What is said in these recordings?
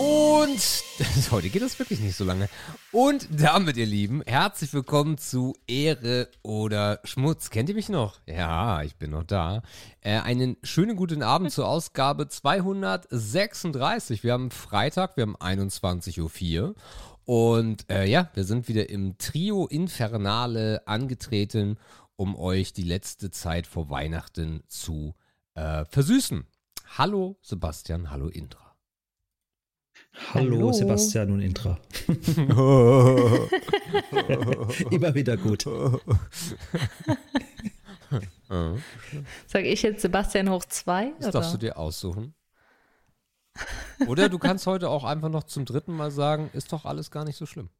Und heute geht das wirklich nicht so lange. Und damit, ihr Lieben, herzlich willkommen zu Ehre oder Schmutz. Kennt ihr mich noch? Ja, ich bin noch da. Äh, einen schönen guten Abend zur Ausgabe 236. Wir haben Freitag, wir haben 21.04 Uhr. Und äh, ja, wir sind wieder im Trio Infernale angetreten, um euch die letzte Zeit vor Weihnachten zu äh, versüßen. Hallo Sebastian, hallo Indra. Hallo, Hallo, Sebastian und Intra. Immer wieder gut. Sag ich jetzt Sebastian hoch zwei? Das oder? darfst du dir aussuchen. Oder du kannst heute auch einfach noch zum dritten Mal sagen, ist doch alles gar nicht so schlimm.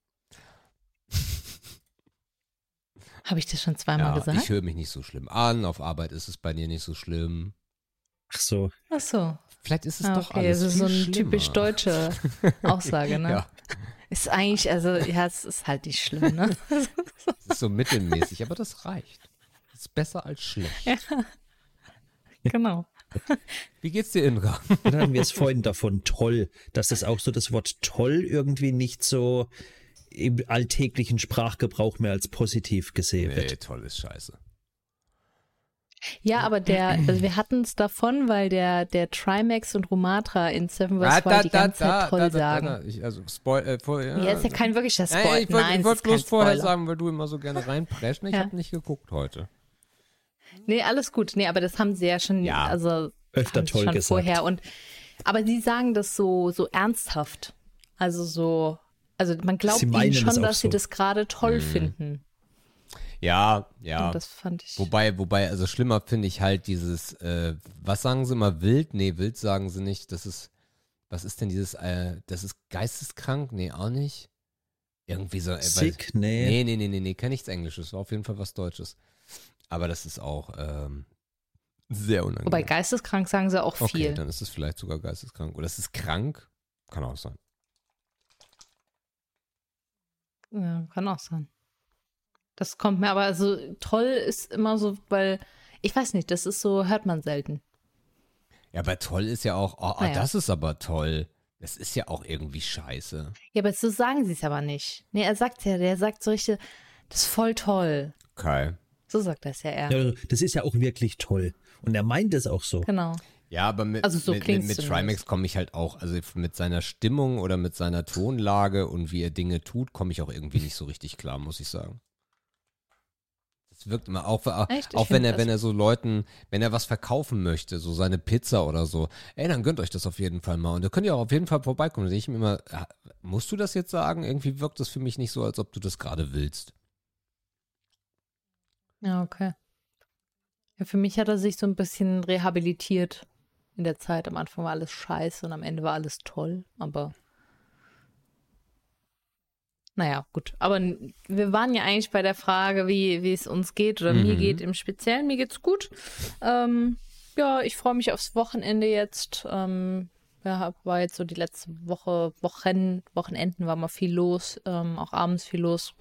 Habe ich das schon zweimal ja, gesagt? Ich höre mich nicht so schlimm an. Auf Arbeit ist es bei dir nicht so schlimm. Ach so. Ach so. Vielleicht ist es ah, doch okay, alles das ist so eine schlimmer. typisch deutsche Aussage, ne? ja. Ist eigentlich, also ja, es ist halt nicht schlimm, ne? Es ist so mittelmäßig, aber das reicht. Das ist besser als schlecht. Ja. Genau. Wie geht's dir, Indra? Dann hatten wir es vorhin davon, toll, dass das auch so das Wort toll irgendwie nicht so im alltäglichen Sprachgebrauch mehr als positiv gesehen wird. Nee, toll ist scheiße. Ja, aber der, also wir hatten es davon, weil der, der Trimax und Romatra in Seven vs. Wild die ganze da, Zeit toll sagen. Ich, also Spoil, äh, vor, ja, ja, ist ja kein wirklicher Spoiler. Nein, ich wollte wollt bloß vorher sagen, weil du immer so gerne reinpreschen. Ich ja. habe nicht geguckt heute. Nee, alles gut. Nee, aber das haben sie ja schon, ja. also öfter toll schon gesagt. vorher. Und, aber sie sagen das so, so ernsthaft. Also so, also man glaubt ihnen schon, dass so. sie das gerade toll mhm. finden. Ja, ja. Und das fand ich. Wobei, wobei, also schlimmer finde ich halt dieses, äh, was sagen sie immer, wild? Nee, wild sagen sie nicht. Das ist, was ist denn dieses, äh, das ist geisteskrank? Nee, auch nicht. Irgendwie so. Äh, Sick? nee. Nee, nee, nee, nee, nee, kein nichts Englisches. War auf jeden Fall was Deutsches. Aber das ist auch, ähm, sehr unangenehm. Wobei geisteskrank sagen sie auch viel. Okay, dann ist es vielleicht sogar geisteskrank. Oder es ist krank. Kann auch sein. Ja, kann auch sein. Das kommt mir aber, also toll ist immer so, weil, ich weiß nicht, das ist so, hört man selten. Ja, aber toll ist ja auch, oh, naja. das ist aber toll. Das ist ja auch irgendwie scheiße. Ja, aber so sagen sie es aber nicht. Nee, er sagt ja, der sagt so richtig, das ist voll toll. Okay. So sagt das ja er. Ja, das ist ja auch wirklich toll. Und er meint es auch so. Genau. Ja, aber mit, also so mit, mit, mit Trimax komme ich halt auch, also mit seiner Stimmung oder mit seiner Tonlage und wie er Dinge tut, komme ich auch irgendwie nicht so richtig klar, muss ich sagen. Es wirkt immer, auch, Echt? auch wenn er, wenn er so Leuten, wenn er was verkaufen möchte, so seine Pizza oder so, ey, dann gönnt euch das auf jeden Fall mal. Und da könnt ihr auch auf jeden Fall vorbeikommen. Da denke ich mir immer, musst du das jetzt sagen? Irgendwie wirkt das für mich nicht so, als ob du das gerade willst. Ja, okay. Ja, für mich hat er sich so ein bisschen rehabilitiert in der Zeit. Am Anfang war alles scheiße und am Ende war alles toll, aber naja, gut. Aber wir waren ja eigentlich bei der Frage, wie, wie es uns geht oder mhm. mir geht im Speziellen. Mir geht's gut. Ähm, ja, ich freue mich aufs Wochenende jetzt. Ähm, ja, war jetzt so die letzte Woche, Wochen, Wochenenden war mal viel los, ähm, auch abends viel los.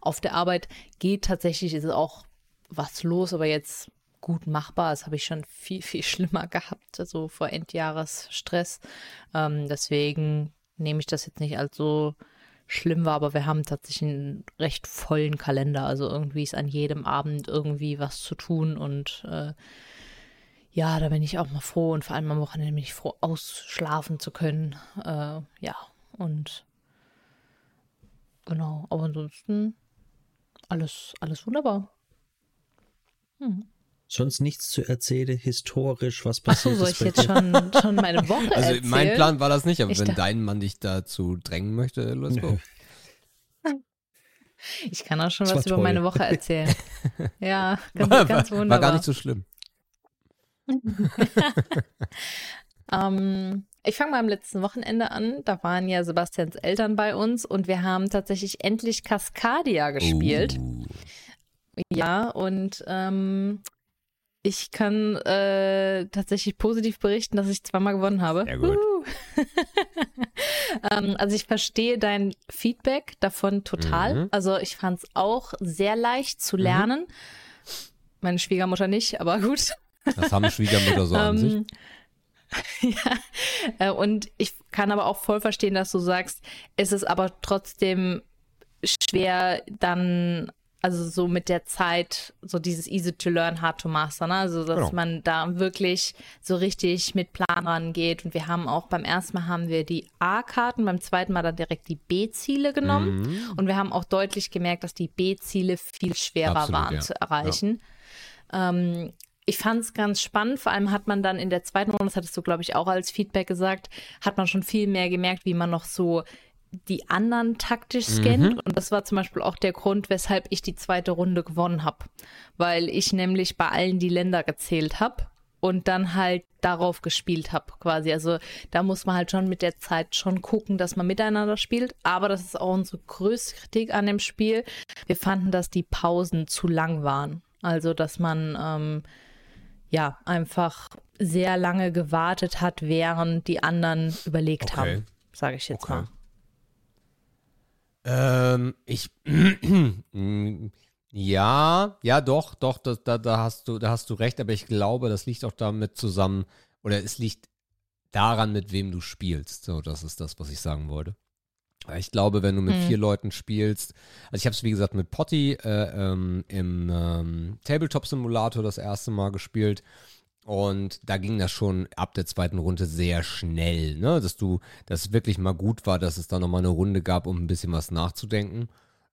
Auf der Arbeit geht tatsächlich, ist auch was los, aber jetzt gut machbar. Das habe ich schon viel, viel schlimmer gehabt, also vor Endjahresstress. Ähm, deswegen nehme ich das jetzt nicht als so schlimm war, aber wir haben tatsächlich einen recht vollen Kalender. Also irgendwie ist an jedem Abend irgendwie was zu tun und äh, ja, da bin ich auch mal froh und vor allem am Wochenende bin ich froh, ausschlafen zu können. Äh, ja, und genau, aber ansonsten alles, alles wunderbar. Hm sonst nichts zu erzählen, historisch, was passiert Ach so, soll ich jetzt schon, schon meine Woche Also erzählen? mein Plan war das nicht, aber ich wenn dein Mann dich dazu drängen möchte, los go. Ich kann auch schon das was über meine Woche erzählen. ja, ganz, war, ganz wunderbar. War gar nicht so schlimm. ähm, ich fange mal am letzten Wochenende an. Da waren ja Sebastians Eltern bei uns und wir haben tatsächlich endlich Cascadia gespielt. Uh. Ja, und ähm, ich kann äh, tatsächlich positiv berichten, dass ich zweimal gewonnen habe. Sehr gut. ähm, also ich verstehe dein Feedback davon total. Mhm. Also ich fand es auch sehr leicht zu mhm. lernen. Mhm. Meine Schwiegermutter nicht, aber gut. Das haben Schwiegermutter so an sich. ja, äh, und ich kann aber auch voll verstehen, dass du sagst, es ist aber trotzdem schwer, dann also so mit der Zeit, so dieses easy to learn, hard to master, ne? Also dass genau. man da wirklich so richtig mit Plan rangeht. Und wir haben auch beim ersten Mal haben wir die A-Karten, beim zweiten Mal dann direkt die B-Ziele genommen. Mhm. Und wir haben auch deutlich gemerkt, dass die B-Ziele viel schwerer Absolut, waren ja. zu erreichen. Ja. Ähm, ich fand es ganz spannend. Vor allem hat man dann in der zweiten Runde, das hattest du, glaube ich, auch als Feedback gesagt, hat man schon viel mehr gemerkt, wie man noch so die anderen taktisch scannt. Mhm. Und das war zum Beispiel auch der Grund, weshalb ich die zweite Runde gewonnen habe. Weil ich nämlich bei allen die Länder gezählt habe und dann halt darauf gespielt habe, quasi. Also da muss man halt schon mit der Zeit schon gucken, dass man miteinander spielt. Aber das ist auch unsere größte Kritik an dem Spiel. Wir fanden, dass die Pausen zu lang waren. Also, dass man ähm, ja einfach sehr lange gewartet hat, während die anderen überlegt okay. haben, sage ich jetzt okay. mal. Ähm, ich. ja, ja, doch, doch, da, da, da, hast du, da hast du recht, aber ich glaube, das liegt auch damit zusammen, oder es liegt daran, mit wem du spielst. So, das ist das, was ich sagen wollte. Ich glaube, wenn du mit hm. vier Leuten spielst, also ich habe es wie gesagt mit Potty äh, ähm, im ähm, Tabletop-Simulator das erste Mal gespielt und da ging das schon ab der zweiten Runde sehr schnell, ne? Dass du, dass es wirklich mal gut war, dass es da nochmal eine Runde gab, um ein bisschen was nachzudenken.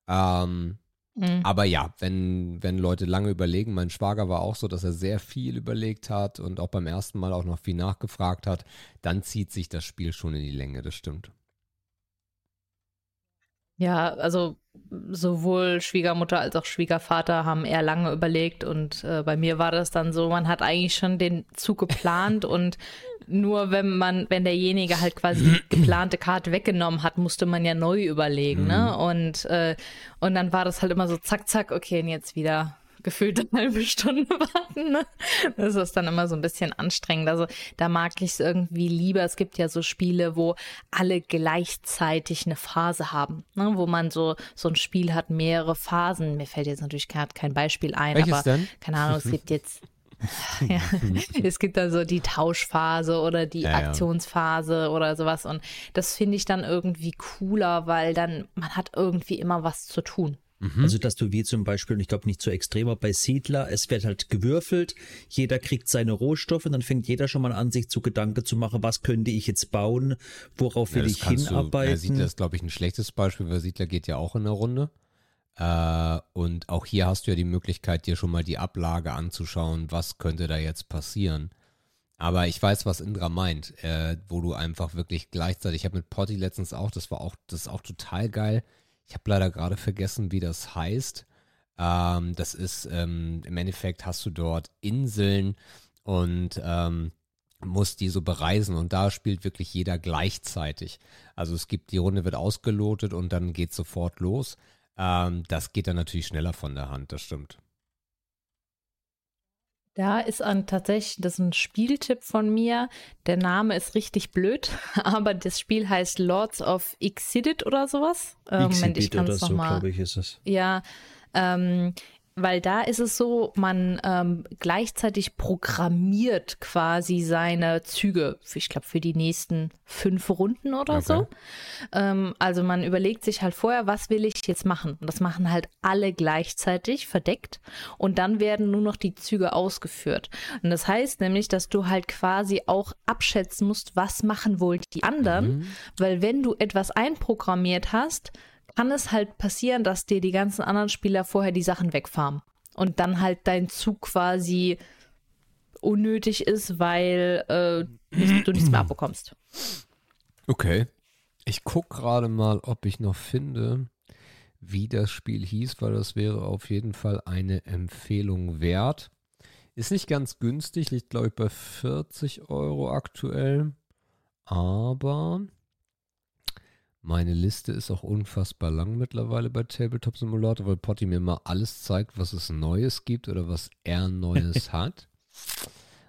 Ähm, mhm. Aber ja, wenn, wenn Leute lange überlegen, mein Schwager war auch so, dass er sehr viel überlegt hat und auch beim ersten Mal auch noch viel nachgefragt hat, dann zieht sich das Spiel schon in die Länge, das stimmt. Ja, also sowohl Schwiegermutter als auch Schwiegervater haben eher lange überlegt und äh, bei mir war das dann so, man hat eigentlich schon den Zug geplant und nur wenn man, wenn derjenige halt quasi die geplante Karte weggenommen hat, musste man ja neu überlegen, ne? Mhm. Und, äh, und dann war das halt immer so zack, zack, okay, und jetzt wieder gefühlt eine halbe Stunde warten. Ne? Das ist dann immer so ein bisschen anstrengend. Also da mag ich es irgendwie lieber. Es gibt ja so Spiele, wo alle gleichzeitig eine Phase haben, ne? wo man so so ein Spiel hat, mehrere Phasen. Mir fällt jetzt natürlich gerade kein Beispiel ein, Welches aber denn? keine Ahnung, es gibt jetzt ja. Es gibt dann so die Tauschphase oder die ja, Aktionsphase ja. oder sowas. Und das finde ich dann irgendwie cooler, weil dann man hat irgendwie immer was zu tun. Mhm. Also, dass du wie zum Beispiel, und ich glaube nicht so extrem, aber bei Siedler, es wird halt gewürfelt, jeder kriegt seine Rohstoffe, dann fängt jeder schon mal an, sich zu Gedanken zu machen, was könnte ich jetzt bauen, worauf will ja, ich hinarbeiten. Du, ja, Siedler ist, glaube ich, ein schlechtes Beispiel, weil Siedler geht ja auch in der Runde. Äh, und auch hier hast du ja die Möglichkeit, dir schon mal die Ablage anzuschauen, was könnte da jetzt passieren. Aber ich weiß, was Indra meint, äh, wo du einfach wirklich gleichzeitig, ich habe mit Potty letztens auch, das war auch, das ist auch total geil ich habe leider gerade vergessen, wie das heißt. Ähm, das ist ähm, im Endeffekt hast du dort Inseln und ähm, musst die so bereisen und da spielt wirklich jeder gleichzeitig. Also es gibt, die Runde wird ausgelotet und dann geht sofort los. Ähm, das geht dann natürlich schneller von der Hand, das stimmt. Da ist ein, tatsächlich, das ist ein Spieltipp von mir. Der Name ist richtig blöd, aber das Spiel heißt Lords of Exidit oder sowas. Äh, Moment, ich kann es so, glaube ich, ist es. Ja, ähm, weil da ist es so, man ähm, gleichzeitig programmiert quasi seine Züge, ich glaube, für die nächsten fünf Runden oder okay. so. Ähm, also man überlegt sich halt vorher, was will ich jetzt machen? Und das machen halt alle gleichzeitig, verdeckt. Und dann werden nur noch die Züge ausgeführt. Und das heißt nämlich, dass du halt quasi auch abschätzen musst, was machen wohl die anderen. Mhm. Weil wenn du etwas einprogrammiert hast, kann es halt passieren, dass dir die ganzen anderen Spieler vorher die Sachen wegfarmen und dann halt dein Zug quasi unnötig ist, weil äh, nicht, du nichts mehr abbekommst. Okay. Ich gucke gerade mal, ob ich noch finde, wie das Spiel hieß, weil das wäre auf jeden Fall eine Empfehlung wert. Ist nicht ganz günstig, liegt glaube ich bei 40 Euro aktuell. Aber meine Liste ist auch unfassbar lang mittlerweile bei Tabletop Simulator, weil Potty mir mal alles zeigt, was es Neues gibt oder was er Neues hat.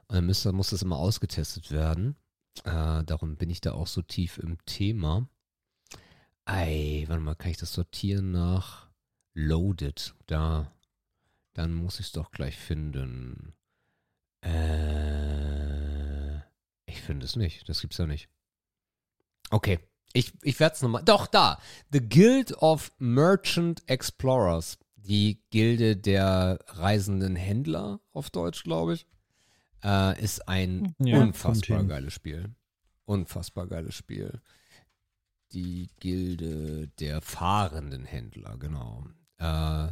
Und dann müsste, muss das immer ausgetestet werden. Äh, darum bin ich da auch so tief im Thema. Ei, warte mal, kann ich das sortieren nach Loaded? Da, dann muss ich es doch gleich finden. Äh, ich finde es nicht. Das gibt's ja nicht. Okay. Ich, ich werde es nochmal. Doch, da. The Guild of Merchant Explorers. Die Gilde der reisenden Händler, auf Deutsch, glaube ich. Äh, ist ein ja, unfassbar geiles Spiel. Unfassbar geiles Spiel. Die Gilde der fahrenden Händler, genau. Äh,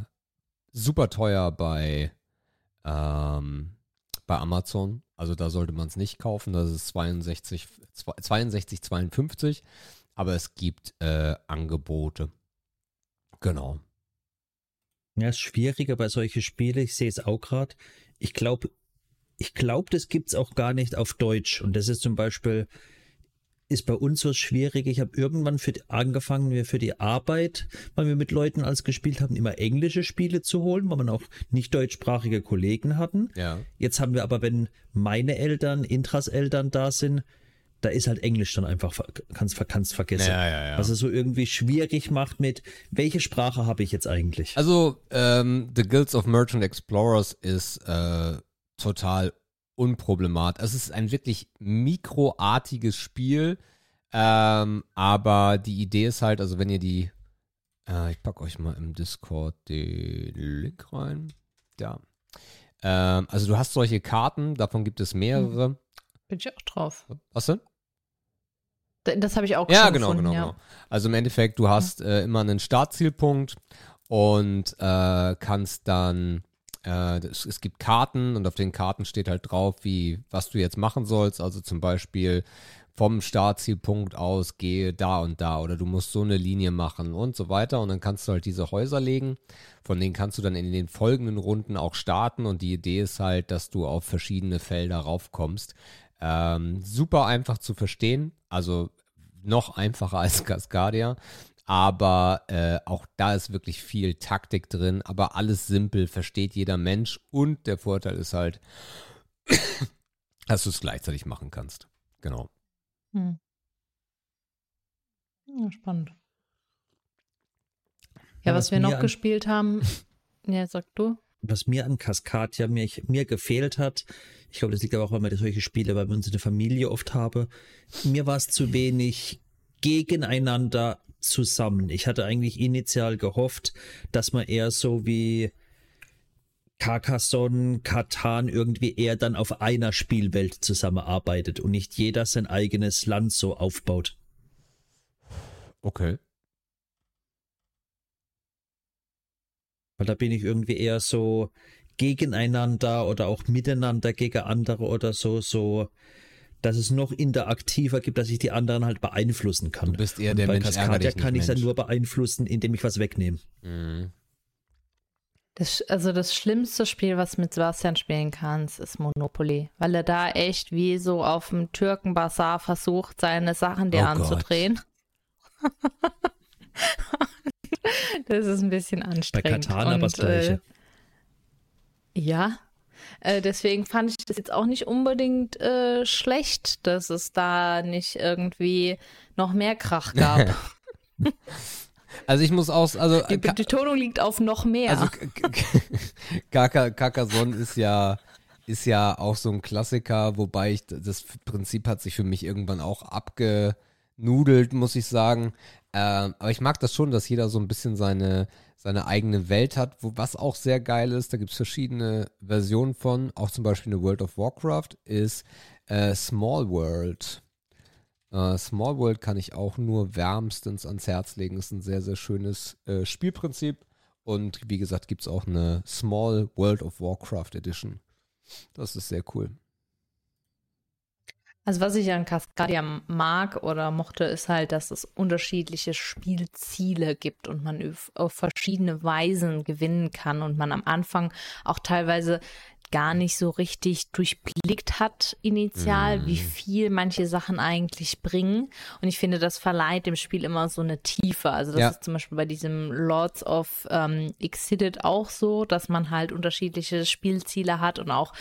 super teuer bei, ähm, bei Amazon. Also da sollte man es nicht kaufen. Das ist 62, 62 52. Aber es gibt äh, Angebote. Genau. Ja, ist schwieriger bei solchen Spielen. Ich sehe es auch gerade. Ich glaube, ich glaube, das gibt es auch gar nicht auf Deutsch. Und das ist zum Beispiel, ist bei uns so schwierig. Ich habe irgendwann für die, angefangen, wir für die Arbeit, weil wir mit Leuten als gespielt haben, immer englische Spiele zu holen, weil man auch nicht deutschsprachige Kollegen hatten. Ja. Jetzt haben wir aber, wenn meine Eltern, Intras Eltern da sind, da ist halt Englisch dann einfach, kannst, kannst vergessen. Ja, ja, ja. Was es so irgendwie schwierig macht mit, welche Sprache habe ich jetzt eigentlich? Also, ähm, The Guilds of Merchant Explorers ist äh, total unproblematisch. Es ist ein wirklich mikroartiges Spiel, ähm, aber die Idee ist halt, also wenn ihr die, äh, ich packe euch mal im Discord den Link rein. Ja. Ähm, also du hast solche Karten, davon gibt es mehrere. Bin ich auch drauf. Was denn? Das habe ich auch Ja, genau, gefunden, genau, ja. genau. Also im Endeffekt, du hast äh, immer einen Startzielpunkt und äh, kannst dann äh, es, es, gibt Karten und auf den Karten steht halt drauf, wie, was du jetzt machen sollst. Also zum Beispiel vom Startzielpunkt aus gehe da und da oder du musst so eine Linie machen und so weiter. Und dann kannst du halt diese Häuser legen. Von denen kannst du dann in den folgenden Runden auch starten. Und die Idee ist halt, dass du auf verschiedene Felder raufkommst. Ähm, super einfach zu verstehen. Also noch einfacher als Cascadia. Aber äh, auch da ist wirklich viel Taktik drin, aber alles simpel, versteht jeder Mensch. Und der Vorteil ist halt, dass du es gleichzeitig machen kannst. Genau. Hm. Ja, spannend. Ja, was, was wir noch gespielt haben, ja, sag du. Was mir an Cascadia mir, mir gefehlt hat, ich glaube, das liegt aber auch, weil wir solche Spiele bei uns in der Familie oft habe, mir war es zu wenig gegeneinander zusammen. Ich hatte eigentlich initial gehofft, dass man eher so wie Carcassonne, Katan irgendwie eher dann auf einer Spielwelt zusammenarbeitet und nicht jeder sein eigenes Land so aufbaut. Okay. Weil da bin ich irgendwie eher so gegeneinander oder auch miteinander gegen andere oder so, so dass es noch interaktiver gibt, dass ich die anderen halt beeinflussen kann. Du bist eher der bei Mensch. Bei Cascadia kann ich es dann nur beeinflussen, indem ich was wegnehme. Mhm. Das, also das schlimmste Spiel, was mit Sebastian spielen kannst, ist Monopoly, weil er da echt wie so auf dem Türkenbazar versucht, seine Sachen dir oh anzudrehen. das ist ein bisschen anstrengend. Bei Katana was gleiche. Äh, ja, äh, deswegen fand ich das jetzt auch nicht unbedingt äh, schlecht, dass es da nicht irgendwie noch mehr Krach gab. Also ich muss auch, also die Betonung liegt auf noch mehr. Also Carcassonne ist ja ist ja auch so ein Klassiker, wobei ich das Prinzip hat sich für mich irgendwann auch abgenudelt, muss ich sagen. Ähm, aber ich mag das schon, dass jeder so ein bisschen seine seine eigene Welt hat, wo, was auch sehr geil ist, da gibt es verschiedene Versionen von, auch zum Beispiel eine World of Warcraft, ist äh, Small World. Äh, Small World kann ich auch nur wärmstens ans Herz legen, ist ein sehr, sehr schönes äh, Spielprinzip. Und wie gesagt, gibt es auch eine Small World of Warcraft Edition. Das ist sehr cool. Also was ich an Cascadia mag oder mochte, ist halt, dass es unterschiedliche Spielziele gibt und man auf verschiedene Weisen gewinnen kann und man am Anfang auch teilweise gar nicht so richtig durchblickt hat initial, mm. wie mhm. viel manche Sachen eigentlich bringen. Und ich finde, das verleiht dem Spiel immer so eine Tiefe. Also das ja. ist zum Beispiel bei diesem Lords of ähm, Excited auch so, dass man halt unterschiedliche Spielziele hat und auch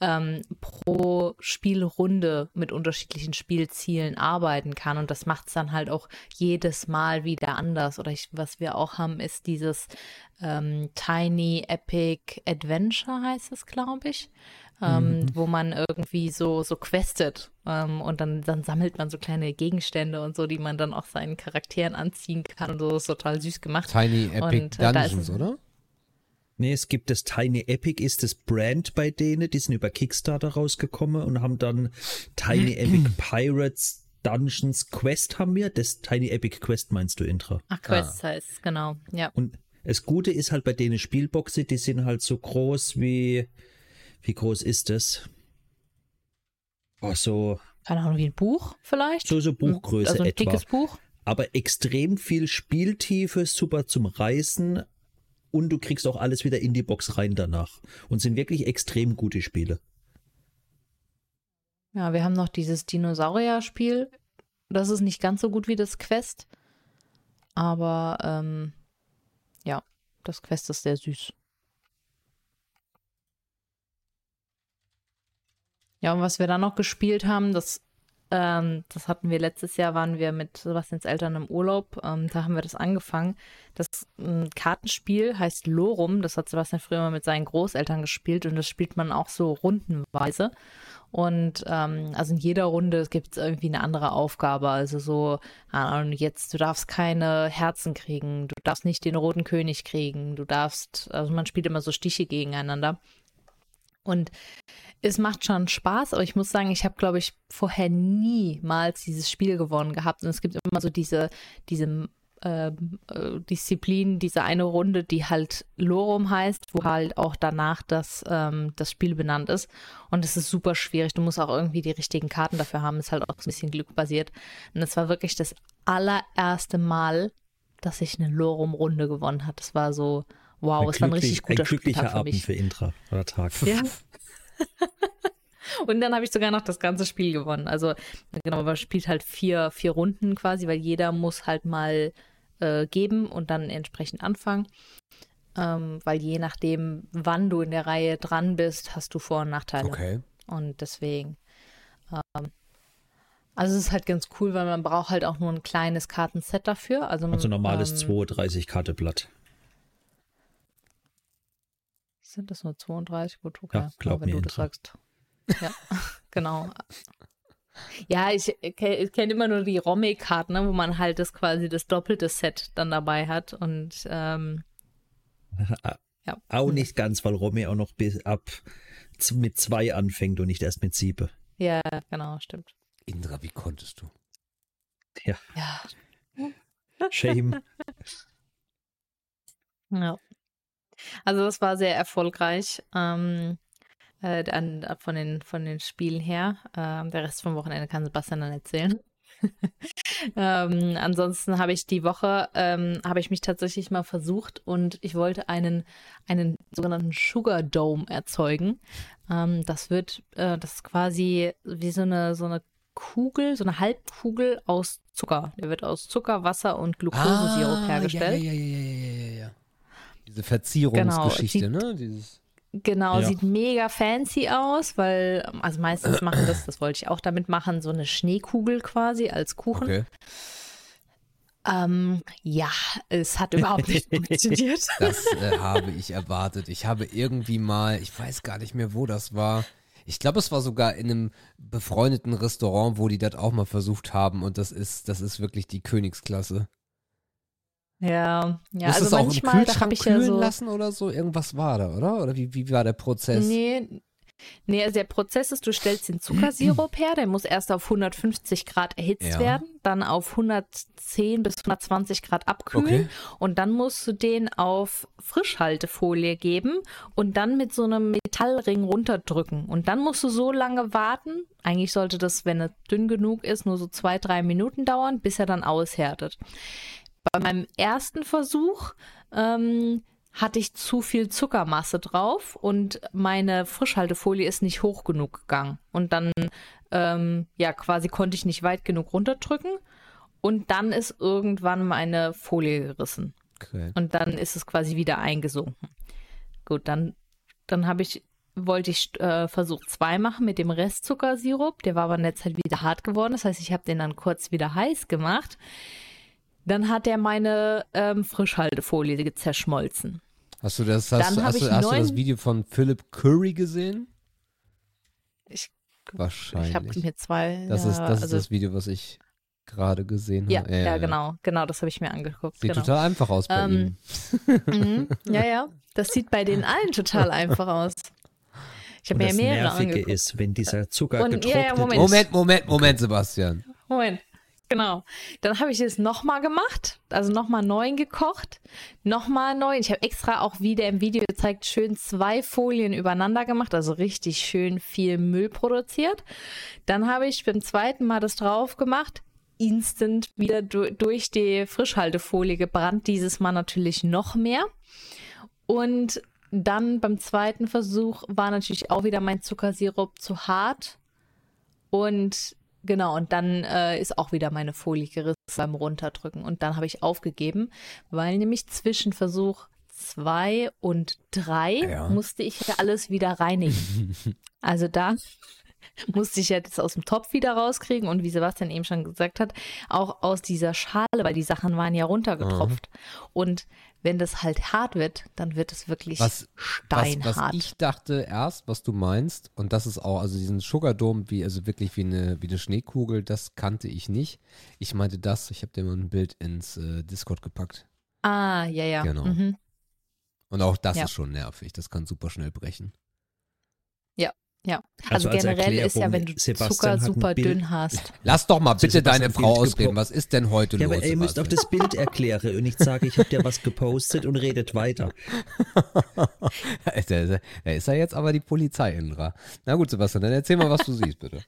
ähm, pro Spielrunde mit unterschiedlichen Spielzielen arbeiten kann. Und das macht es dann halt auch jedes Mal wieder anders. Oder ich, was wir auch haben, ist dieses ähm, Tiny Epic Adventure, heißt es, glaube ich. Ähm, mhm. wo man irgendwie so, so questet ähm, und dann, dann sammelt man so kleine Gegenstände und so, die man dann auch seinen Charakteren anziehen kann und so, ist total süß gemacht. Tiny Epic und, äh, Dungeons, oder? Nee, es gibt das Tiny Epic, ist das Brand bei denen, die sind über Kickstarter rausgekommen und haben dann Tiny Epic Pirates Dungeons Quest haben wir. Das Tiny Epic Quest meinst du, Intra? Ach, Quest ah. heißt genau, ja. Und das Gute ist halt bei denen Spielboxen, die sind halt so groß wie, wie groß ist das? Oh, so. Keine Ahnung, wie ein Buch vielleicht? So, so Buchgröße also ein etwa. dickes Buch. Aber extrem viel Spieltiefe, super zum Reißen, und du kriegst auch alles wieder in die Box rein danach. Und sind wirklich extrem gute Spiele. Ja, wir haben noch dieses Dinosaurier-Spiel. Das ist nicht ganz so gut wie das Quest. Aber ähm, ja, das Quest ist sehr süß. Ja, und was wir dann noch gespielt haben, das ähm, das hatten wir letztes Jahr, waren wir mit Sebastians Eltern im Urlaub. Ähm, da haben wir das angefangen. Das ähm, Kartenspiel heißt Lorum. Das hat Sebastian früher mal mit seinen Großeltern gespielt und das spielt man auch so rundenweise. Und ähm, also in jeder Runde gibt es irgendwie eine andere Aufgabe. Also so, jetzt, du darfst keine Herzen kriegen, du darfst nicht den roten König kriegen, du darfst, also man spielt immer so Stiche gegeneinander. Und es macht schon Spaß, aber ich muss sagen, ich habe, glaube ich, vorher niemals dieses Spiel gewonnen gehabt. Und es gibt immer so diese, diese ähm, äh, Disziplin, diese eine Runde, die halt Lorum heißt, wo halt auch danach das, ähm, das Spiel benannt ist. Und es ist super schwierig. Du musst auch irgendwie die richtigen Karten dafür haben. Ist halt auch ein bisschen glückbasiert. Und es war wirklich das allererste Mal, dass ich eine Lorum-Runde gewonnen habe. Das war so, wow, es war ein richtig guter ein glücklicher für Abend für Intra oder Tag. Ja. Und dann habe ich sogar noch das ganze Spiel gewonnen. Also genau, man spielt halt vier, vier Runden quasi, weil jeder muss halt mal äh, geben und dann entsprechend anfangen. Ähm, weil je nachdem, wann du in der Reihe dran bist, hast du Vor- und Nachteile. Okay. Und deswegen. Ähm, also es ist halt ganz cool, weil man braucht halt auch nur ein kleines Kartenset dafür. Also, also normales ähm, 32 Karteblatt. Sind das nur 32? Gut, okay. Ja, glaub wenn mir du das sagst. Ja, genau. Ja, ich, ich kenne immer nur die Romme-Karten, ne, wo man halt das quasi das doppelte Set dann dabei hat. Und ähm, ja. Auch nicht ganz, weil Romme auch noch bis ab mit zwei anfängt und nicht erst mit sieben. Ja, genau, stimmt. Indra, wie konntest du? Ja. Ja. Shame. Ja. Also das war sehr erfolgreich. Ähm, äh, an, von, den, von den Spielen her. Ähm, der Rest vom Wochenende kann Sebastian dann erzählen. ähm, ansonsten habe ich die Woche, ähm, habe ich mich tatsächlich mal versucht und ich wollte einen, einen sogenannten Sugar Dome erzeugen. Ähm, das wird, äh, das ist quasi wie so eine, so eine Kugel, so eine Halbkugel aus Zucker. Der wird aus Zucker, Wasser und Glukosesirup ah, hergestellt. Ja, ja, ja, ja, ja, ja. Diese Verzierungsgeschichte, genau, ne? Dieses Genau, ja. sieht mega fancy aus, weil, also meistens machen das, das wollte ich auch damit machen, so eine Schneekugel quasi als Kuchen. Okay. Ähm, ja, es hat überhaupt nicht funktioniert. Das äh, habe ich erwartet. Ich habe irgendwie mal, ich weiß gar nicht mehr, wo das war. Ich glaube, es war sogar in einem befreundeten Restaurant, wo die das auch mal versucht haben. Und das ist, das ist wirklich die Königsklasse. Ja, ja, Musst also auch manchmal, im Kühlschrank da ich kühlen ja so, lassen oder so? Irgendwas war da, oder? Oder wie, wie war der Prozess? Nee, nee, also der Prozess ist, du stellst den Zuckersirup her, der muss erst auf 150 Grad erhitzt ja. werden, dann auf 110 bis 120 Grad abkühlen okay. und dann musst du den auf Frischhaltefolie geben und dann mit so einem Metallring runterdrücken und dann musst du so lange warten, eigentlich sollte das, wenn er dünn genug ist, nur so zwei, drei Minuten dauern, bis er dann aushärtet. Bei meinem ersten Versuch ähm, hatte ich zu viel Zuckermasse drauf und meine Frischhaltefolie ist nicht hoch genug gegangen. Und dann, ähm, ja, quasi konnte ich nicht weit genug runterdrücken. Und dann ist irgendwann meine Folie gerissen. Okay. Und dann ist es quasi wieder eingesunken. Gut, dann, dann habe ich wollte ich äh, Versuch 2 machen mit dem Restzuckersirup. Der war aber in der Zeit wieder hart geworden. Das heißt, ich habe den dann kurz wieder heiß gemacht. Dann hat er meine ähm, Frischhaltefolie zerschmolzen. Hast du das, hast, hast, du, hast du das Video von Philip Curry gesehen? Ich, Wahrscheinlich. ich habe mir zwei. das ja, ist, das also, ist das Video, was ich gerade gesehen ja, habe. ja, genau, genau, das habe ich mir angeguckt. Sieht genau. total einfach aus bei Ähm, ihm. Mhm. Ja, ja, das sieht bei den allen total einfach aus. Ich habe mir das mehrere Nervige angeguckt. ist, wenn dieser Zucker Und- ja, getrocknet ja, Moment. ist. Moment, Moment, Moment, Sebastian. Moment. Genau. Dann habe ich es nochmal gemacht, also nochmal neu gekocht, nochmal neu. Ich habe extra auch wieder im Video gezeigt, schön zwei Folien übereinander gemacht, also richtig schön viel Müll produziert. Dann habe ich beim zweiten Mal das drauf gemacht, instant wieder du durch die Frischhaltefolie gebrannt, dieses Mal natürlich noch mehr. Und dann beim zweiten Versuch war natürlich auch wieder mein Zuckersirup zu hart. Und genau, und dann äh, ist auch wieder meine Folie gerissen beim Runterdrücken. Und dann habe ich aufgegeben, weil nämlich zwischen Versuch zwei und drei Ja. musste ich ja alles wieder reinigen. also da musste ich ja das aus dem Topf wieder rauskriegen und wie Sebastian eben schon gesagt hat, auch aus dieser Schale, weil die Sachen waren ja runtergetropft. Und wenn das halt hart wird, dann wird es wirklich Was, was, steinhart. was ich dachte erst, was du meinst, und das ist auch, also diesen Sugar Dome, wie, also wirklich wie eine, wie eine Schneekugel, das kannte ich nicht. Ich meinte das, ich habe dir mal ein Bild ins äh, Discord gepackt. ah, ja, ja. Genau. Mhm. Und auch das Ja. ist schon nervig, das kann super schnell brechen. Ja, also, Also als generell ist ja, Erklärung, wenn du Sebastian Zucker super Bild- dünn hast. Lass doch mal bitte Sebastian deine ein Frau Bild ausreden, was ist denn heute Ja, los? aber ihr müsst auf das Bild erklären und nicht sagen, ich habe dir was gepostet und redet weiter. da, ist er, er jetzt aber die Polizei, Indra. Na gut, Sebastian, dann erzähl mal, was du siehst, bitte.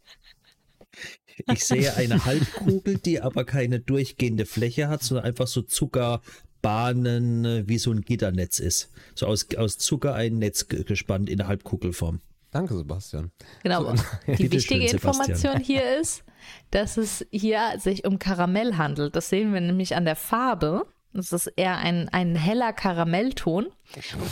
Ich sehe eine Halbkugel, die aber keine durchgehende Fläche hat, sondern einfach so Zuckerbahnen, äh, wie so ein Gitternetz ist. So aus, aus Zucker ein Netz ge- gespannt in der Halbkugelform. Danke, Sebastian. Genau. So, die wichtige Sebastian. Information hier ist, dass es hier sich um Karamell handelt. Das sehen wir nämlich an der Farbe. Das ist eher ein, ein heller Karamellton.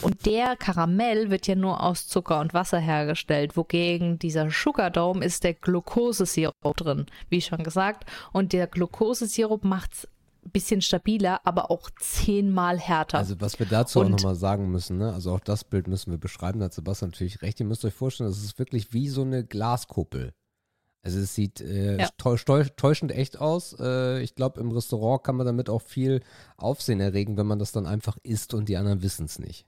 Und der Karamell wird ja nur aus Zucker und Wasser hergestellt, wogegen dieser Sugar Dome ist der Glukosesirup drin, wie schon gesagt. Und der Glukosesirup macht es bisschen stabiler, aber auch zehnmal härter. Also was wir dazu auch Und- nochmal sagen müssen, ne? also auch das Bild müssen wir beschreiben, da hat Sebastian natürlich recht. Ihr müsst euch vorstellen, das ist wirklich wie so eine Glaskuppel. Also es sieht äh, Ja. täu- täu- täuschend echt aus. Äh, ich glaube, im Restaurant kann man damit auch viel Aufsehen erregen, wenn man das dann einfach isst und die anderen wissen es nicht.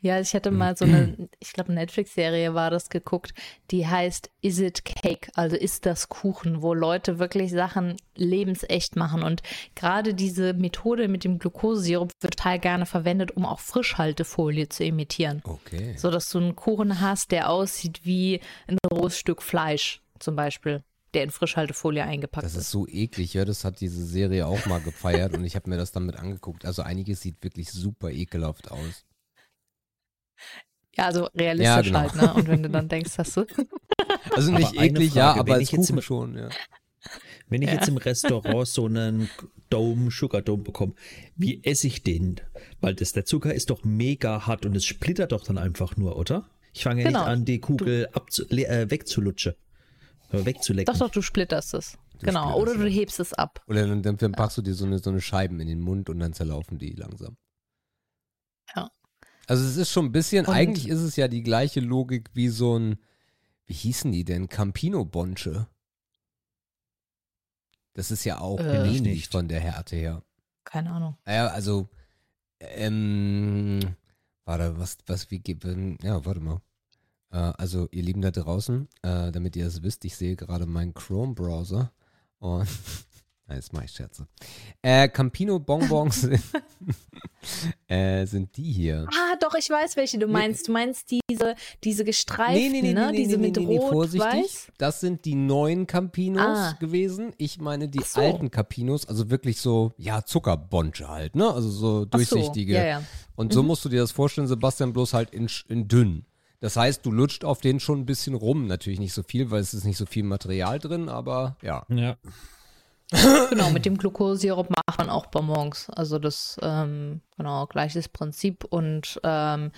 Ja, ich hatte mal so eine, ich glaube, Netflix-Serie war das geguckt, die heißt Is It Cake? Also ist das Kuchen, wo Leute wirklich Sachen lebensecht machen. Und gerade diese Methode mit dem Glukosesirup wird total gerne verwendet, um auch Frischhaltefolie zu imitieren. Okay. So dass du einen Kuchen hast, der aussieht wie ein rohes Stück Fleisch, zum Beispiel, der in Frischhaltefolie eingepackt Das ist. ist so eklig, ja, das hat diese Serie auch mal gefeiert und ich habe mir das dann mit angeguckt. Also einiges sieht wirklich super ekelhaft aus. Ja, also realistisch Ja, genau. halt, ne? Und wenn du dann denkst, hast du. Also Aber nicht eine eklig, ja, Frage, aber wenn als ich jetzt Kuchen im- schon, ja. Wenn ich Ja. jetzt im Restaurant so einen Dome, Sugar Dome bekomme, wie esse ich den? Weil das, der Zucker ist doch mega hart und es splittert doch dann einfach nur, oder? Ich fange ja Genau. nicht an, die Kugel äh, wegzulutschen. Oder wegzulecken. Doch, doch, du splitterst es. genau. splitterst, Oder du hebst es ab. Oder dann, dann, dann packst du dir so eine, so eine Scheiben in den Mund und dann zerlaufen die langsam. Ja. Also es ist schon ein bisschen, Und- eigentlich ist es ja die gleiche Logik wie so ein, wie hießen die denn? Campino Bonche. Das ist ja auch Äh, ähnlich nicht. von der Härte her. Keine Ahnung. Naja, also, ähm, warte, was, was, wie geht, ja, warte mal. Äh, also, ihr Lieben da draußen, äh, damit ihr das wisst, ich sehe gerade meinen Chrome-Browser und, jetzt mache ich Scherze. Äh, Campino Bonbons sind, äh, sind die hier. Ah, doch, ich weiß, welche du Nee. meinst. Du meinst diese, diese gestreiften, ne? diese mit rot, vorsichtig. weiß. Das sind die neuen Campinos Ah. gewesen. Ich meine die so. alten Campinos, also wirklich so, ja, Zuckerbonche halt, ne? Also so Ach so, durchsichtige. Ja, ja. Und so Mhm. musst du dir das vorstellen, Sebastian, bloß halt in, in dünn. Das heißt, du lutscht auf den schon ein bisschen rum. Natürlich nicht so viel, weil es ist nicht so viel Material drin, aber ja. Ja. Genau, mit dem Glukosesirup macht man auch Bonbons. Also das, ähm, genau, gleiches Prinzip. Und ähm,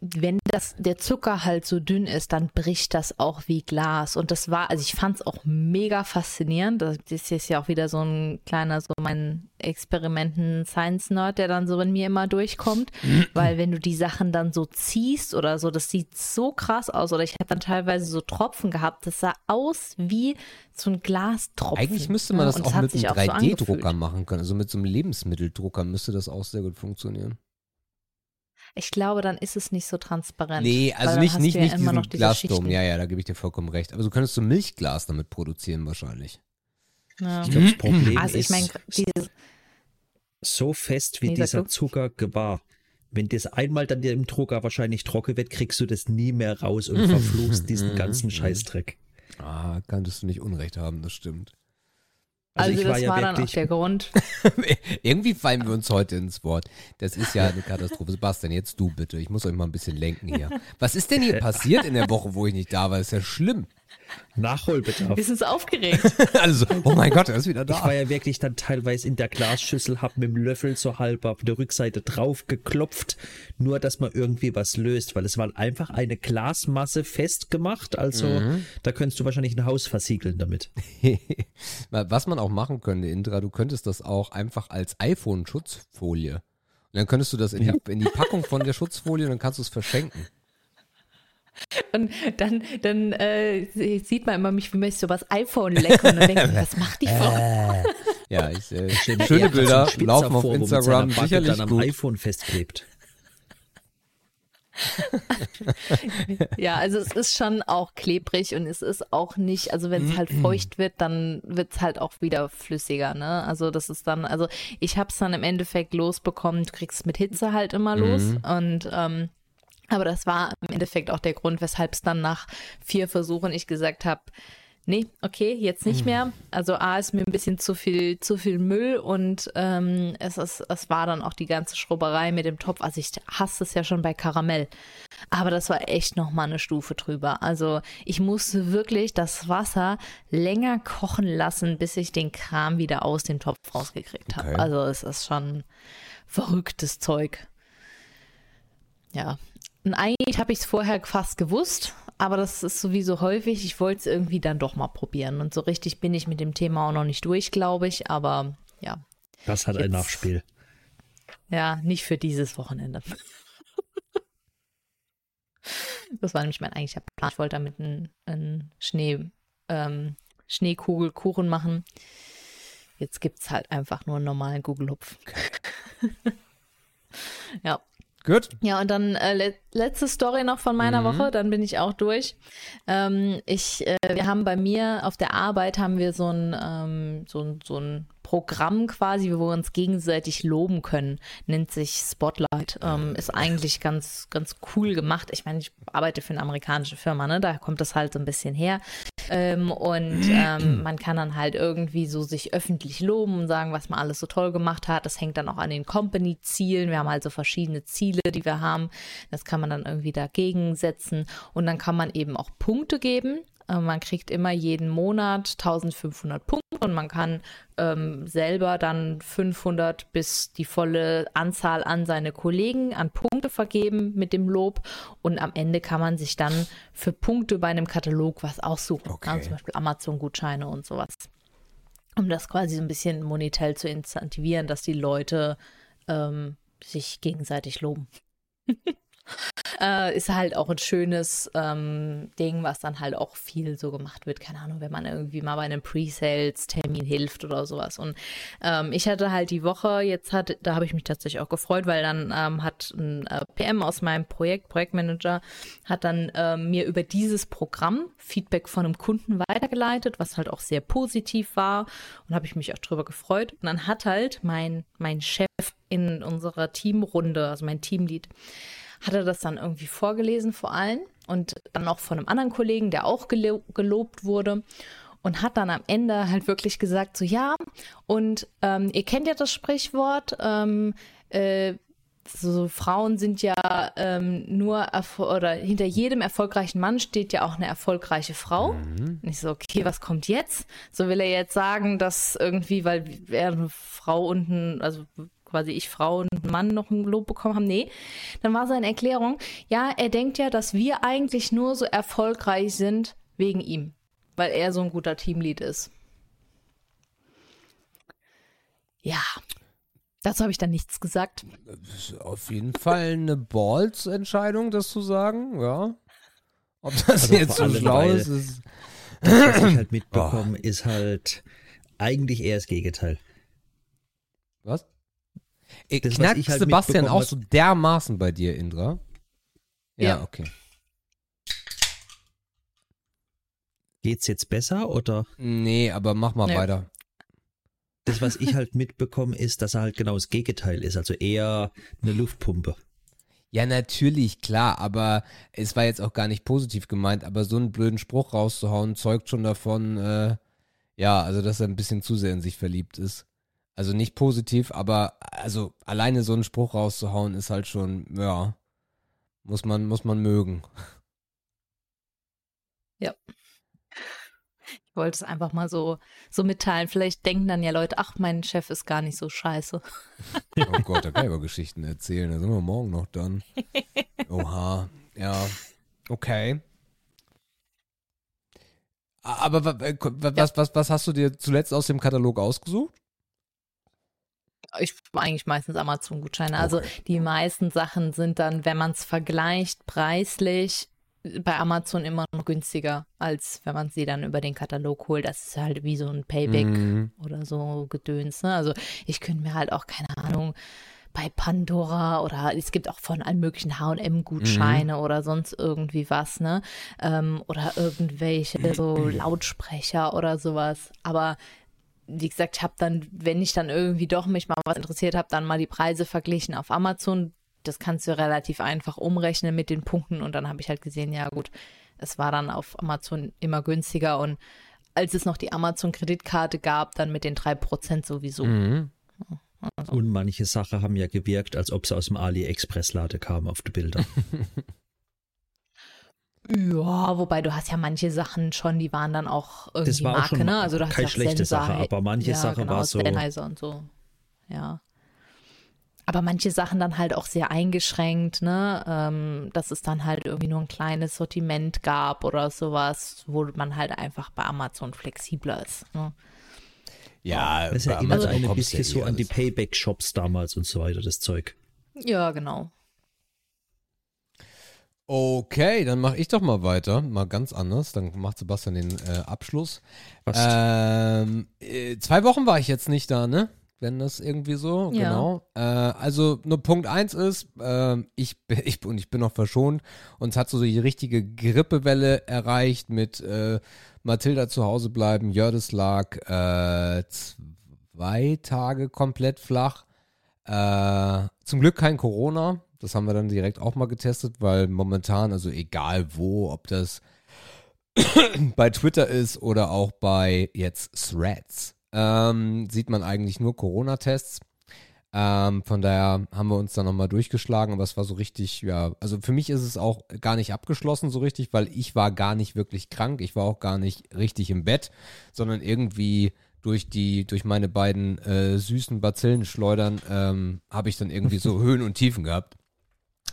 wenn das, der Zucker halt so dünn ist, dann bricht das auch wie Glas. Und das war, also ich fand es auch mega faszinierend. Das ist ja auch wieder so ein kleiner, so mein Experimenten-Science-Nerd, der dann so in mir immer durchkommt. Weil wenn du die Sachen dann so ziehst oder so, das sieht so krass aus. Oder ich habe dann teilweise so Tropfen gehabt, das sah aus wie so ein Glastropfen. Eigentlich müsste man das ja, auch das mit einem 3D-Drucker so machen können. Also mit so einem Lebensmitteldrucker müsste das auch sehr gut funktionieren. Ich glaube, dann ist es nicht so transparent. Nee, also nicht, nicht, nicht ja diesen Glasdom. Ja, ja, da gebe ich dir vollkommen recht. Aber du könntest so Milchglas damit produzieren wahrscheinlich. Ja. Ich glaube, das Problem also, ich mein, ist so fest wie dieser Zucker war. Wenn das einmal dann im Drucker wahrscheinlich trocken wird, kriegst du das nie mehr raus und verfluchst diesen ganzen Scheißdreck. Ah, könntest du nicht Unrecht haben, das stimmt. Also, also das war, ja war dann auch der Grund. Irgendwie fallen wir uns heute ins Wort. Das ist ja eine Katastrophe. Sebastian, jetzt du bitte. Ich muss euch mal ein bisschen lenken hier. Was ist denn hier passiert in der Woche, wo ich nicht da war? Das ist ja schlimm. Nachholbedarf. Wir sind aufgeregt. also, oh mein Gott, er ist wieder da. Ich war ja wirklich dann teilweise in der Glasschüssel, hab mit dem Löffel so halb auf der Rückseite drauf geklopft, nur dass man irgendwie was löst, weil es war einfach eine Glasmasse festgemacht, also mhm. da könntest du wahrscheinlich ein Haus versiegeln damit. was man auch machen könnte, Indra, du könntest das auch einfach als iPhone-Schutzfolie. Und dann könntest du das in die, in die Packung von der Schutzfolie und dann kannst du es verschenken. Und dann, dann äh, sieht man immer mich, wie mich so was iPhone lecken und ich, was macht die Frau? Äh. ja, ich, äh, schöne Bilder laufen auf Instagram sicherlich dann am gut. iPhone festklebt. ja, also es ist schon auch klebrig und es ist auch nicht, also wenn es halt feucht wird, dann wird es halt auch wieder flüssiger, ne? Also das ist dann, also ich habe es dann im Endeffekt losbekommen, du kriegst mit Hitze halt immer los mhm. und ähm, aber das war im Endeffekt auch der Grund, weshalb es dann nach vier Versuchen ich gesagt habe, nee, okay, jetzt nicht mehr. Also A ist mir ein bisschen zu viel, zu viel Müll und ähm, es, ist, es war dann auch die ganze Schrubberei mit dem Topf. Also ich hasse es ja schon bei Karamell. Aber das war echt nochmal eine Stufe drüber. Also ich musste wirklich das Wasser länger kochen lassen, bis ich den Kram wieder aus dem Topf rausgekriegt habe. Okay. Also es ist schon verrücktes Zeug. Ja, und eigentlich habe ich es vorher fast gewusst, aber das ist sowieso häufig. Ich wollte es irgendwie dann doch mal probieren. Und so richtig bin ich mit dem Thema auch noch nicht durch, glaube ich. Aber ja. Das hat Jetzt, ein Nachspiel. Ja, nicht für dieses Wochenende. das war nämlich mein eigentlicher Plan. Ich wollte damit einen, einen Schnee, ähm, Schneekugelkuchen machen. Jetzt gibt es halt einfach nur einen normalen Gugelhupf. ja. Gut. Ja, und dann äh, le letzte Story noch von meiner mhm. Woche, dann bin ich auch durch. Ähm, ich, äh, wir haben bei mir auf der Arbeit haben wir so ein, ähm, so, so ein Programm quasi, wo wir uns gegenseitig loben können, nennt sich Spotlight. Ähm, ist eigentlich ganz, ganz cool gemacht. Ich meine, ich arbeite für eine amerikanische Firma, ne? Da kommt das halt so ein bisschen her. Ähm, und ähm, man kann dann halt irgendwie so sich öffentlich loben und sagen, was man alles so toll gemacht hat. Das hängt dann auch an den Company-Zielen. Wir haben halt so verschiedene Ziele, die wir haben. Das kann man dann irgendwie dagegen setzen. Und dann kann man eben auch Punkte geben. Äh, man kriegt immer jeden Monat 1500 Punkte und man kann ähm, selber dann 500 bis die volle Anzahl an seine Kollegen an Punkte vergeben mit dem Lob und am Ende kann man sich dann für Punkte bei einem Katalog was aussuchen, okay. ja, zum Beispiel Amazon-Gutscheine und sowas, um das quasi so ein bisschen monetär zu incentivieren, dass die Leute ähm, sich gegenseitig loben. äh, ist halt auch ein schönes ähm, Ding, was dann halt auch viel so gemacht wird. Keine Ahnung, wenn man irgendwie mal bei einem Pre-Sales-Termin hilft oder sowas. Und ähm, ich hatte halt die Woche, jetzt hat, da habe ich mich tatsächlich auch gefreut, weil dann ähm, hat ein äh, PM aus meinem Projekt, Projektmanager, hat dann äh, mir über dieses Programm Feedback von einem Kunden weitergeleitet, was halt auch sehr positiv war. Und habe ich mich auch drüber gefreut. Und dann hat halt mein, mein Chef in unserer Teamrunde, also mein Teamlead, hat er das dann irgendwie vorgelesen vor allen und dann auch von einem anderen Kollegen, der auch gelo gelobt wurde und hat dann am Ende halt wirklich gesagt, so ja, und ähm, ihr kennt ja das Sprichwort, ähm, äh, so Frauen sind ja ähm, nur oder hinter jedem erfolgreichen Mann steht ja auch eine erfolgreiche Frau. Mhm. Und ich so, okay, was kommt jetzt? So will er jetzt sagen, dass irgendwie, weil er eine Frau unten, also quasi ich Frau und Mann noch ein Lob bekommen haben. Nee, dann war seine Erklärung, ja, er denkt ja, dass wir eigentlich nur so erfolgreich sind wegen ihm, weil er so ein guter Teamlead ist. Ja, dazu habe ich dann nichts gesagt. Auf jeden Fall eine Balls-Entscheidung, das zu sagen, ja. Ob das also jetzt so schlau ist, ist. Das, was ich halt mitbekomme, oh. ist halt eigentlich eher das Gegenteil. Was? Das, knackt halt Sebastian auch so dermaßen bei dir, Indra? Ja, ja, okay. Geht's jetzt besser oder? Nee, aber mach mal nee. weiter. Das, was ich halt mitbekomme, ist, dass er halt genau das Gegenteil ist, also eher eine Luftpumpe. Ja, natürlich, klar, aber es war jetzt auch gar nicht positiv gemeint, aber so einen blöden Spruch rauszuhauen, zeugt schon davon, äh, ja, also dass er ein bisschen zu sehr in sich verliebt ist. Also nicht positiv, aber also alleine so einen Spruch rauszuhauen ist halt schon, ja, muss man, muss man mögen. Ja. Ich wollte es einfach mal so, so mitteilen. Vielleicht denken dann ja Leute, ach, mein Chef ist gar nicht so scheiße. Oh Gott, da kann ich aber Geschichten erzählen. Da sind wir morgen noch dann. Oha, ja, okay. Aber was, was, was hast du dir zuletzt aus dem Katalog ausgesucht? Ich eigentlich meistens Amazon-Gutscheine. Also die meisten Sachen sind dann, wenn man es vergleicht, preislich bei Amazon immer noch günstiger, als wenn man sie dann über den Katalog holt. Das ist halt wie so ein Payback mhm. oder so Gedöns. Ne? Also ich könnte mir halt auch, keine Ahnung, bei Pandora oder es gibt auch von allen möglichen H&M-Gutscheine mhm. oder sonst irgendwie was, ne? Ähm, oder irgendwelche so Lautsprecher oder sowas. Aber wie gesagt, ich habe dann, wenn ich dann irgendwie doch mich mal was interessiert habe, dann mal die Preise verglichen auf Amazon. Das kannst du relativ einfach umrechnen mit den Punkten und dann habe ich halt gesehen, ja gut, es war dann auf Amazon immer günstiger und als es noch die Amazon-Kreditkarte gab, dann mit den 3% sowieso. Mhm. Also. Und manche Sachen haben ja gewirkt, als ob sie aus dem AliExpress-Lade kamen auf die Bilder. Ja, wobei du hast ja manche Sachen schon, die waren dann auch irgendwie das war Marke, auch schon ne? Also du hast keine schlechte Sache, aber manche ja, Sache genau, war so. Sennheiser und so. Ja. Aber manche Sachen dann halt auch sehr eingeschränkt, ne? Ähm, dass es dann halt irgendwie nur ein kleines Sortiment gab oder sowas, wo man halt einfach bei Amazon flexibler ist. Ne? Ja, das erinnert also, ein bisschen so an die Payback-Shops damals und so weiter, das Zeug. Ja, genau. Okay, dann mache ich doch mal weiter, mal ganz anders. Dann macht Sebastian den äh, Abschluss. Ähm, äh, zwei Wochen war ich jetzt nicht da, ne? Wenn das irgendwie so, ja. genau. Äh, also nur Punkt eins ist, äh, ich, ich, und ich bin noch verschont, uns hat so die richtige Grippewelle erreicht mit äh, Mathilda zu Hause bleiben, Jördis lag äh, zwei Tage komplett flach. Äh, zum Glück kein Corona, das haben wir dann direkt auch mal getestet, weil momentan, also egal wo, ob das bei Twitter ist oder auch bei jetzt Threads, ähm, sieht man eigentlich nur Corona-Tests. Ähm, von daher haben wir uns dann nochmal durchgeschlagen, aber es war so richtig, ja, also für mich ist es auch gar nicht abgeschlossen so richtig, weil ich war gar nicht wirklich krank, ich war auch gar nicht richtig im Bett, sondern irgendwie durch die, durch meine beiden äh, süßen Bazillenschleudern ähm, habe ich dann irgendwie so Höhen und Tiefen gehabt.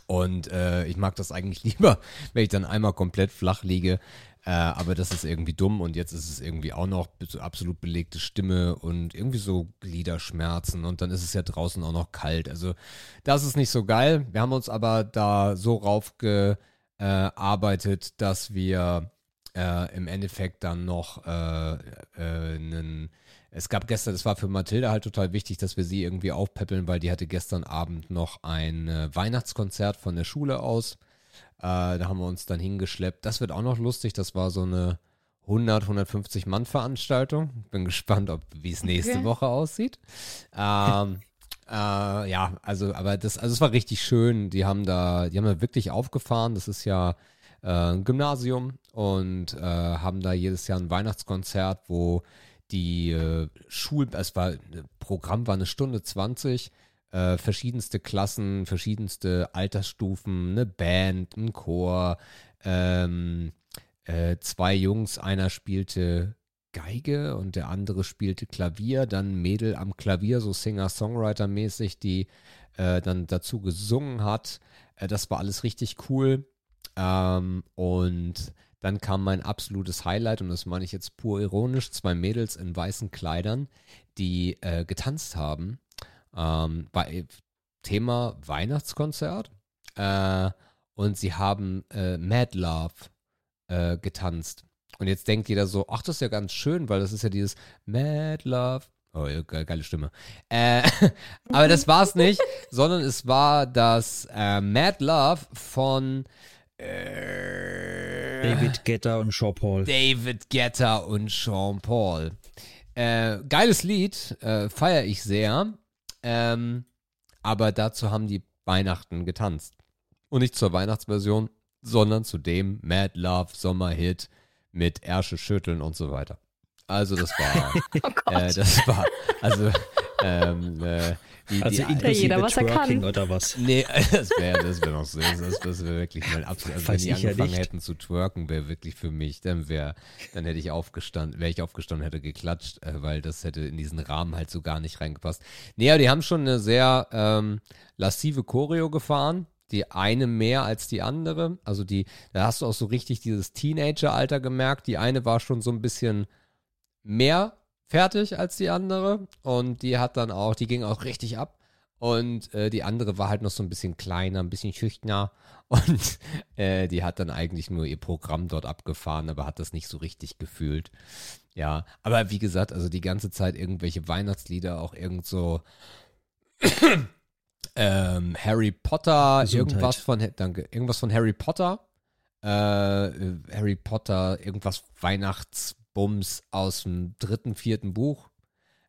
Und äh, ich mag das eigentlich lieber, wenn ich dann einmal komplett flach liege. Äh, aber das ist irgendwie dumm und jetzt ist es irgendwie auch noch so absolut belegte Stimme und irgendwie so Gliederschmerzen und dann ist es ja draußen auch noch kalt. Also das ist nicht so geil. Wir haben uns aber da so raufgearbeitet, äh, dass wir äh, im Endeffekt dann noch äh, äh, einen es gab gestern, es war für Mathilda halt total wichtig, dass wir sie irgendwie aufpäppeln, weil die hatte gestern Abend noch ein äh, Weihnachtskonzert von der Schule aus. Äh, da haben wir uns dann hingeschleppt. Das wird auch noch lustig. Das war so eine 100, 150 Mann Veranstaltung. Bin gespannt, ob wie es nächste okay. Woche aussieht. Ähm, äh, ja, also, aber das, also es war richtig schön. Die haben da, die haben da wirklich aufgefahren. Das ist ja äh, ein Gymnasium und äh, haben da jedes Jahr ein Weihnachtskonzert, wo die äh, Schul, es war, Programm war eine Stunde 20, äh, verschiedenste Klassen, verschiedenste Altersstufen, eine Band, ein Chor, ähm, äh, zwei Jungs, einer spielte Geige und der andere spielte Klavier, dann Mädel am Klavier, so Singer-Songwriter-mäßig, die äh, dann dazu gesungen hat. Äh, das war alles richtig cool. Ähm, und dann kam mein absolutes Highlight, und das meine ich jetzt pur ironisch, zwei Mädels in weißen Kleidern, die äh, getanzt haben. Ähm, bei Thema Weihnachtskonzert. Äh, und sie haben äh, Mad Love äh, getanzt. Und jetzt denkt jeder so, ach, das ist ja ganz schön, weil das ist ja dieses Mad Love. Oh, geile Stimme. Äh, aber das war es nicht, sondern es war das äh, Mad Love von äh, David Guetta und Sean Paul. David Guetta und Sean Paul. Äh, geiles Lied, äh, feiere ich sehr. Ähm, aber dazu haben die Weihnachten getanzt. Und nicht zur Weihnachtsversion, sondern zu dem Mad Love Sommerhit mit Ärsche schütteln und so weiter. Also das war, oh äh, das war, also ähm, äh, die, also die, inklusive jeder, was Twerking oder was? Nee, das wäre das wär noch so, das, das wäre wirklich mein absolut, also wenn die angefangen ja hätten zu twerken, wäre wirklich für mich, dann wäre, dann hätte ich aufgestanden, wäre ich aufgestanden, hätte geklatscht, äh, weil das hätte in diesen Rahmen halt so gar nicht reingepasst. Nee, aber die haben schon eine sehr ähm, lassive Choreo gefahren, die eine mehr als die andere. Also die, da hast du auch so richtig dieses Teenager-Alter gemerkt. Die eine war schon so ein bisschen mehr fertig als die andere und die hat dann auch, die ging auch richtig ab. Und äh, die andere war halt noch so ein bisschen kleiner, ein bisschen schüchterner. Und äh, die hat dann eigentlich nur ihr Programm dort abgefahren, aber hat das nicht so richtig gefühlt. Ja, aber wie gesagt, also die ganze Zeit irgendwelche Weihnachtslieder, auch irgend so ähm, Harry Potter, Gesundheit. irgendwas von, danke, irgendwas von Harry Potter. Äh, Harry Potter, irgendwas Weihnachtsbums aus dem dritten, vierten Buch.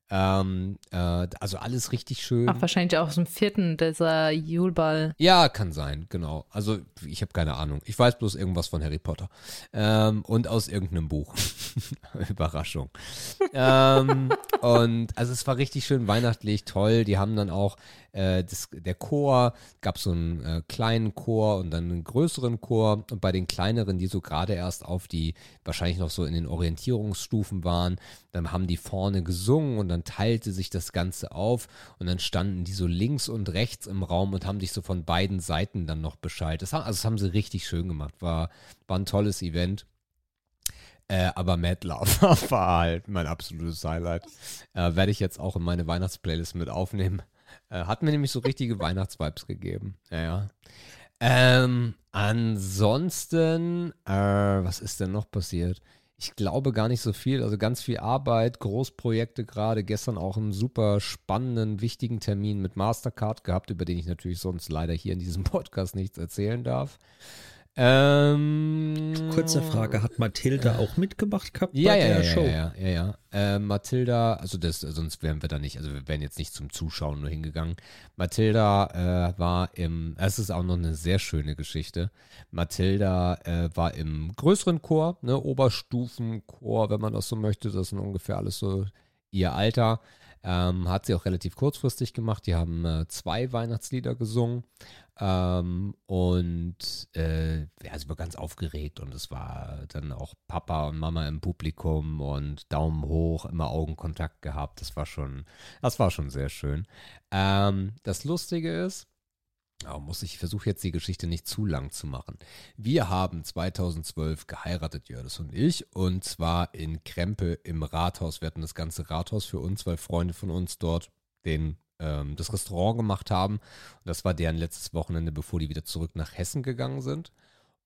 Ähm, äh, also alles richtig schön. Ach, wahrscheinlich auch aus dem vierten, dieser Julball. Ja, kann sein, genau. Also ich habe keine Ahnung. Ich weiß bloß irgendwas von Harry Potter. Ähm, und aus irgendeinem Buch. Überraschung. ähm, und also es war richtig schön weihnachtlich, toll. Die haben dann auch äh, das, der Chor, gab so einen äh, kleinen Chor und dann einen größeren Chor. Und bei den kleineren, die so gerade erst auf die, wahrscheinlich noch so in den Orientierungsstufen waren, dann haben die vorne gesungen und dann teilte sich das Ganze auf und dann standen die so links und rechts im Raum und haben sich so von beiden Seiten dann noch Bescheid. Das, also das haben sie richtig schön gemacht. War, war ein tolles Event. Äh, aber Mad Love war halt mein absolutes Highlight. Äh, Werde ich jetzt auch in meine Weihnachtsplaylist mit aufnehmen. Äh, hat mir nämlich so richtige Weihnachtsvibes gegeben. Ja, ja. Ähm, ansonsten, äh, was ist denn noch passiert? Ich glaube gar nicht so viel. Also ganz viel Arbeit, Großprojekte gerade. Gestern auch einen super spannenden, wichtigen Termin mit Mastercard gehabt, über den ich natürlich sonst leider hier in diesem Podcast nichts erzählen darf. Ähm, Kurze Frage, hat Mathilda auch mitgemacht gehabt ja, bei ja, der ja, Show? Ja, ja, ja. Äh, Mathilda, also das, sonst wären wir da nicht, also wir wären jetzt nicht zum Zuschauen nur hingegangen. Mathilda äh, war im, es ist auch noch eine sehr schöne Geschichte. Mathilda äh, war im größeren Chor, ne, Oberstufenchor, wenn man das so möchte. Das sind ungefähr alles so ihr Alter. Ähm, hat sie auch relativ kurzfristig gemacht. Die haben äh, zwei Weihnachtslieder gesungen. Ähm, und äh, ja, sie war ganz aufgeregt und es war dann auch Papa und Mama im Publikum und Daumen hoch, immer Augenkontakt gehabt. Das war schon, das war schon sehr schön. Ähm, das Lustige ist, Oh, muss ich versuche jetzt die Geschichte nicht zu lang zu machen. Wir haben 2012 geheiratet, Jördis und ich, und zwar in Krempe im Rathaus. Wir hatten das ganze Rathaus für uns, weil Freunde von uns dort den, ähm, das Restaurant gemacht haben. Das war deren letztes Wochenende, bevor die wieder zurück nach Hessen gegangen sind.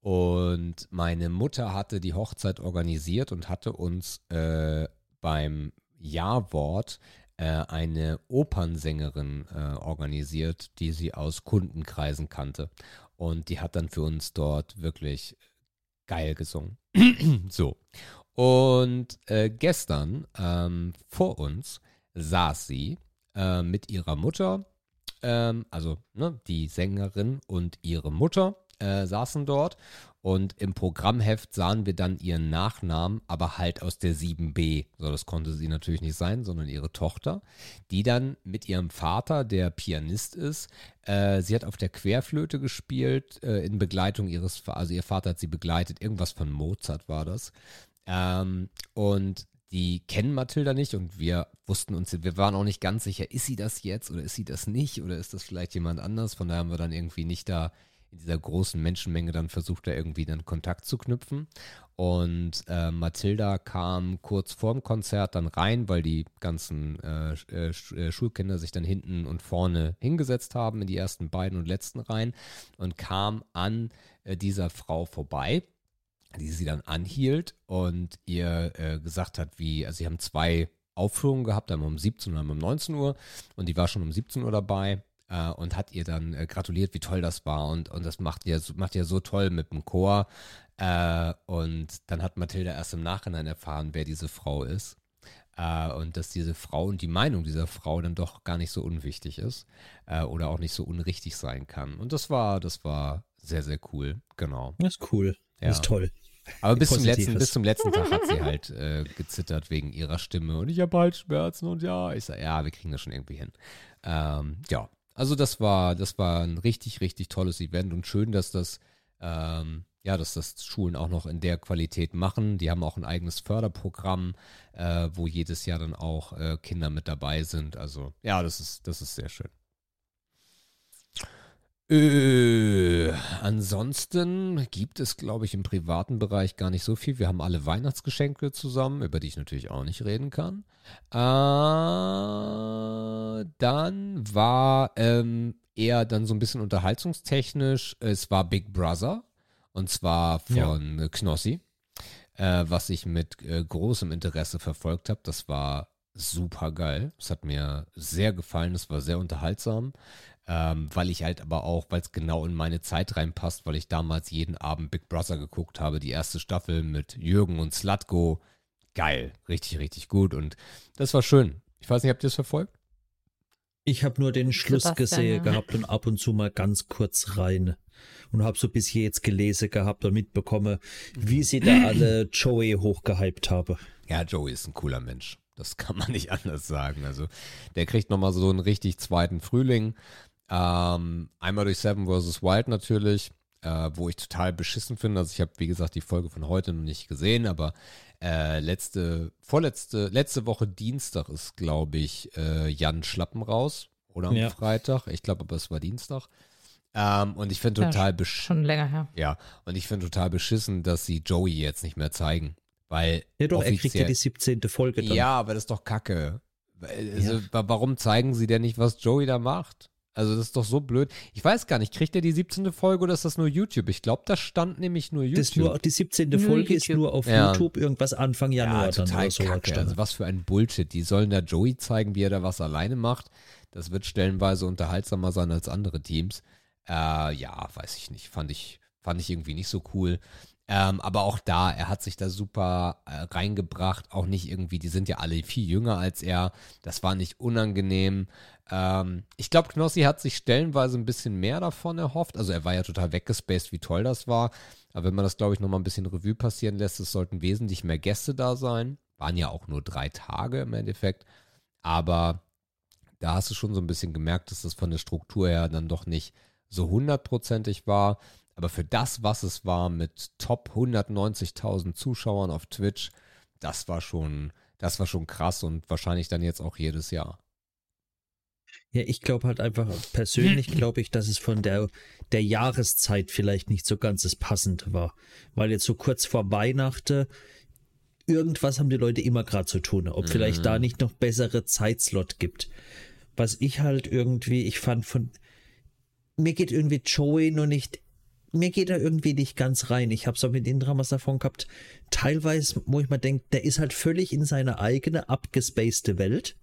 Und meine Mutter hatte die Hochzeit organisiert und hatte uns äh, beim Ja-Wort äh, eine Opernsängerin äh, organisiert, die sie aus Kundenkreisen kannte. Und die hat dann für uns dort wirklich geil gesungen. so. Und äh, gestern ähm, vor uns saß sie äh, mit ihrer Mutter, ähm, also ne, die Sängerin und ihre Mutter äh, saßen dort und im Programmheft sahen wir dann ihren Nachnamen, aber halt aus der 7b. So, das konnte sie natürlich nicht sein, sondern ihre Tochter, die dann mit ihrem Vater, der Pianist ist, äh, sie hat auf der Querflöte gespielt, äh, in Begleitung ihres, also ihr Vater hat sie begleitet, irgendwas von Mozart war das. Ähm, und die kennen Mathilda nicht und wir wussten uns, wir waren auch nicht ganz sicher, ist sie das jetzt oder ist sie das nicht oder ist das vielleicht jemand anders? Von daher haben wir dann irgendwie nicht da in dieser großen Menschenmenge dann versucht, da irgendwie dann Kontakt zu knüpfen. Und äh, Mathilda kam kurz vorm Konzert dann rein, weil die ganzen äh, äh, äh, Schulkinder sich dann hinten und vorne hingesetzt haben in die ersten beiden und letzten Reihen und kam an äh, dieser Frau vorbei die sie dann anhielt und ihr äh, gesagt hat, wie, also sie haben zwei Aufführungen gehabt, einmal um 17 und einmal um 19 Uhr. Und die war schon um 17 Uhr dabei äh, und hat ihr dann äh, gratuliert, wie toll das war. Und, und das macht ihr, macht ihr so toll mit dem Chor. Äh, und dann hat Mathilda erst im Nachhinein erfahren, wer diese Frau ist. Äh, und dass diese Frau und die Meinung dieser Frau dann doch gar nicht so unwichtig ist äh, oder auch nicht so unrichtig sein kann. Und das war, das war sehr, sehr cool, genau. Das ist cool. Ja. Das ist toll. Aber bis zum, letzten, bis zum letzten Tag hat sie halt äh, gezittert wegen ihrer Stimme und ich habe halt Schmerzen und ja, ich sage, ja, wir kriegen das schon irgendwie hin. Ähm, ja, also das war, das war ein richtig, richtig tolles Event und schön, dass das, ähm, ja, dass das Schulen auch noch in der Qualität machen. Die haben auch ein eigenes Förderprogramm, äh, wo jedes Jahr dann auch äh, Kinder mit dabei sind. Also ja, das ist, das ist sehr schön. Äh, ansonsten gibt es, glaube ich, im privaten Bereich gar nicht so viel. Wir haben alle Weihnachtsgeschenke zusammen, über die ich natürlich auch nicht reden kann. Äh, dann war ähm, eher dann so ein bisschen unterhaltungstechnisch. Es war Big Brother und zwar von ja. Knossi, äh, was ich mit äh, großem Interesse verfolgt habe. Das war super geil. Es hat mir sehr gefallen. Es war sehr unterhaltsam ähm, weil ich halt aber auch, weil es genau in meine Zeit reinpasst, weil ich damals jeden Abend Big Brother geguckt habe, die erste Staffel mit Jürgen und Slatko. Geil, richtig, richtig gut und das war schön. Ich weiß nicht, habt ihr es verfolgt? Ich habe nur den Schluss Sebastian, gesehen ja. gehabt und ab und zu mal ganz kurz rein und habe so bis hier jetzt gelesen gehabt und mitbekommen, wie sie da alle Joey hochgehypt habe. Ja, Joey ist ein cooler Mensch. Das kann man nicht anders sagen. Also, der kriegt nochmal so einen richtig zweiten Frühling. Ähm, einmal durch Seven vs. Wild natürlich, äh, wo ich total beschissen finde. Also ich habe, wie gesagt, die Folge von heute noch nicht gesehen, aber äh, letzte, vorletzte, letzte Woche Dienstag ist, glaube ich, äh, Jan Schlappen raus. Oder am ja. Freitag. Ich glaube aber, es war Dienstag. Ähm, und ich finde total ja, beschissen. Schon länger her. Ja, und ich finde total beschissen, dass sie Joey jetzt nicht mehr zeigen. Weil. Ja, doch, er kriegt ja die 17. Folge dann. Ja, aber das ist doch kacke. Also, ja. warum zeigen sie denn nicht, was Joey da macht? Also das ist doch so blöd. Ich weiß gar nicht, kriegt er die 17. Folge oder ist das nur YouTube? Ich glaube, das stand nämlich nur YouTube. Das nur, die 17. Nur Folge YouTube. ist nur auf ja. YouTube irgendwas Anfang Januar ja, total dann oder so. Also was für ein Bullshit. Die sollen da Joey zeigen, wie er da was alleine macht. Das wird stellenweise unterhaltsamer sein als andere Teams. Äh, ja, weiß ich nicht. Fand ich, fand ich irgendwie nicht so cool. Ähm, aber auch da, er hat sich da super äh, reingebracht. Auch nicht irgendwie, die sind ja alle viel jünger als er. Das war nicht unangenehm. Ähm, ich glaube, Knossi hat sich stellenweise ein bisschen mehr davon erhofft. Also er war ja total weggespaced, wie toll das war. Aber wenn man das, glaube ich, nochmal ein bisschen Revue passieren lässt, es sollten wesentlich mehr Gäste da sein. Waren ja auch nur drei Tage im Endeffekt. Aber da hast du schon so ein bisschen gemerkt, dass das von der Struktur her dann doch nicht so hundertprozentig war. Aber für das, was es war mit Top 190.000 Zuschauern auf Twitch, das war schon, das war schon krass und wahrscheinlich dann jetzt auch jedes Jahr. Ja, ich glaube halt einfach, persönlich glaube ich, dass es von der, der Jahreszeit vielleicht nicht so ganz das passend war. Weil jetzt so kurz vor Weihnachten, irgendwas haben die Leute immer gerade zu tun. Ob mhm. vielleicht da nicht noch bessere Zeitslot gibt. Was ich halt irgendwie, ich fand von, mir geht irgendwie Joey nur nicht mir geht er irgendwie nicht ganz rein. Ich habe es auch mit den Dramas davon gehabt. Teilweise, wo ich mal denke, der ist halt völlig in seine eigene abgespacede Welt.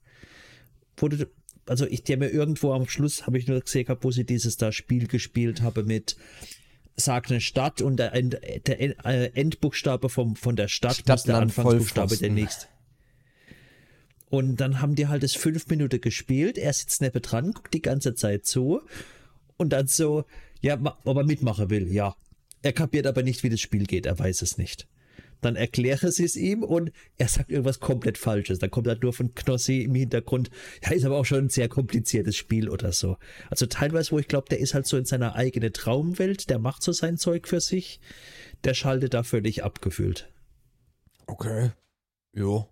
Du, also ich der mir irgendwo am Schluss habe ich nur gesehen gehabt, wo sie dieses da Spiel gespielt habe mit sag eine Stadt und der, End, der äh, Endbuchstabe vom, von der Stadt Stadt muss der Anfangsbuchstabe der nächste. Und dann haben die halt das fünf Minuten gespielt. Er sitzt neben dran, guckt die ganze Zeit zu. Und dann so, ja, ob er mitmachen will, ja. Er kapiert aber nicht, wie das Spiel geht, er weiß es nicht. Dann erkläre sie es ihm und er sagt irgendwas komplett Falsches. Dann kommt halt nur von Knossi im Hintergrund, ja, ist aber auch schon ein sehr kompliziertes Spiel oder so. Also teilweise, wo ich glaube, der ist halt so in seiner eigenen Traumwelt, der macht so sein Zeug für sich, der schaltet da völlig abgefühlt. Okay. Jo.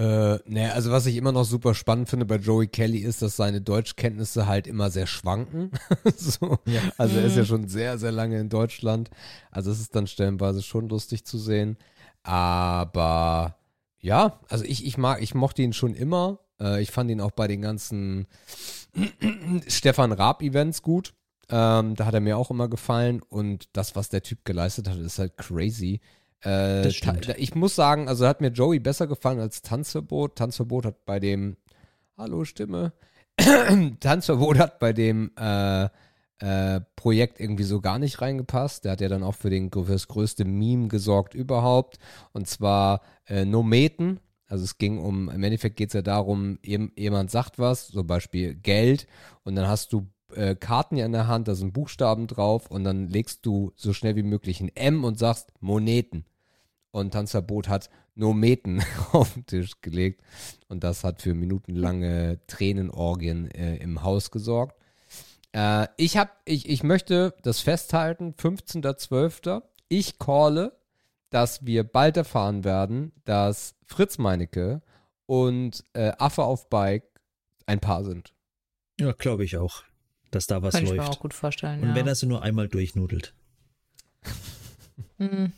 Äh, ne, also was ich immer noch super spannend finde bei Joey Kelly ist, dass seine Deutschkenntnisse halt immer sehr schwanken. so. ja. Also er ist ja mhm. schon sehr, sehr lange in Deutschland. Also es ist dann stellenweise schon lustig zu sehen. Aber ja, also ich, ich mag, ich mochte ihn schon immer. Äh, ich fand ihn auch bei den ganzen Stefan Raab-Events gut. Ähm, da hat er mir auch immer gefallen. Und das, was der Typ geleistet hat, ist halt crazy. Äh, ich muss sagen, also hat mir Joey besser gefallen als Tanzverbot. Tanzverbot hat bei dem, hallo Stimme, Tanzverbot hat bei dem äh, äh, Projekt irgendwie so gar nicht reingepasst. Der hat ja dann auch für, den, für das größte Meme gesorgt überhaupt. Und zwar äh, Nometen. Also es ging um, im Endeffekt geht es ja darum, jemand sagt was, zum Beispiel Geld, und dann hast du äh, Karten ja in der Hand, da sind Buchstaben drauf und dann legst du so schnell wie möglich ein M und sagst Moneten. Und Tanzverbot hat Nometen auf den Tisch gelegt und das hat für minutenlange Tränenorgien äh, im Haus gesorgt. Äh, ich, hab, ich, ich möchte das festhalten, 15.12. Ich calle, dass wir bald erfahren werden, dass Fritz Meinecke und äh, Affe auf Bike ein Paar sind. Ja, glaube ich auch dass da was Kann läuft. Kann ich mir auch gut vorstellen. Und ja. wenn er sie nur einmal durchnudelt. Hm,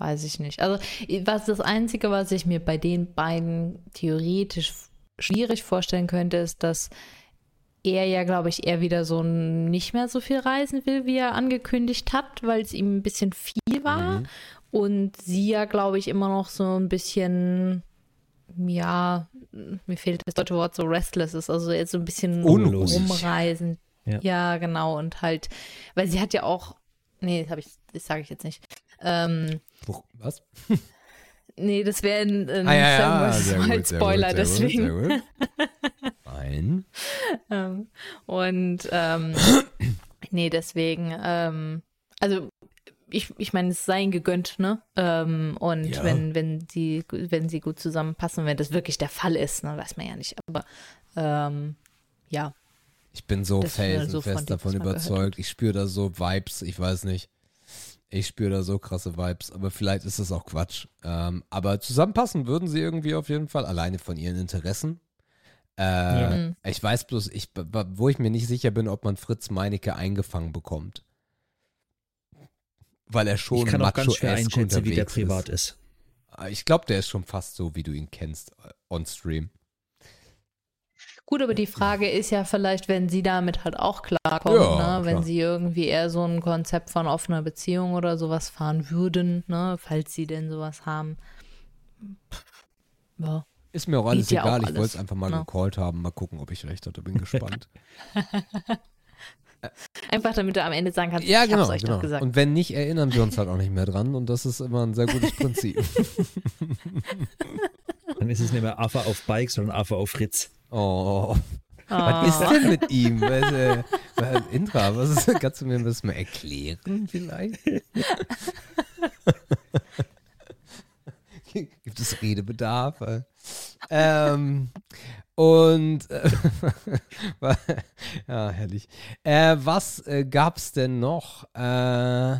weiß ich nicht. Also, was das Einzige, was ich mir bei den beiden theoretisch schwierig vorstellen könnte, ist, dass er ja, glaube ich, eher wieder so nicht mehr so viel reisen will, wie er angekündigt hat, weil es ihm ein bisschen viel war. Mhm. Und sie ja, glaube ich, immer noch so ein bisschen, ja, mir fehlt das deutsche Wort so restless ist, also jetzt so ein bisschen Unruhig. rumreisen. Ja. ja. genau. Und halt, weil sie hat ja auch, nee, das, ich, das sage ich jetzt nicht. Ähm, Was? Nee, das wäre ein, ein ah, ja, ja. Gut, Spoiler, sehr gut, sehr deswegen. Gut, Nein. ähm, und ähm, nee, deswegen, ähm, also ich, ich meine, es sei ihnen gegönnt, ne? Ähm, und ja. wenn, wenn sie, wenn sie gut zusammenpassen, wenn das wirklich der Fall ist, ne, weiß man ja nicht. Aber ähm, ja. Ich bin so felsenfest so davon überzeugt. Ich spüre da so Vibes, ich weiß nicht. Ich spüre da so krasse Vibes, aber vielleicht ist das auch Quatsch. Ähm, aber zusammenpassen würden sie irgendwie auf jeden Fall, alleine von ihren Interessen. Äh, ja. Mhm. Ich weiß bloß, ich, wo ich mir nicht sicher bin, ob man Fritz Meinecke eingefangen bekommt weil er schon ich kann auch ganz schwer einschätzen, wie der privat ist. ist. Ah, ich glaube, der ist schon fast so, wie du ihn kennst, äh, on stream. Gut, aber die Frage ist ja vielleicht, wenn sie damit halt auch klarkommen, ja, ne? wenn sie irgendwie eher so ein Konzept von offener Beziehung oder sowas fahren würden, ne? falls sie denn sowas haben. Ja. Ist mir auch alles Liegt egal, ja ich wollte es einfach mal ne? gecallt haben, mal gucken, ob ich recht hatte, bin gespannt. Einfach damit du am Ende sagen kannst, ja, ich genau, euch genau. doch gesagt. Und wenn nicht, erinnern wir uns halt auch nicht mehr dran und das ist immer ein sehr gutes Prinzip. Dann ist es nicht mehr Affe auf Bike, sondern Affe auf Fritz. Oh. Oh. Was ist denn mit ihm? Was, äh, Indra, was ist, kannst du mir das mal erklären vielleicht? Gibt es Redebedarf? Ähm, und äh, ja, herrlich. Äh, was äh, gab es denn noch? Äh,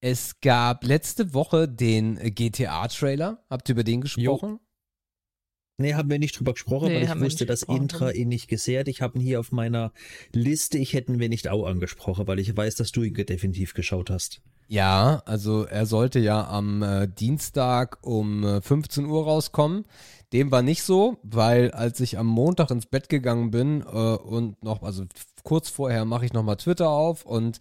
es gab letzte Woche den GTA-Trailer. Habt ihr über den gesprochen? Jo. Nee, haben wir nicht drüber gesprochen, nee, weil ich wusste, dass Intra ihn nicht gesehrt. Ich habe ihn hier auf meiner Liste. Ich hätten wir nicht auch angesprochen, weil ich weiß, dass du ihn definitiv geschaut hast. Ja, also er sollte ja am äh, Dienstag um 15 äh, Uhr rauskommen. Dem war nicht so, weil als ich am Montag ins Bett gegangen bin äh, und noch, also kurz vorher mache ich nochmal Twitter auf und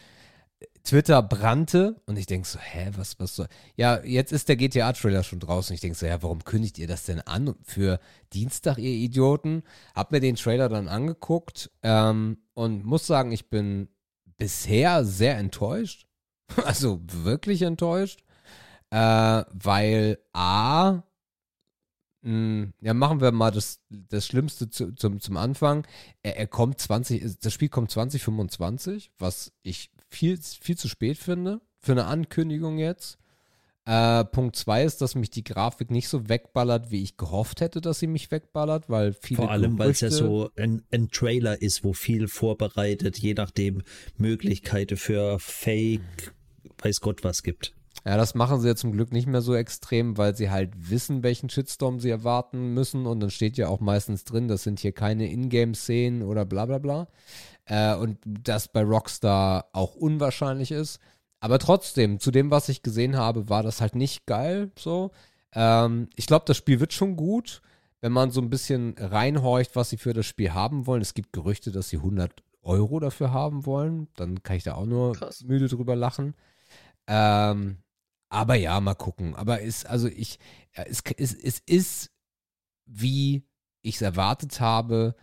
Twitter brannte und ich denke so, hä, was, was soll. Ja, jetzt ist der GTA-Trailer schon draußen. Ich denke so, ja, warum kündigt ihr das denn an für Dienstag, ihr Idioten? Hab mir den Trailer dann angeguckt ähm, und muss sagen, ich bin bisher sehr enttäuscht. Also wirklich enttäuscht. Äh, weil A, hm, ja, machen wir mal das, das Schlimmste zu, zum, zum Anfang. Er, er kommt 20, das Spiel kommt 2025, was ich viel, viel zu spät finde für eine Ankündigung jetzt. Äh, Punkt 2 ist, dass mich die Grafik nicht so wegballert, wie ich gehofft hätte, dass sie mich wegballert, weil viele. Vor allem, weil es ja so ein, ein, Trailer ist, wo viel vorbereitet, je nachdem Möglichkeiten für Fake, weiß Gott was gibt. Ja, das machen sie ja zum Glück nicht mehr so extrem, weil sie halt wissen, welchen Shitstorm sie erwarten müssen. Und dann steht ja auch meistens drin, das sind hier keine Ingame-Szenen oder bla bla bla. Äh, und das bei Rockstar auch unwahrscheinlich ist. Aber trotzdem, zu dem, was ich gesehen habe, war das halt nicht geil. So. Ähm, ich glaube, das Spiel wird schon gut, wenn man so ein bisschen reinhorcht, was sie für das Spiel haben wollen. Es gibt Gerüchte, dass sie 100 Euro dafür haben wollen. Dann kann ich da auch nur Krass. müde drüber lachen. Ähm, aber ja, mal gucken. Aber ist, also ich, es, es, es ist, wie ich es erwartet habe,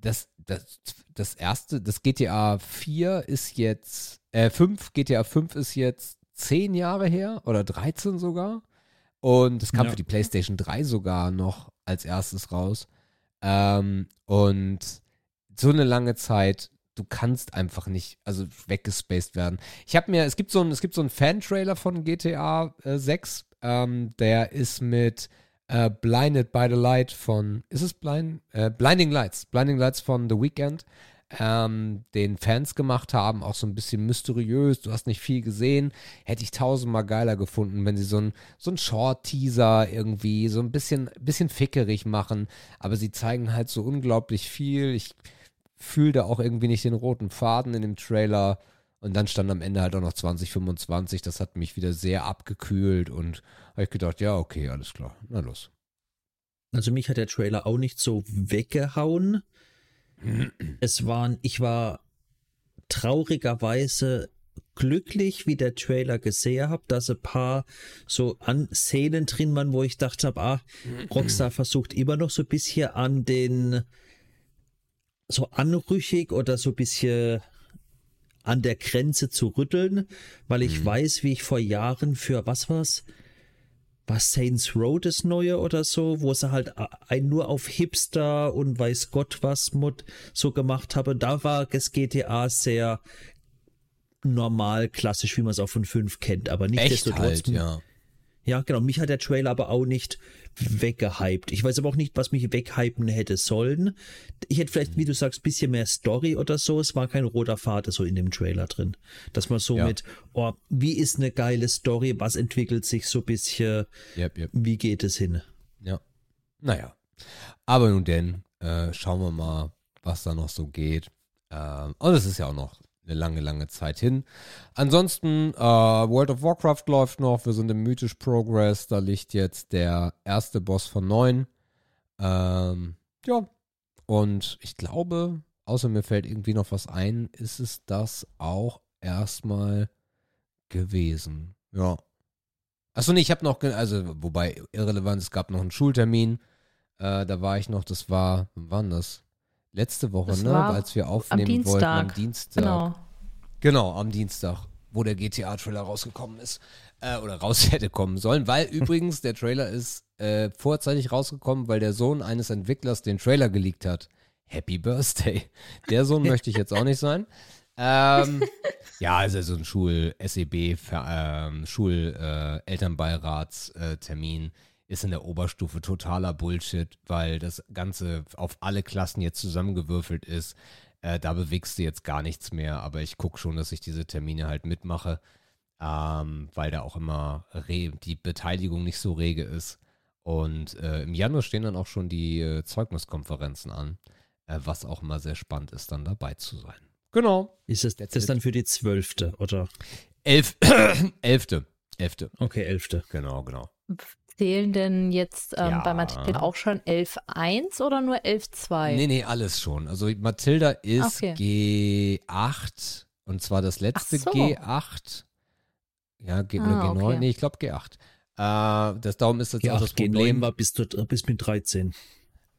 das, das, das erste, das GTA 4 ist jetzt, äh, 5, GTA 5 ist jetzt 10 Jahre her oder 13 sogar. Und es kam ja. für die PlayStation 3 sogar noch als erstes raus. Ähm, und so eine lange Zeit, du kannst einfach nicht, also weggespaced werden. Ich habe mir, es gibt so ein, es gibt so einen Fan-Trailer von GTA äh, 6, ähm, der ist mit äh, Blinded by the Light von, ist es Blind? Äh, Blinding Lights, Blinding Lights von The Weeknd, ähm, den Fans gemacht haben, auch so ein bisschen mysteriös, du hast nicht viel gesehen, hätte ich tausendmal geiler gefunden, wenn sie so ein, so ein Short-Teaser irgendwie, so ein bisschen, bisschen fickerig machen, aber sie zeigen halt so unglaublich viel, ich fühle da auch irgendwie nicht den roten Faden in dem Trailer, und dann stand am Ende halt auch noch 2025. Das hat mich wieder sehr abgekühlt und habe ich gedacht, ja, okay, alles klar. Na los. Also mich hat der Trailer auch nicht so weggehauen. es waren, ich war traurigerweise glücklich, wie der Trailer gesehen habe, dass ein paar so an Szenen drin waren, wo ich dachte habe, ah, Rockstar versucht immer noch so ein bisschen an den so anrüchig oder so ein bisschen an der Grenze zu rütteln, weil ich mhm. weiß, wie ich vor Jahren für was war's? Was Saints Row das neue oder so, wo sie halt ein nur auf Hipster und weiß Gott was Mod so gemacht habe. Da war das GTA sehr normal, klassisch, wie man es auch von 5 kennt, aber nicht desto halt, ja. Ja, genau. Mich hat der Trailer aber auch nicht weggehypt. Ich weiß aber auch nicht, was mich weghypen hätte sollen. Ich hätte vielleicht, wie du sagst, bisschen mehr Story oder so. Es war kein roter Faden so in dem Trailer drin. Dass man so ja. mit, oh, wie ist eine geile Story? Was entwickelt sich so ein bisschen? Yep, yep. Wie geht es hin? Ja. Naja. Aber nun denn, äh, schauen wir mal, was da noch so geht. Ähm, und es ist ja auch noch eine lange, lange Zeit hin. Ansonsten, äh, World of Warcraft läuft noch. Wir sind im Mythisch Progress. Da liegt jetzt der erste Boss von neun. Ähm, ja. Und ich glaube, außer mir fällt irgendwie noch was ein, ist es das auch erstmal gewesen. Ja. Achso, nee, ich habe noch, also, wobei irrelevant, es gab noch einen Schultermin. Äh, da war ich noch, das war, wann war das? Letzte Woche, das ne? Als wir aufnehmen wollten am Dienstag. Genau. Genau, am Dienstag, wo der GTA-Trailer rausgekommen ist. Äh, oder raus hätte kommen sollen, weil übrigens der Trailer ist äh, vorzeitig rausgekommen, weil der Sohn eines Entwicklers den Trailer geleakt hat. Happy Birthday. Der Sohn möchte ich jetzt auch nicht sein. Ähm, ja, also so ein Schul-SEB, ähm, Schul-Elternbeiratstermin. Äh, ist in der Oberstufe totaler Bullshit, weil das Ganze auf alle Klassen jetzt zusammengewürfelt ist. Äh, da bewegst du jetzt gar nichts mehr, aber ich gucke schon, dass ich diese Termine halt mitmache, ähm, weil da auch immer die Beteiligung nicht so rege ist. Und äh, im Januar stehen dann auch schon die äh, Zeugniskonferenzen an, äh, was auch immer sehr spannend ist, dann dabei zu sein. Genau. Ist das, das dann für die zwölfte, oder? Elf, elfte. Elfte. Okay, elfte. Genau, genau. Zählen denn jetzt ähm, ja. bei Mathilda auch schon 11.1 oder nur 11.2? Nee, nee, alles schon. Also Mathilda ist okay. G8 und zwar das letzte so. G8. Ja, G, ah, G9, okay. nee, ich glaube G8. Äh, das darum ist jetzt G8, auch das Problem. G9 war bis, bis mit 13.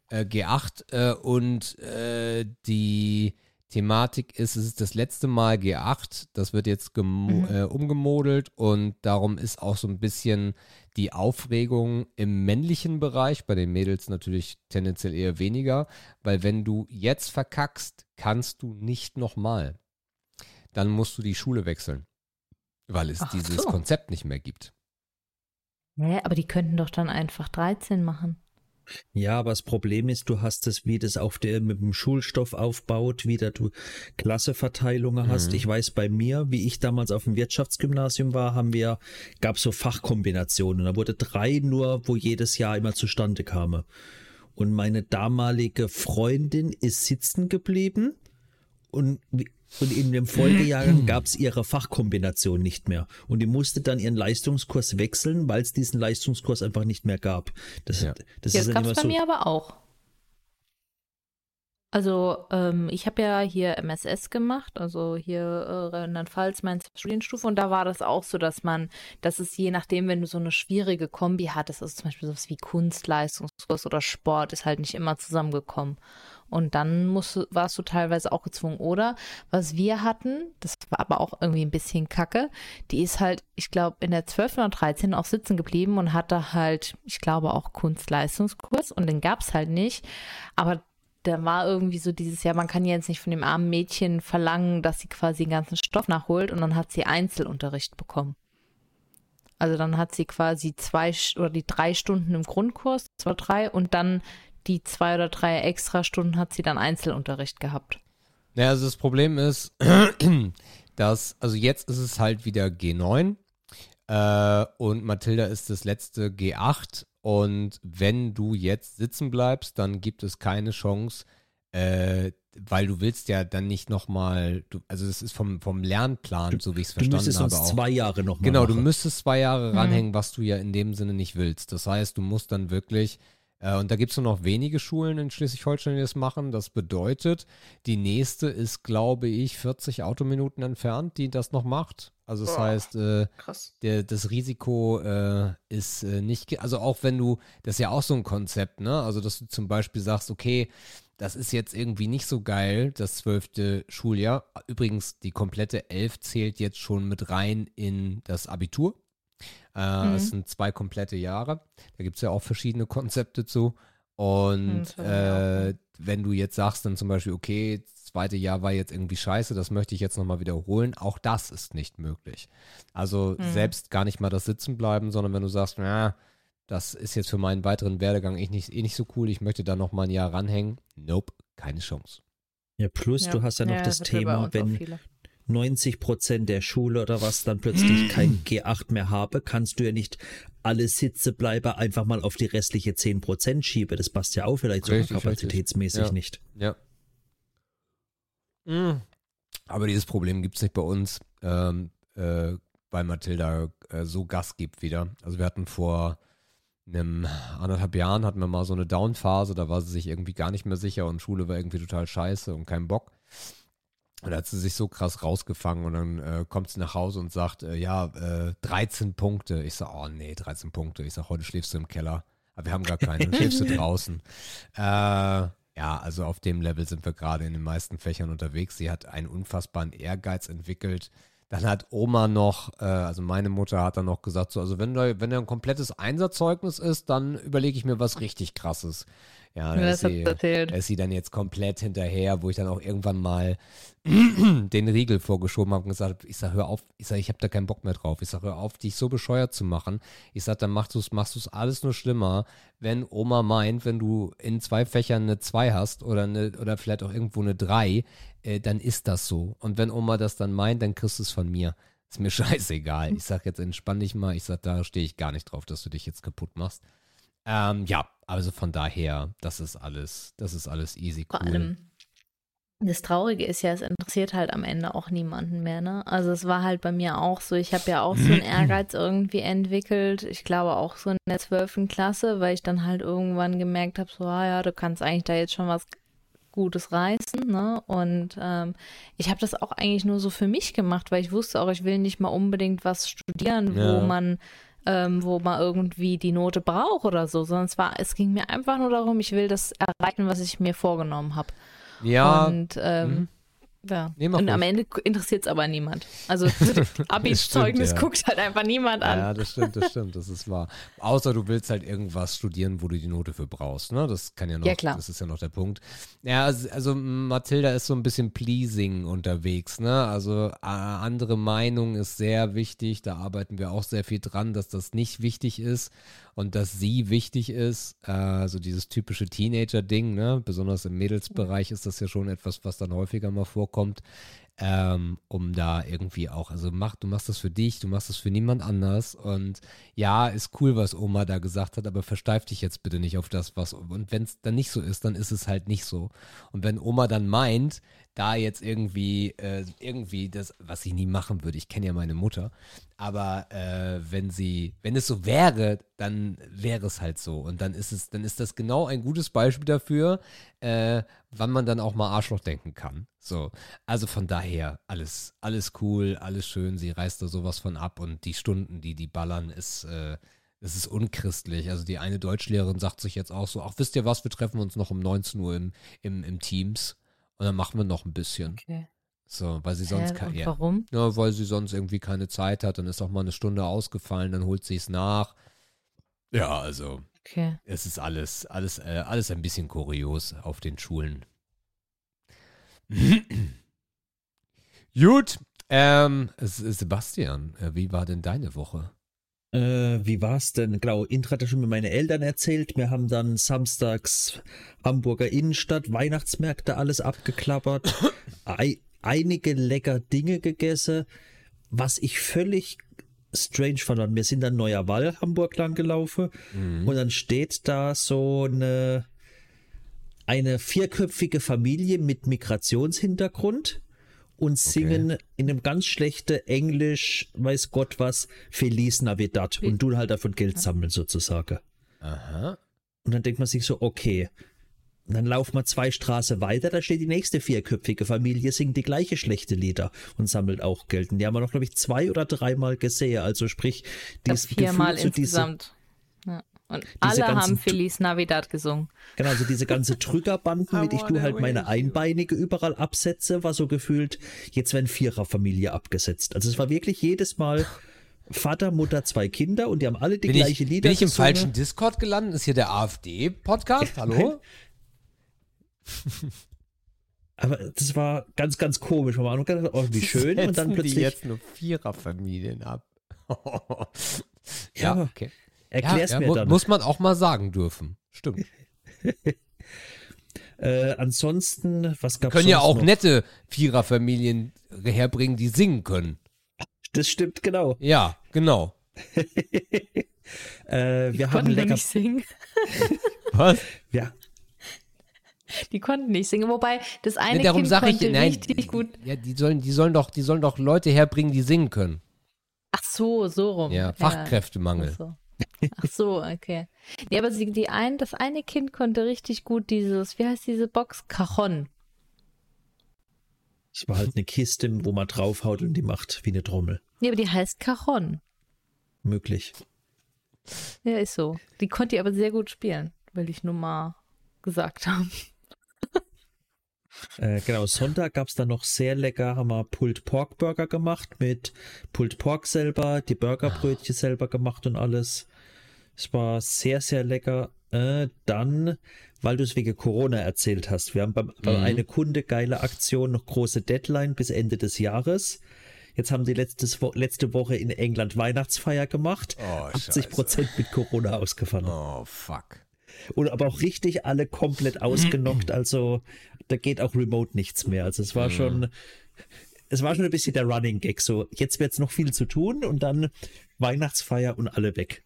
Äh, G8 äh, und äh, die Thematik ist, es ist das letzte Mal G8, das wird jetzt mhm. äh, umgemodelt und darum ist auch so ein bisschen die Aufregung im männlichen Bereich, bei den Mädels natürlich tendenziell eher weniger, weil wenn du jetzt verkackst, kannst du nicht nochmal. Dann musst du die Schule wechseln, weil es Ach dieses so. Konzept nicht mehr gibt. Naja, aber die könnten doch dann einfach 13 machen. Ja, aber das Problem ist, du hast es, wie das auf der mit dem Schulstoff aufbaut, wie da du Klasseverteilungen hast. Mhm. Ich weiß bei mir, wie ich damals auf dem Wirtschaftsgymnasium war, haben wir, gab so Fachkombinationen. Da wurde drei nur, wo jedes Jahr immer zustande kam. Und meine damalige Freundin ist sitzen geblieben und und in dem Folgejahrgang gab es ihre Fachkombination nicht mehr. Und die musste dann ihren Leistungskurs wechseln, weil es diesen Leistungskurs einfach nicht mehr gab. Das, ja. das, das gab es bei so mir aber auch. Also ähm, ich habe ja hier MSS gemacht, also hier äh, Rheinland-Pfalz, meine Studienstufe und da war das auch so, dass man, dass es je nachdem, wenn du so eine schwierige Kombi hattest, also zum Beispiel sowas wie Kunstleistungskurs oder Sport, ist halt nicht immer zusammengekommen. Und dann musst, warst du teilweise auch gezwungen. Oder was wir hatten, das war aber auch irgendwie ein bisschen kacke, die ist halt, ich glaube, in der 12. oder 13. auch sitzen geblieben und hatte halt, ich glaube, auch Kunstleistungskurs und den gab es halt nicht. Aber da war irgendwie so dieses Jahr, man kann jetzt nicht von dem armen Mädchen verlangen, dass sie quasi den ganzen Stoff nachholt und dann hat sie Einzelunterricht bekommen. Also dann hat sie quasi zwei oder die drei Stunden im Grundkurs, zwei, drei und dann die zwei oder drei Extrastunden hat sie dann Einzelunterricht gehabt. Naja, also das Problem ist, dass, also jetzt ist es halt wieder G9 äh, und Mathilda ist das letzte G8 und wenn du jetzt sitzen bleibst, dann gibt es keine Chance, äh, weil du willst ja dann nicht nochmal, also das ist vom, vom Lernplan, so wie ich es verstanden habe. Du müsstest uns zwei Jahre nochmal Genau, machen. du müsstest zwei Jahre mhm. ranhängen, was du ja in dem Sinne nicht willst. Das heißt, du musst dann wirklich und da gibt es nur noch wenige Schulen in Schleswig-Holstein, die das machen. Das bedeutet, die nächste ist, glaube ich, 40 Autominuten entfernt, die das noch macht. Also das oh, heißt, äh, der, das Risiko äh, ist äh, nicht, also auch wenn du, das ist ja auch so ein Konzept, ne? Also dass du zum Beispiel sagst, okay, das ist jetzt irgendwie nicht so geil, das zwölfte Schuljahr. Übrigens, die komplette Elf zählt jetzt schon mit rein in das Abitur. Äh, mhm. Es sind zwei komplette Jahre. Da gibt es ja auch verschiedene Konzepte zu. Und mhm, äh, wenn du jetzt sagst dann zum Beispiel, okay, das zweite Jahr war jetzt irgendwie scheiße, das möchte ich jetzt nochmal wiederholen, auch das ist nicht möglich. Also mhm. selbst gar nicht mal das Sitzen bleiben, sondern wenn du sagst, na, das ist jetzt für meinen weiteren Werdegang eh nicht, eh nicht so cool, ich möchte da nochmal ein Jahr ranhängen. Nope, keine Chance. Ja, plus ja. du hast ja noch ja, das Thema, wenn, 90 Prozent der Schule oder was dann plötzlich kein G8 mehr habe, kannst du ja nicht alle Sitzebleiber einfach mal auf die restliche 10 Prozent schieben. Das passt ja auch vielleicht sogar kapazitätsmäßig ja. nicht. Ja. Mhm. Aber dieses Problem gibt es nicht bei uns, ähm, äh, weil Mathilda äh, so Gas gibt wieder. Also wir hatten vor einem anderthalb Jahren hatten wir mal so eine Down-Phase, da war sie sich irgendwie gar nicht mehr sicher und Schule war irgendwie total scheiße und kein Bock. Und da hat sie sich so krass rausgefangen und dann äh, kommt sie nach Hause und sagt, äh, ja, äh, 13 Punkte. Ich sage, oh nee, 13 Punkte. Ich sage, heute schläfst du im Keller. Aber wir haben gar keine, dann schläfst du draußen. Äh, ja, also auf dem Level sind wir gerade in den meisten Fächern unterwegs. Sie hat einen unfassbaren Ehrgeiz entwickelt. Dann hat Oma noch, äh, also meine Mutter hat dann noch gesagt, so, also wenn da, wenn da ein komplettes Einserzeugnis ist, dann überlege ich mir was richtig krasses. Ja, da ist, sie, ist sie dann jetzt komplett hinterher, wo ich dann auch irgendwann mal den Riegel vorgeschoben habe und gesagt ich sag, hör auf, ich sag, ich habe da keinen Bock mehr drauf. Ich sag, hör auf, dich so bescheuert zu machen. Ich sag, dann machst du es machst du's alles nur schlimmer, wenn Oma meint, wenn du in zwei Fächern eine 2 hast oder, eine, oder vielleicht auch irgendwo eine 3, äh, dann ist das so. Und wenn Oma das dann meint, dann kriegst du es von mir. Ist mir scheißegal. Ich sag jetzt, entspann dich mal. Ich sag, da stehe ich gar nicht drauf, dass du dich jetzt kaputt machst. Ähm, ja, also von daher, das ist alles, das ist alles easy cool. Vor allem, das Traurige ist ja, es interessiert halt am Ende auch niemanden mehr, ne? Also es war halt bei mir auch so, ich habe ja auch so einen Ehrgeiz irgendwie entwickelt. Ich glaube auch so in der zwölften Klasse, weil ich dann halt irgendwann gemerkt habe, so, ah ja, du kannst eigentlich da jetzt schon was Gutes reißen, ne? Und ähm, ich habe das auch eigentlich nur so für mich gemacht, weil ich wusste auch, ich will nicht mal unbedingt was studieren, ja. wo man ähm, wo man irgendwie die Note braucht oder so, sondern es war, es ging mir einfach nur darum, ich will das erreichen, was ich mir vorgenommen habe. Ja. Und ähm, mhm. Ja. Nee, und am Ende interessiert es aber niemand. Also Abi-Zeugnis ja. guckt halt einfach niemand an. Ja, das stimmt, das stimmt, das ist wahr. Außer du willst halt irgendwas studieren, wo du die Note für brauchst. Ne? Das kann ja noch, ja, klar. das ist ja noch der Punkt. Ja, also, also Mathilda ist so ein bisschen pleasing unterwegs. Ne? Also andere Meinung ist sehr wichtig. Da arbeiten wir auch sehr viel dran, dass das nicht wichtig ist und dass sie wichtig ist. Äh, so dieses typische Teenager-Ding, ne? besonders im Mädelsbereich ist das ja schon etwas, was dann häufiger mal vorkommt. Ähm, um da irgendwie auch, also mach, du machst das für dich, du machst das für niemand anders und ja, ist cool, was Oma da gesagt hat, aber versteif dich jetzt bitte nicht auf das, was, und wenn es dann nicht so ist, dann ist es halt nicht so. Und wenn Oma dann meint, da jetzt irgendwie, äh, irgendwie das, was ich nie machen würde, ich kenne ja meine Mutter, aber äh, wenn sie, wenn es so wäre, dann wäre es halt so. Und dann ist es, dann ist das genau ein gutes Beispiel dafür, äh, wann man dann auch mal Arschloch denken kann. So. Also von daher, alles, alles cool, alles schön, sie reißt da sowas von ab und die Stunden, die die ballern, ist, äh, es ist unchristlich. Also die eine Deutschlehrerin sagt sich jetzt auch so, ach wisst ihr was, wir treffen uns noch um 19 Uhr im, im, im Teams und dann machen wir noch ein bisschen. Okay. So, weil sie sonst keine. Ja, warum? Ja, weil sie sonst irgendwie keine Zeit hat. Dann ist auch mal eine Stunde ausgefallen, dann holt sie es nach. Ja, also. Okay. Es ist alles, alles, äh, alles ein bisschen kurios auf den Schulen. Gut, ähm, Sebastian, äh, wie war denn deine Woche? Äh, wie war's denn? Genau, Intra hat ja schon mit meinen Eltern erzählt. Wir haben dann samstags Hamburger Innenstadt, Weihnachtsmärkte, alles abgeklappert. einige lecker Dinge gegessen. Was ich völlig strange fand, wir sind dann Neuer Wall Hamburg lang gelaufen mhm. und dann steht da so eine, eine vierköpfige Familie mit Migrationshintergrund und singen okay. in einem ganz schlechten Englisch, weiß Gott was, Feliz Navidad und du halt davon Geld sammeln sozusagen. Aha. Und dann denkt man sich so, okay. Und dann laufen wir zwei Straßen weiter, da steht die nächste vierköpfige Familie, singt die gleiche schlechte Lieder und sammelt auch Geld. Und die haben wir noch, glaube ich, zwei oder dreimal gesehen. Also sprich, dieses viermal Gefühl, insgesamt. Diese, ja. Und alle haben Feliz Navidad gesungen. Genau, also diese ganze Trügerbanden, mit ich du halt meine Einbeinige überall absetze, war so gefühlt, jetzt werden Viererfamilie abgesetzt. Also es war wirklich jedes Mal Vater, Mutter, zwei Kinder und die haben alle die bin gleiche ich, Lieder. Bin ich im falschen Discord gelandet? Ist hier der AfD-Podcast? Hallo? Aber das war ganz, ganz komisch. Man war gedacht, oh, wie schön. und dann plötzlich. Die jetzt nur Viererfamilien ab. ja, okay. Erklär's ja, mir dann. Muss man auch mal sagen dürfen. Stimmt. äh, ansonsten, was gab's Können ja auch noch? nette Viererfamilien herbringen, die singen können. Das stimmt, genau. Ja, genau. äh, wir haben lecker. nicht singen. was? Ja. Die konnten nicht singen, wobei das eine nee, darum Kind sag ich, nein, richtig gut. Ja, die sollen, die sollen doch, die sollen doch Leute herbringen, die singen können. Ach so, so rum. Ja, Fachkräftemangel. Ja. So. Ach so, okay. Nee, aber sie, die ein, das eine Kind konnte richtig gut dieses, wie heißt diese Box? Cajon. Es war halt eine Kiste, wo man draufhaut und die macht wie eine Trommel. Nee, aber die heißt Cajon. Möglich. Ja, ist so. Die konnte ich aber sehr gut spielen, will ich nur mal gesagt haben. Äh, genau, Sonntag gab es dann noch sehr lecker, haben wir Pulled Pork Burger gemacht mit Pulled Pork selber, die Burgerbrötchen selber gemacht und alles. Es war sehr, sehr lecker. Äh, dann, weil du es wegen Corona erzählt hast, wir haben beim, mhm. bei einer Kunde geile Aktion noch große Deadline bis Ende des Jahres. Jetzt haben sie letztes, letzte Woche in England Weihnachtsfeier gemacht. Oh, 80 Prozent mit Corona ausgefallen. Oh, fuck. Und aber auch richtig alle komplett ausgenockt. Also da geht auch remote nichts mehr. Also es war mhm. schon, es war schon ein bisschen der Running Gag. So, jetzt wird es noch viel zu tun und dann Weihnachtsfeier und alle weg.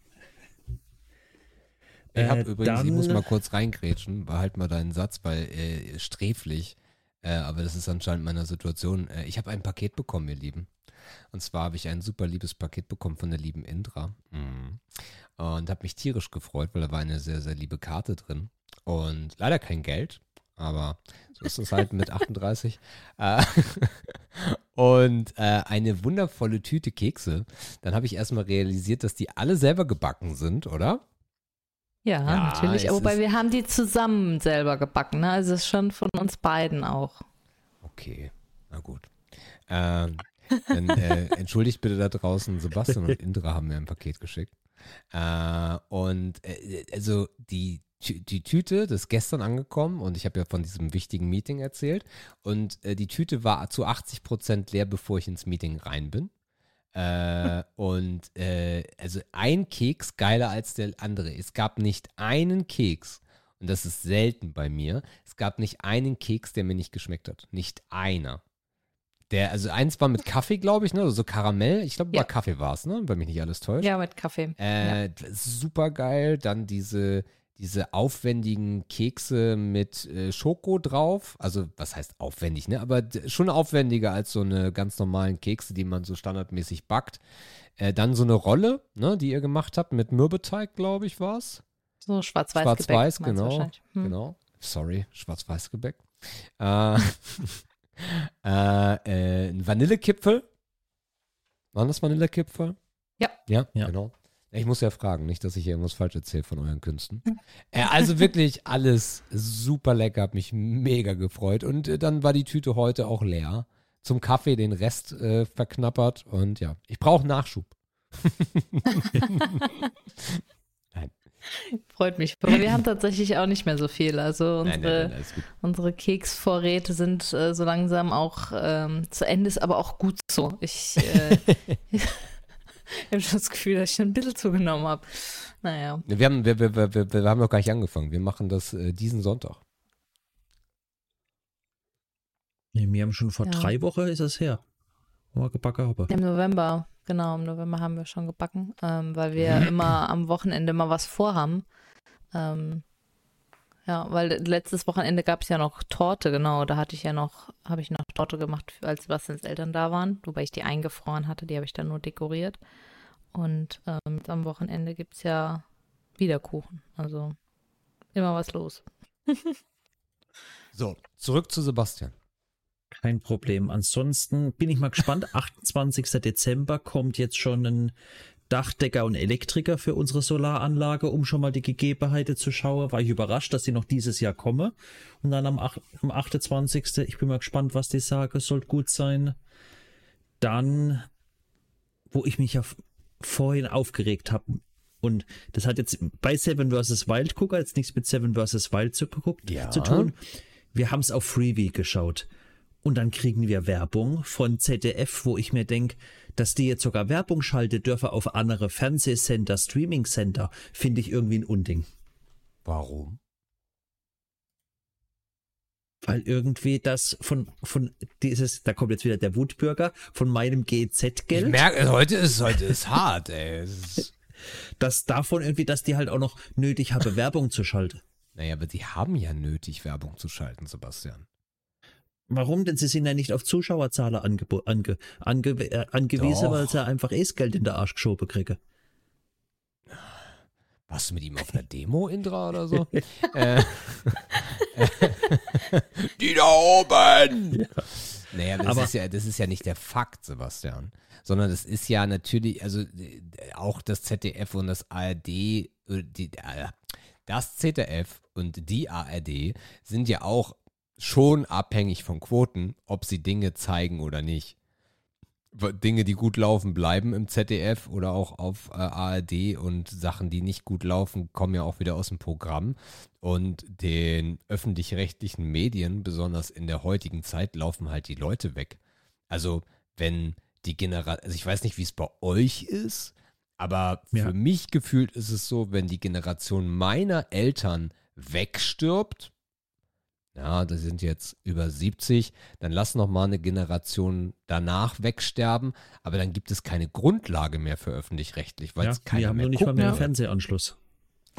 Ich habe äh, übrigens, ich muss mal kurz reingrätschen, behalt mal deinen Satz, weil äh, sträflich, äh, aber das ist anscheinend meiner Situation. Äh, ich habe ein Paket bekommen, ihr Lieben. Und zwar habe ich ein super liebes Paket bekommen von der lieben Indra. Mhm. Und habe mich tierisch gefreut, weil da war eine sehr, sehr liebe Karte drin. Und leider kein Geld, aber so ist es halt mit 38. Äh, und äh, eine wundervolle Tüte Kekse. Dann habe ich erstmal realisiert, dass die alle selber gebacken sind, oder? Ja, ja natürlich. Wobei wir haben die zusammen selber gebacken. Ne? Also es ist schon von uns beiden auch. Okay. Na gut. Ähm, dann äh, entschuldigt bitte da draußen, Sebastian und Indra haben mir ein Paket geschickt. Äh, und äh, also die, die Tüte, das ist gestern angekommen und ich habe ja von diesem wichtigen Meeting erzählt. Und äh, die Tüte war zu 80 Prozent leer, bevor ich ins Meeting rein bin. Äh, und äh, also ein Keks geiler als der andere. Es gab nicht einen Keks, und das ist selten bei mir, es gab nicht einen Keks, der mir nicht geschmeckt hat. Nicht einer. Der, also eins war mit Kaffee, glaube ich, ne? Also so Karamell. Ich glaube, Ja. bei Kaffee war es, ne? Wenn mich nicht alles täuscht. Ja, mit Kaffee. Äh, Super geil. Dann diese, diese aufwendigen Kekse mit äh, Schoko drauf. Also, was heißt aufwendig, ne? Aber schon aufwendiger als so eine ganz normalen Kekse, die man so standardmäßig backt. Äh, dann so eine Rolle, ne, die ihr gemacht habt mit Mürbeteig, glaube ich, war es. So schwarz-weiß Schwarz-Weiß, Gebäck, du genau. Hm. Genau. Sorry, Schwarz-Weiß-Gebäck. Äh, äh, äh, ein Vanillekipfel. Waren das Vanillekipfel? Ja. Ja, Ja. genau. Ich muss ja fragen, nicht, dass ich hier irgendwas falsch erzähle von euren Künsten. äh, also wirklich alles super lecker, hat mich mega gefreut. Und äh, dann war die Tüte heute auch leer. Zum Kaffee den Rest äh, verknappert und ja, ich brauche Nachschub. Freut mich. Aber wir haben tatsächlich auch nicht mehr so viel. Also unsere, Nein, nein, nein, unsere Keksvorräte sind äh, so langsam auch ähm, zu Ende, ist aber auch gut so. Ich, äh, ich habe schon das Gefühl, dass ich ein bisschen zugenommen habe. Naja. Wir haben, wir, wir, wir, wir, haben noch gar nicht angefangen. Wir machen das äh, diesen Sonntag. Nee, wir haben schon vor Ja. drei Wochen ist es her. Wo wir gebacken haben. Im November, genau, im November haben wir schon gebacken, ähm, weil wir immer am Wochenende mal was vorhaben. Ähm, ja, weil letztes Wochenende gab es ja noch Torte, genau. Da hatte ich ja noch, habe ich noch Torte gemacht, als Sebastians Eltern da waren, wobei ich die eingefroren hatte, die habe ich dann nur dekoriert. Und ähm, jetzt am Wochenende gibt es ja wieder Kuchen. Also immer was los. So, zurück zu Sebastian. Kein Problem. Ansonsten bin ich mal gespannt. 28. Dezember kommt jetzt schon ein Dachdecker und Elektriker für unsere Solaranlage, um schon mal die Gegebenheiten zu schauen. War ich überrascht, dass sie noch dieses Jahr komme. Und dann am, ach- am 28. Ich bin mal gespannt, was die sagen. Sollte gut sein. Dann, wo ich mich ja vorhin aufgeregt habe. Und das hat jetzt bei Seven vs. Wild Gucker jetzt nichts mit Seven vs. Wild zu, geguckt, Ja. zu tun. Wir haben es auf Freebie geschaut. Und dann kriegen wir Werbung von ZDF, wo ich mir denke, dass die jetzt sogar Werbung schalten dürfen auf andere Fernsehcenter, Streaming-Center, finde ich irgendwie ein Unding. Warum? Weil irgendwie das von, von dieses, da kommt jetzt wieder der Wutbürger, von meinem Ich GZ-Geld, merke, heute ist, heute ist hart, ey. Dass davon irgendwie, dass die halt auch noch nötig habe, Werbung zu schalten. naja, aber die haben ja nötig, Werbung zu schalten, Sebastian. Warum? Denn sie sind ja nicht auf Zuschauerzahlen angebo- ange, ange, äh, angewiesen, Doch. weil sie einfach eh das Geld in der Arsch geschoben kriegen. Warst du mit ihm auf einer Demo, Indra, oder so? äh, die da oben! Naja, aber das, Aber- ist ja, das ist ja nicht der Fakt, Sebastian. Sondern das ist ja natürlich, also äh, auch das ZDF und das ARD, äh, die, das ZDF und die ARD sind ja auch schon abhängig von Quoten, ob sie Dinge zeigen oder nicht. Dinge, die gut laufen, bleiben im ZDF oder auch auf äh, ARD und Sachen, die nicht gut laufen, kommen ja auch wieder aus dem Programm. Und den öffentlich-rechtlichen Medien, besonders in der heutigen Zeit, laufen halt die Leute weg. Also, wenn die Generation, also ich weiß nicht, wie es bei euch ist, aber Ja. für mich gefühlt ist es so, wenn die Generation meiner Eltern wegstirbt, ja, das sind jetzt über 70, dann lass noch mal eine Generation danach wegsterben, aber dann gibt es keine Grundlage mehr für öffentlich-rechtlich, weil Ja, es keiner wir haben mehr nur nicht mal mehr. Fernsehanschluss.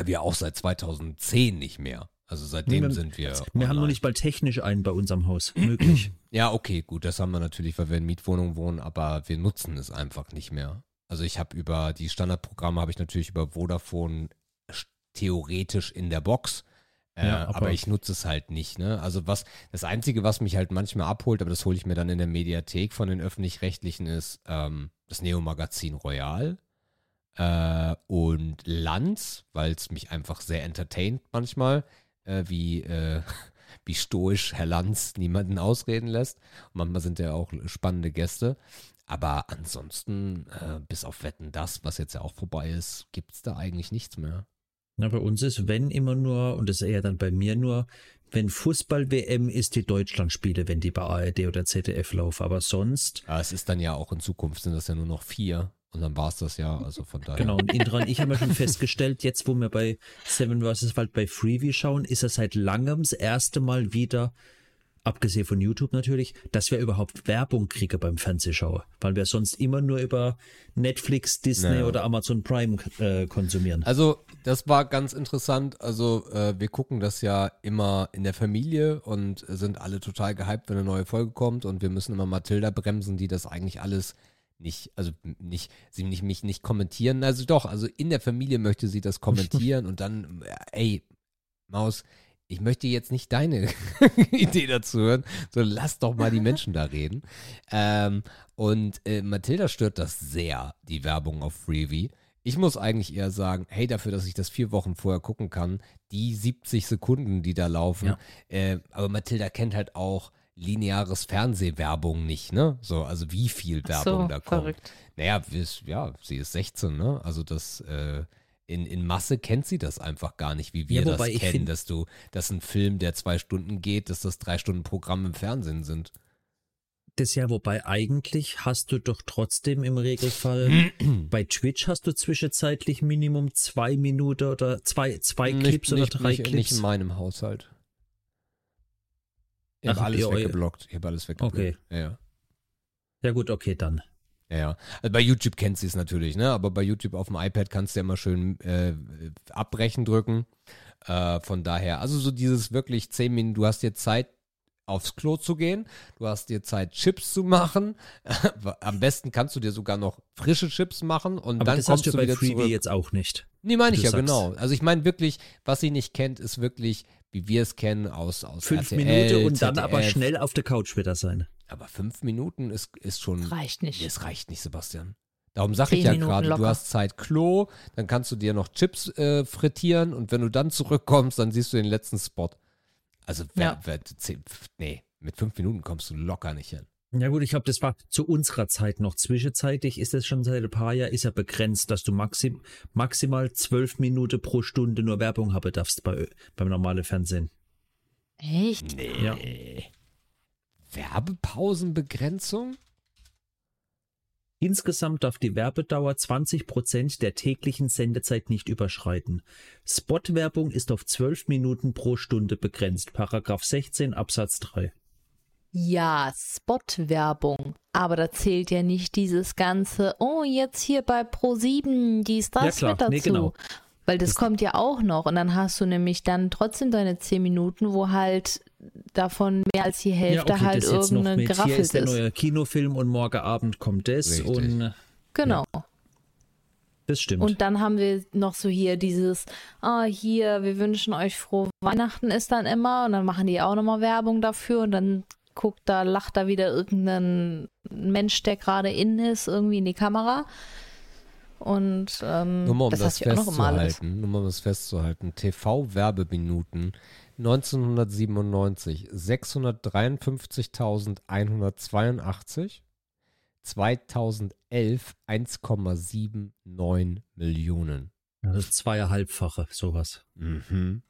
Wir auch seit 2010 nicht mehr. Also seitdem Wir- sind wir. Wir haben online. nur nicht mal technisch einen bei unserem Haus. Möglich. Ja, okay, gut, das haben wir natürlich, weil wir in Mietwohnungen wohnen, aber wir nutzen es einfach nicht mehr. Also ich habe über die Standardprogramme habe ich natürlich über Vodafone sch- theoretisch in der Box. Äh, Ja, aber, aber- ich nutze es halt nicht, ne? Also was, das Einzige, was mich halt manchmal abholt, aber das hole ich mir dann in der Mediathek von den öffentlich-rechtlichen, ist ähm, das Neo-Magazin Royal äh, und Lanz, weil es mich einfach sehr entertaint manchmal, äh, wie, äh, wie stoisch Herr Lanz niemanden ausreden lässt. Und manchmal sind ja auch spannende Gäste. Aber ansonsten, äh, bis auf Wetten das, was jetzt ja auch vorbei ist, gibt es da eigentlich nichts mehr. Na, bei uns ist, wenn immer nur, und das ist eher dann bei mir nur, wenn Fußball-WM ist, die Deutschlandspiele, wenn die bei ARD oder ZDF laufen. Aber sonst. Ja, es ist dann ja auch in Zukunft, sind das ja nur noch vier. Und dann war es das ja, also von daher. Genau, und Indra und ich haben ja schon festgestellt, jetzt wo wir bei Seven vs. Wild bei Freeview schauen, ist er seit langem das erste Mal wieder abgesehen von YouTube natürlich, dass wir überhaupt Werbung kriegen beim Fernsehschauen, weil wir sonst immer nur über Netflix, Disney naja. oder Amazon Prime äh, konsumieren. Also das war ganz interessant. Also äh, wir gucken das ja immer in der Familie und sind alle total gehypt, wenn eine neue Folge kommt und wir müssen immer Mathilda bremsen, die das eigentlich alles nicht, also nicht, sie nicht, mich nicht kommentieren. Also doch, also in der Familie möchte sie das kommentieren und dann, ey, Maus, ich möchte jetzt nicht deine Idee dazu hören, sondern lass doch mal die Menschen da reden. Ähm, und äh, Mathilda stört das sehr, die Werbung auf Freebie. Ich muss eigentlich eher sagen, hey, dafür, dass ich das vier Wochen vorher gucken kann, die 70 Sekunden, die da laufen. Ja. Äh, aber Mathilda kennt halt auch lineares Fernsehwerbung nicht, ne? So, also wie viel Werbung so, da kommt. Verrückt. Naja, ja, sie ist 16, ne? Also das, äh, in, in Masse kennt sie das einfach gar nicht, wie wir ja, das kennen, dass du, dass ein Film, der zwei Stunden geht, dass das drei Stunden Programm im Fernsehen sind. Das ja, wobei eigentlich hast du doch trotzdem im Regelfall bei Twitch hast du zwischenzeitlich Minimum zwei Minuten oder zwei, zwei Clips nicht, oder drei nicht, Clips. Nicht in meinem Haushalt. Ich habe alles weggeblockt. Ich habe alles weggeblockt. Okay. Ja. Ja gut, okay, dann. Ja. Also bei YouTube kennt sie es natürlich, ne? Aber bei YouTube auf dem iPad kannst du ja immer schön äh, abbrechen drücken. Äh, von daher, also so dieses wirklich 10 Minuten, du hast dir Zeit, aufs Klo zu gehen, du hast dir Zeit, Chips zu machen. Am besten kannst du dir sogar noch frische Chips machen und Aber dann das kommst hast du, bei wieder Freebie zurück. jetzt auch nicht. Nee, meine ich ja, sagst. genau. Also ich meine wirklich, was sie nicht kennt, ist wirklich, wie wir es kennen, aus, aus Fünf RTL, Minuten und ZDF. dann aber schnell auf der Couch wieder sein. Aber fünf Minuten ist, ist schon. Reicht nicht. Es reicht nicht, Sebastian. Darum sage ich ja gerade, du hast Zeit Klo, dann kannst du dir noch Chips äh, frittieren und wenn du dann zurückkommst, dann siehst du den letzten Spot. Also, wer, ja. wer, zehn, nee, mit fünf Minuten kommst du locker nicht hin. Ja gut, ich glaube, das war zu unserer Zeit noch. Zwischenzeitlich ist es schon seit ein paar Jahren, ist ja begrenzt, dass du maxim, maximal zwölf Minuten pro Stunde nur Werbung haben darfst bei, beim normalen Fernsehen. Echt? Nee. Ja. Werbepausenbegrenzung? Insgesamt darf die Werbedauer 20 Prozent der täglichen Sendezeit nicht überschreiten. Spotwerbung ist auf 12 Minuten pro Stunde begrenzt. Paragraph 16 Absatz 3. Ja, Spotwerbung. Aber da zählt ja nicht dieses ganze, oh, jetzt hier bei Pro7, dies, das ja, klar. mit dazu. Nee, genau. Weil das, das kommt ja auch noch. Und dann hast du nämlich dann trotzdem deine 10 Minuten, wo halt davon mehr als die Hälfte ja, okay, halt irgendeine Graffel ist. Hier ist der neue Kinofilm und morgen Abend kommt das. Richtig. Und, genau. Ja. Das stimmt. Und dann haben wir noch so hier dieses, ah, hier, wir wünschen euch frohe Weihnachten ist dann immer und dann machen die auch nochmal Werbung dafür und dann guckt da, lacht da wieder irgendein Mensch, der gerade innen ist, irgendwie in die Kamera. Und ähm, nur mal, um das, das festzuhalten, nur mal um das festzuhalten, TV-Werbeminuten 1997 653.182, 2011 1,79 Millionen. Das ist zweieinhalbfache, sowas. Mhm.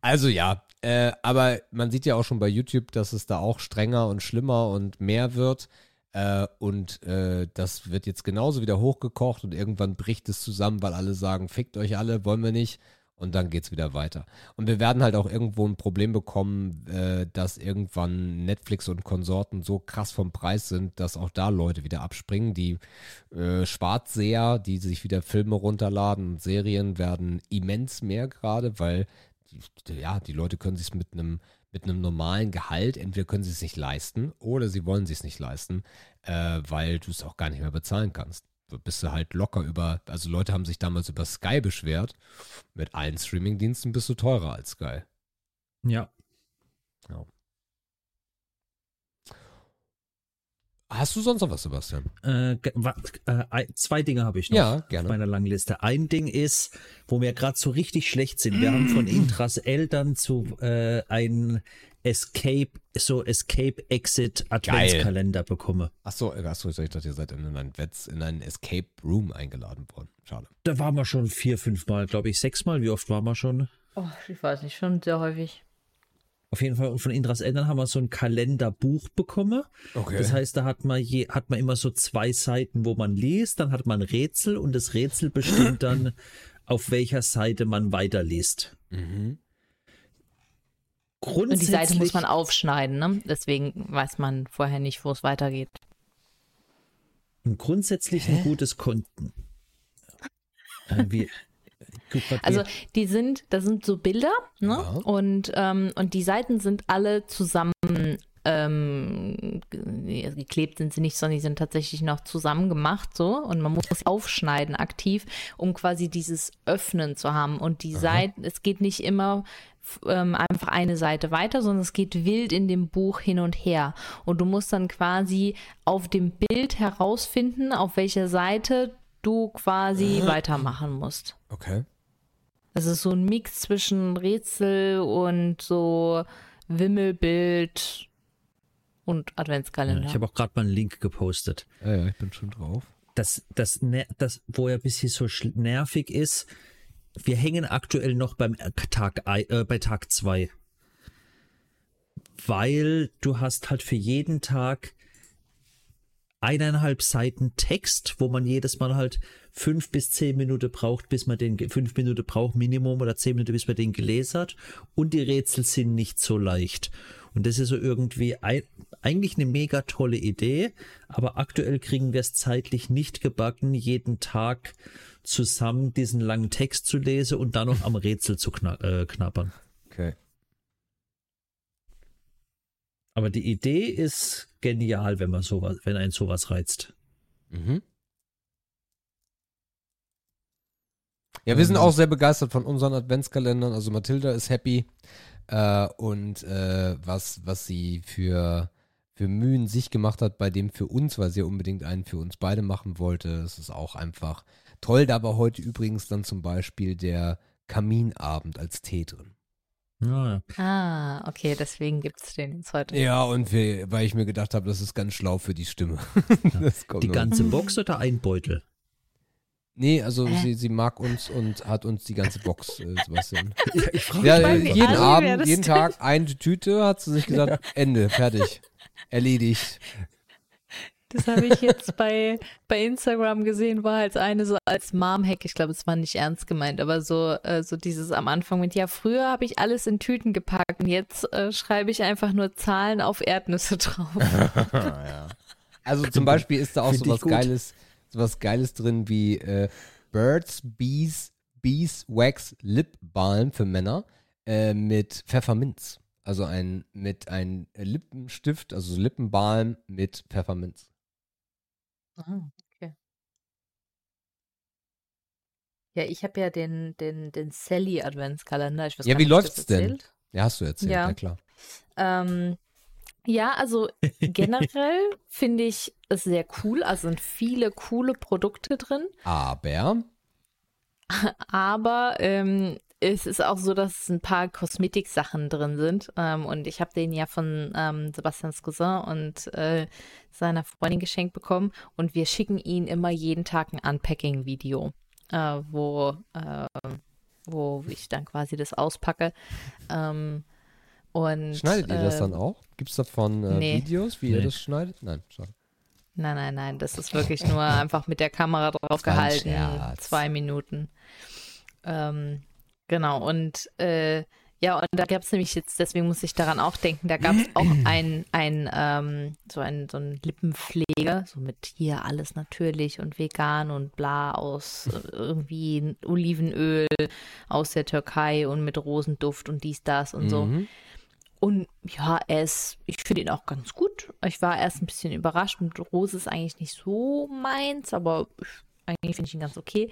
Also ja, äh, aber man sieht ja auch schon bei YouTube, dass es da auch strenger und schlimmer und mehr wird. Äh, und äh, das wird jetzt genauso wieder hochgekocht und irgendwann bricht es zusammen, weil alle sagen, fickt euch alle, wollen wir nicht und dann geht es wieder weiter. Und wir werden halt auch irgendwo ein Problem bekommen, äh, dass irgendwann Netflix und Konsorten so krass vom Preis sind, dass auch da Leute wieder abspringen. Die äh, Schwarzseher, die sich wieder Filme runterladen und Serien, werden immens mehr gerade, weil die, ja, die Leute können sich mit einem mit einem normalen Gehalt, entweder können sie es nicht leisten oder sie wollen es nicht leisten, äh, weil du es auch gar nicht mehr bezahlen kannst bist du halt locker über, also Leute haben sich damals über Sky beschwert. Mit allen Streamingdiensten bist du teurer als Sky. Ja. ja. Hast du sonst noch was, Sebastian? Äh, äh, zwei Dinge habe ich noch ja, gerne. auf meiner langen Liste. Ein Ding ist, wo wir gerade so richtig schlecht sind. Wir haben von Intras Eltern zu äh, ein Escape, so Escape Exit Adventskalender bekommen. Achso, achso, ich dachte, ihr seid in einen, in einen Escape Room eingeladen worden. Schade. Da waren wir schon vier, fünf Mal, glaube ich, sechs Mal. Wie oft waren wir schon? Oh, ich weiß nicht, schon sehr häufig. Auf jeden Fall, von Indras Eltern haben wir so ein Kalenderbuch bekommen. Okay. Das heißt, da hat man, je, hat man immer so zwei Seiten, wo man liest, dann hat man ein Rätsel und das Rätsel bestimmt dann, auf welcher Seite man weiterliest. Mhm. Und die Seite muss man aufschneiden, ne? Deswegen weiß man vorher nicht, wo es weitergeht. Und grundsätzlich ein gutes Konten. Äh, wie, also die sind, das sind so Bilder, ne? Ja. Und, ähm, und die Seiten sind alle zusammen ähm, geklebt sind sie nicht, sondern die sind tatsächlich noch zusammen gemacht so und man muss aufschneiden aktiv, um quasi dieses Öffnen zu haben und die Seiten, es geht nicht immer ähm, einfach eine Seite weiter, sondern es geht wild in dem Buch hin und her und du musst dann quasi auf dem Bild herausfinden, auf welcher Seite du quasi Aha. weitermachen musst. Okay. Es ist so ein Mix zwischen Rätsel und so Wimmelbild und Adventskalender. Ja, ich habe auch gerade mal einen Link gepostet. Ja, ja, ich bin schon drauf. Das, das, das, wo er ein bisschen so nervig ist, wir hängen aktuell noch beim Tag, äh, bei Tag 2. Weil du hast halt für jeden Tag eineinhalb Seiten Text, wo man jedes Mal halt fünf bis zehn Minuten braucht, bis man den, fünf Minuten braucht Minimum oder zehn Minuten, bis man den gelesen hat. Und die Rätsel sind nicht so leicht. Und das ist so irgendwie ein, eigentlich eine mega tolle Idee, aber aktuell kriegen wir es zeitlich nicht gebacken, jeden Tag zusammen diesen langen Text zu lesen und dann noch am Rätsel zu äh, knabbern. Okay. Aber die Idee ist genial, wenn man sowas, wenn ein sowas reizt. Mhm. Ja, wir sind auch sehr begeistert von unseren Adventskalendern. Also Mathilda ist happy äh, und äh, was, was sie für, für Mühen sich gemacht hat bei dem für uns, weil sie ja unbedingt einen für uns beide machen wollte. Das ist auch einfach toll. Da war heute übrigens dann zum Beispiel der Kaminabend als Tee drin. Ja, ja. Ah, okay, deswegen gibt es den jetzt heute. Ja, und wir, weil ich mir gedacht habe, das ist ganz schlau für die Stimme. Ja. die ganze Box oder ein Beutel? Nee, also äh? sie, sie mag uns und hat uns die ganze Box, äh, Sebastian. ja, jeden alle, Abend, jeden Tag eine Tüte, hat sie sich gesagt, Ende, fertig, erledigt. Das habe ich jetzt bei, bei Instagram gesehen, war als eine so als Mom-Hack. Ich glaube, es war nicht ernst gemeint, aber so, äh, so dieses am Anfang mit, ja, früher habe ich alles in Tüten gepackt und jetzt äh, schreibe ich einfach nur Zahlen auf Erdnüsse drauf. ja. Also zum Beispiel ist da auch so was Geiles, so was Geiles drin wie äh, Birds, Bees, Bees Wax Lip Balm für Männer äh, mit Pfefferminz. Also ein mit ein Lippenstift, also Lippenbalm mit Pfefferminz. Ah, okay. Ja, ich habe ja den, den, den Sally Adventskalender. Ich weiß ja, wie läuft's denn? Ja, hast du erzählt, ja, ja klar. Ähm, ja, also generell finde ich es sehr cool. Also sind viele coole Produkte drin. Aber. Aber ähm, es ist auch so, dass ein paar Kosmetiksachen drin sind. Ähm, und ich habe den ja von ähm, Sebastians Cousin und äh, seiner Freundin geschenkt bekommen. Und wir schicken ihn immer jeden Tag ein Unpacking-Video, äh, wo, äh, wo ich dann quasi das auspacke. Ähm, und, Schneidet ihr das dann ähm, auch? Gibt es davon äh, nee. Videos, wie nee. ihr das schneidet? Nein, schade. Nein, nein, nein, das ist wirklich nur einfach mit der Kamera drauf gehalten. Zwei Minuten. Ähm, Genau, und äh, ja, und da gab es nämlich jetzt, deswegen muss ich daran auch denken, da gab es auch ein, ein, ähm, so ein, so ein Lippenpflege, so mit hier alles natürlich und vegan und bla aus äh, irgendwie Olivenöl aus der Türkei und mit Rosenduft und dies, das und so. Mhm. Und ja, er ist, ich finde ihn auch ganz gut. Ich war erst ein bisschen überrascht und Rose ist eigentlich nicht so meins, aber eigentlich finde ich ihn ganz okay.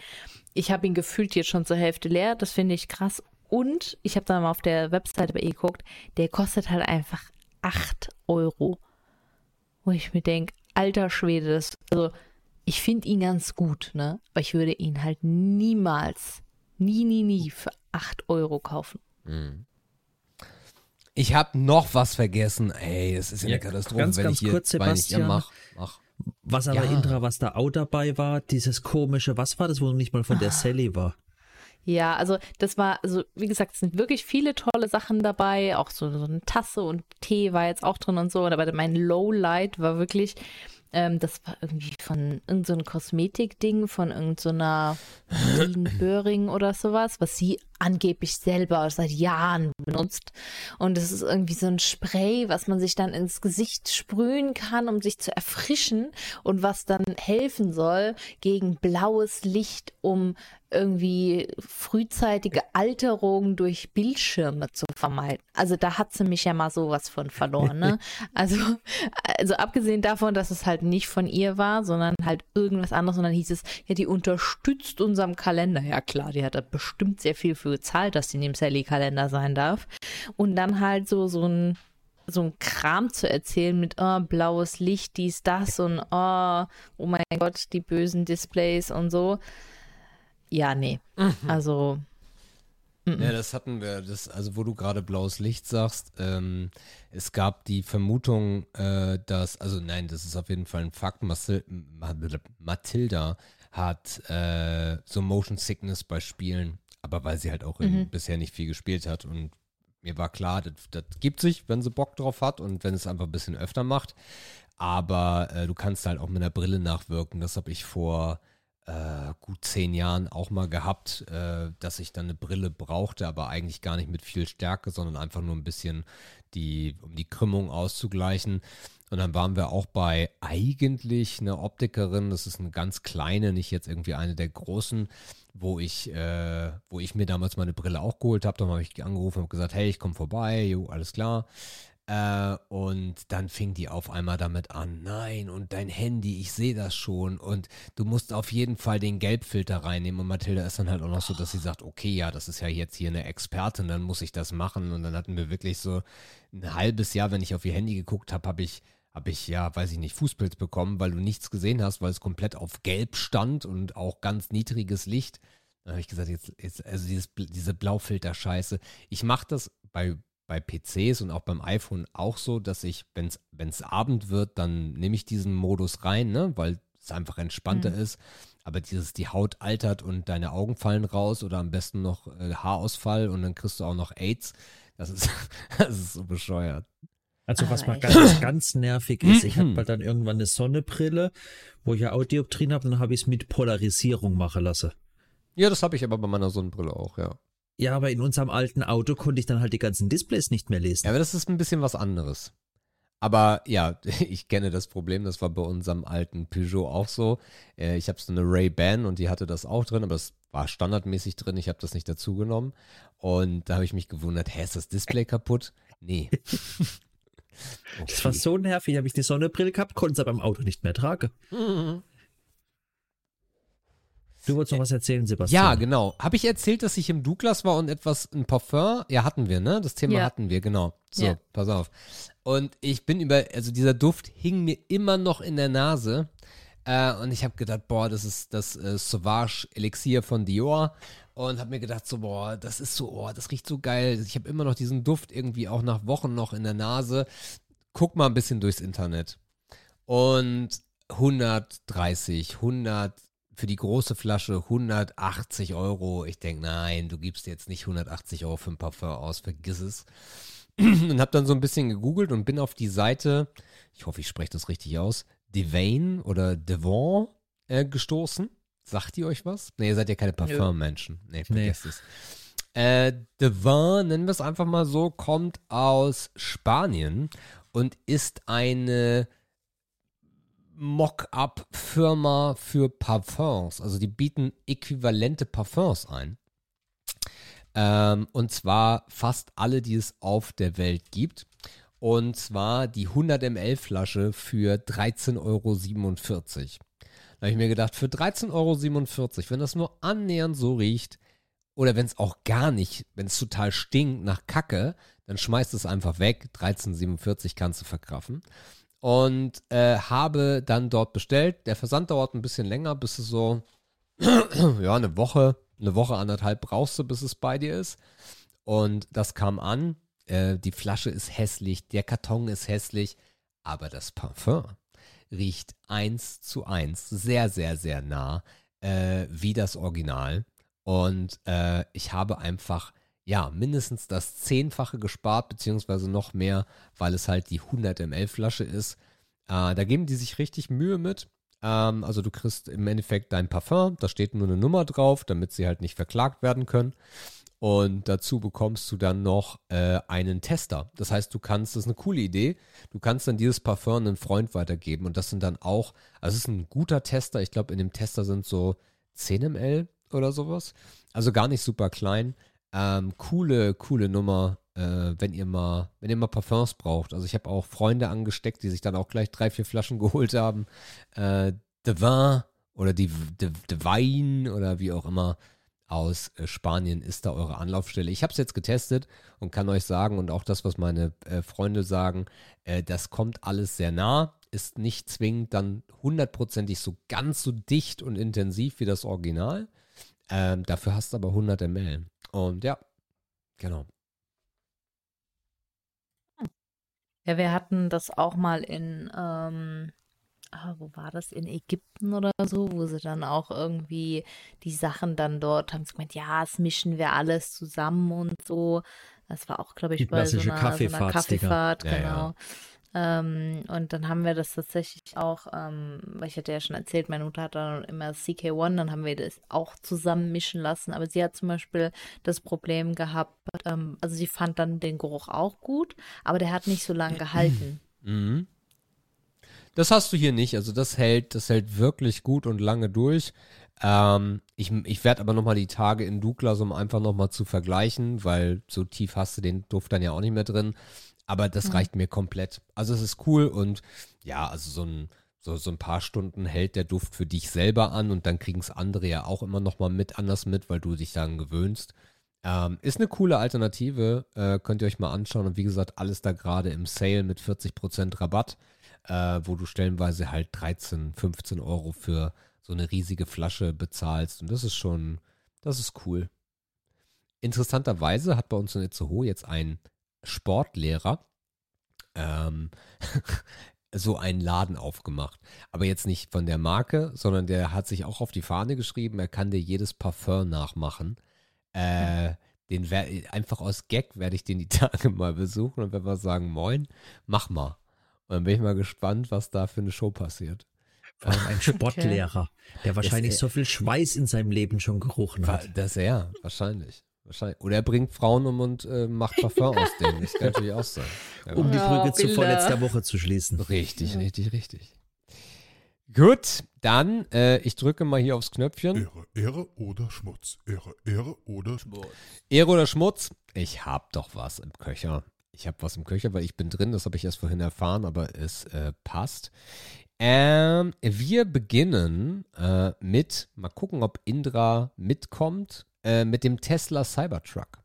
Ich habe ihn gefühlt jetzt schon zur Hälfte leer. Das finde ich krass. Und ich habe dann mal auf der Webseite bei ihr geguckt, der kostet halt einfach 8 Euro. Wo ich mir denke, alter Schwede, das, also ich finde ihn ganz gut, ne? Aber ich würde ihn halt niemals, nie, nie, nie für 8 Euro kaufen. Mhm. Ich habe noch was vergessen. Ey, es ist ja, eine Katastrophe, ganz, wenn ganz ich hier kurz, Sebastian, ja, mach, mach. Was aber ja. Indra, was da auch dabei war, dieses komische, was war das, wo nicht mal von der ah. Sally war? Ja, also das war, also wie gesagt, es sind wirklich viele tolle Sachen dabei. Auch so, so eine Tasse und Tee war jetzt auch drin und so. Aber mein Lowlight war wirklich, ähm, das war irgendwie von irgendeinem so Kosmetikding, von irgendeiner so Böhring oder sowas, was sie angeblich selber seit Jahren benutzt. Und es ist irgendwie so ein Spray, was man sich dann ins Gesicht sprühen kann, um sich zu erfrischen und was dann helfen soll gegen blaues Licht, um irgendwie frühzeitige Alterung durch Bildschirme zu vermeiden. Also da hat sie mich ja mal sowas von verloren. Ne? Also, also abgesehen davon, dass es halt nicht von ihr war, sondern halt irgendwas anderes. Und dann hieß es, ja, die unterstützt unserem Kalender. Ja klar, die hat da bestimmt sehr viel für gezahlt, dass die in dem Sally-Kalender sein darf. Und dann halt so, so ein so ein Kram zu erzählen mit oh, blaues Licht, dies, das und oh, oh mein Gott, die bösen Displays und so. Ja, nee. Mhm. Also. M Ja, das hatten wir, das, also wo du gerade blaues Licht sagst, ähm, es gab die Vermutung, äh, dass, also nein, das ist auf jeden Fall ein Fakt, Mathilda hat äh, so Motion Sickness bei Spielen, aber weil sie halt auch mhm. bisher nicht viel gespielt hat und mir war klar, das, das, gibt sich, wenn sie Bock drauf hat und wenn es einfach ein bisschen öfter macht. Aber äh, du kannst halt auch mit einer Brille nachwirken. Das habe ich vor äh, gut zehn Jahren auch mal gehabt, äh, dass ich dann eine Brille brauchte, aber eigentlich gar nicht mit viel Stärke, sondern einfach nur ein bisschen die, um die Krümmung auszugleichen. Und dann waren wir auch bei eigentlich einer Optikerin, das ist eine ganz kleine, nicht jetzt irgendwie eine der großen, wo ich, äh, wo ich mir damals meine Brille auch geholt habe. Dann habe ich angerufen und gesagt, hey, ich komme vorbei, jo, alles klar. Äh, und dann fing die auf einmal damit an, nein, und dein Handy, ich sehe das schon und du musst auf jeden Fall den Gelbfilter reinnehmen. Und Mathilda ist dann halt auch noch so, dass sie sagt, okay, ja, das ist ja jetzt hier eine Expertin, dann muss ich das machen. Und dann hatten wir wirklich so ein halbes Jahr, wenn ich auf ihr Handy geguckt habe, habe ich habe ich ja, weiß ich nicht, Fußpilz bekommen, weil du nichts gesehen hast, weil es komplett auf Gelb stand und auch ganz niedriges Licht. Dann habe ich gesagt, jetzt, jetzt also dieses, diese Blaufilter-Scheiße. Ich mache das bei bei PCs und auch beim iPhone auch so, dass ich, wenn es Abend wird, dann nehme ich diesen Modus rein, ne, weil es einfach entspannter mhm. ist. Aber dieses, die Haut altert und deine Augen fallen raus oder am besten noch äh, Haarausfall und dann kriegst du auch noch AIDS. Das ist, das ist so bescheuert. Also was mal ganz, ganz nervig ist, ich habe halt dann irgendwann eine Sonnenbrille, wo ich ja Audioptrin habe, dann habe ich es mit Polarisierung machen lassen. Ja, das habe ich aber bei meiner Sonnenbrille auch, ja. Ja, aber in unserem alten Auto konnte ich dann halt die ganzen Displays nicht mehr lesen. Ja, aber das ist ein bisschen was anderes. Aber ja, ich kenne das Problem, das war bei unserem alten Peugeot auch so. Äh, ich habe so eine Ray-Ban und die hatte das auch drin, aber es war standardmäßig drin, ich habe das nicht dazu genommen. Und da habe ich mich gewundert, hä, ist das Display kaputt? Nee. okay. Das war so nervig, habe ich die Sonnenbrille gehabt, konnte es aber im Auto nicht mehr tragen. Mhm. Du wolltest noch was erzählen, Sebastian. Ja, genau. Habe ich erzählt, dass ich im Douglas war und etwas, ein Parfum? Ja, hatten wir, ne? Das Thema ja. hatten wir, genau. So, ja. pass auf. Und ich bin über, also dieser Duft hing mir immer noch in der Nase. Äh, und ich habe gedacht, boah, das ist das äh, Sauvage Elixier von Dior. Und habe mir gedacht, so, boah, das ist so, oh, das riecht so geil. Ich habe immer noch diesen Duft irgendwie auch nach Wochen noch in der Nase. Guck mal ein bisschen durchs Internet. Und 130, 100, für die große Flasche 180 Euro. Ich denke, nein, du gibst jetzt nicht 180 Euro für ein Parfum aus, vergiss es. und habe dann so ein bisschen gegoogelt und bin auf die Seite, ich hoffe, ich spreche das richtig aus, Devane oder Devon äh, gestoßen. Sagt ihr euch was? Nee, ihr seid ja keine Parfum-Menschen. Nee, vergesst nee. es. Äh, Devon, nennen wir es einfach mal so, kommt aus Spanien und ist eine Mock-up-Firma für Parfums. Also die bieten äquivalente Parfums ein. Ähm, und zwar fast alle, die es auf der Welt gibt. Und zwar die 100 ml Flasche für 13,47 Euro. Da habe ich mir gedacht, für 13,47 Euro, wenn das nur annähernd so riecht, oder wenn es auch gar nicht, wenn es total stinkt nach Kacke, dann schmeißt es einfach weg. 13,47 kannst du verkraffen. und äh, habe dann dort bestellt. Der Versand dauert ein bisschen länger, bis es so, ja, eine Woche, eine Woche, anderthalb brauchst du, bis es bei dir ist. Und das kam an. Äh, die Flasche ist hässlich, der Karton ist hässlich, aber das Parfum riecht eins zu eins, sehr, sehr, sehr nah äh, wie das Original. Und äh, ich habe einfach, ja, mindestens das Zehnfache gespart, beziehungsweise noch mehr, weil es halt die 100 ml Flasche ist. Äh, da geben die sich richtig Mühe mit. Ähm, also du kriegst im Endeffekt dein Parfum, da steht nur eine Nummer drauf, damit sie halt nicht verklagt werden können. Und dazu bekommst du dann noch äh, einen Tester. Das heißt, du kannst, das ist eine coole Idee, du kannst dann dieses Parfum einem Freund weitergeben. Und das sind dann auch, also es ist ein guter Tester. Ich glaube, in dem Tester sind so 10 ml oder sowas. Also gar nicht super klein. Ähm, coole, coole Nummer, äh, wenn ihr mal, wenn ihr mal Parfums braucht. Also ich habe auch Freunde angesteckt, die sich dann auch gleich drei, vier Flaschen geholt haben. Äh, De oder die De, oder wie auch immer aus äh, Spanien ist da eure Anlaufstelle. Ich habe es jetzt getestet und kann euch sagen und auch das, was meine äh, Freunde sagen, äh, das kommt alles sehr nah, ist nicht zwingend dann hundertprozentig so ganz so dicht und intensiv wie das Original. Ähm, dafür hast du aber 100 ml. Und ja, genau. Ja, wir hatten das auch mal in ähm, ah, wo war das, in Ägypten oder so, wo sie dann auch irgendwie die Sachen dann dort haben sie gemeint, ja, das mischen wir alles zusammen und so. Das war auch, glaube ich, bei so einer, so einer Kaffeefahrt, Kaffeefahrt, Ja, ja. genau. Ähm, und dann haben wir das tatsächlich auch, ähm, weil ich hatte ja schon erzählt, meine Mutter hat dann immer CK1, dann haben wir das auch zusammen mischen lassen. Aber sie hat zum Beispiel das Problem gehabt, ähm, also sie fand dann den Geruch auch gut, aber der hat nicht so lange gehalten. Mhm. Das hast du hier nicht. Also das hält, das hält wirklich gut und lange durch. Ähm, ich ich werde aber nochmal die Tage in Douglas, um einfach nochmal zu vergleichen, weil so tief hast du den Duft dann ja auch nicht mehr drin. Aber das reicht mir komplett. Also es ist cool und ja, also so ein, so, so ein paar Stunden hält der Duft für dich selber an und dann kriegen es andere ja auch immer nochmal mit anders mit, weil du dich daran gewöhnst. Ähm, ist eine coole Alternative, äh, könnt ihr euch mal anschauen. Und wie gesagt, alles da gerade im Sale mit 40% Rabatt, äh, wo du stellenweise halt 13, 15 Euro für so eine riesige Flasche bezahlst. Und das ist schon, das ist cool. Interessanterweise hat bei uns in Itzehoe jetzt ein Sportlehrer ähm, so einen Laden aufgemacht. Aber jetzt nicht von der Marke, sondern der hat sich auch auf die Fahne geschrieben, er kann dir jedes Parfum nachmachen. Äh, den wer einfach aus Gag werde ich den die Tage mal besuchen und wenn wir sagen, moin, mach mal. Und dann bin ich mal gespannt, was da für eine Show passiert. Vor allem ein Sportlehrer, der wahrscheinlich Das, äh, so viel Schweiß in seinem Leben schon gerochen hat. Das er, wahrscheinlich. wahrscheinlich. Oder er bringt Frauen um und äh, macht Parfum aus denen. Das kann natürlich auch sein. Ja, Um die Ja, Brücke zu Bilder. vorletzter Woche zu schließen. Richtig, richtig, richtig. Gut, dann, äh, ich drücke mal hier aufs Knöpfchen. Ehre, Ehre oder Schmutz. Ehre, Ehre oder Schmutz. Ehre oder Schmutz? Ich hab doch was im Köcher. Ich hab was im Köcher, weil ich bin drin, das habe ich erst vorhin erfahren, aber es äh, passt. Ähm, wir beginnen äh, mit, mal gucken, ob Indra mitkommt, äh, mit dem Tesla Cybertruck.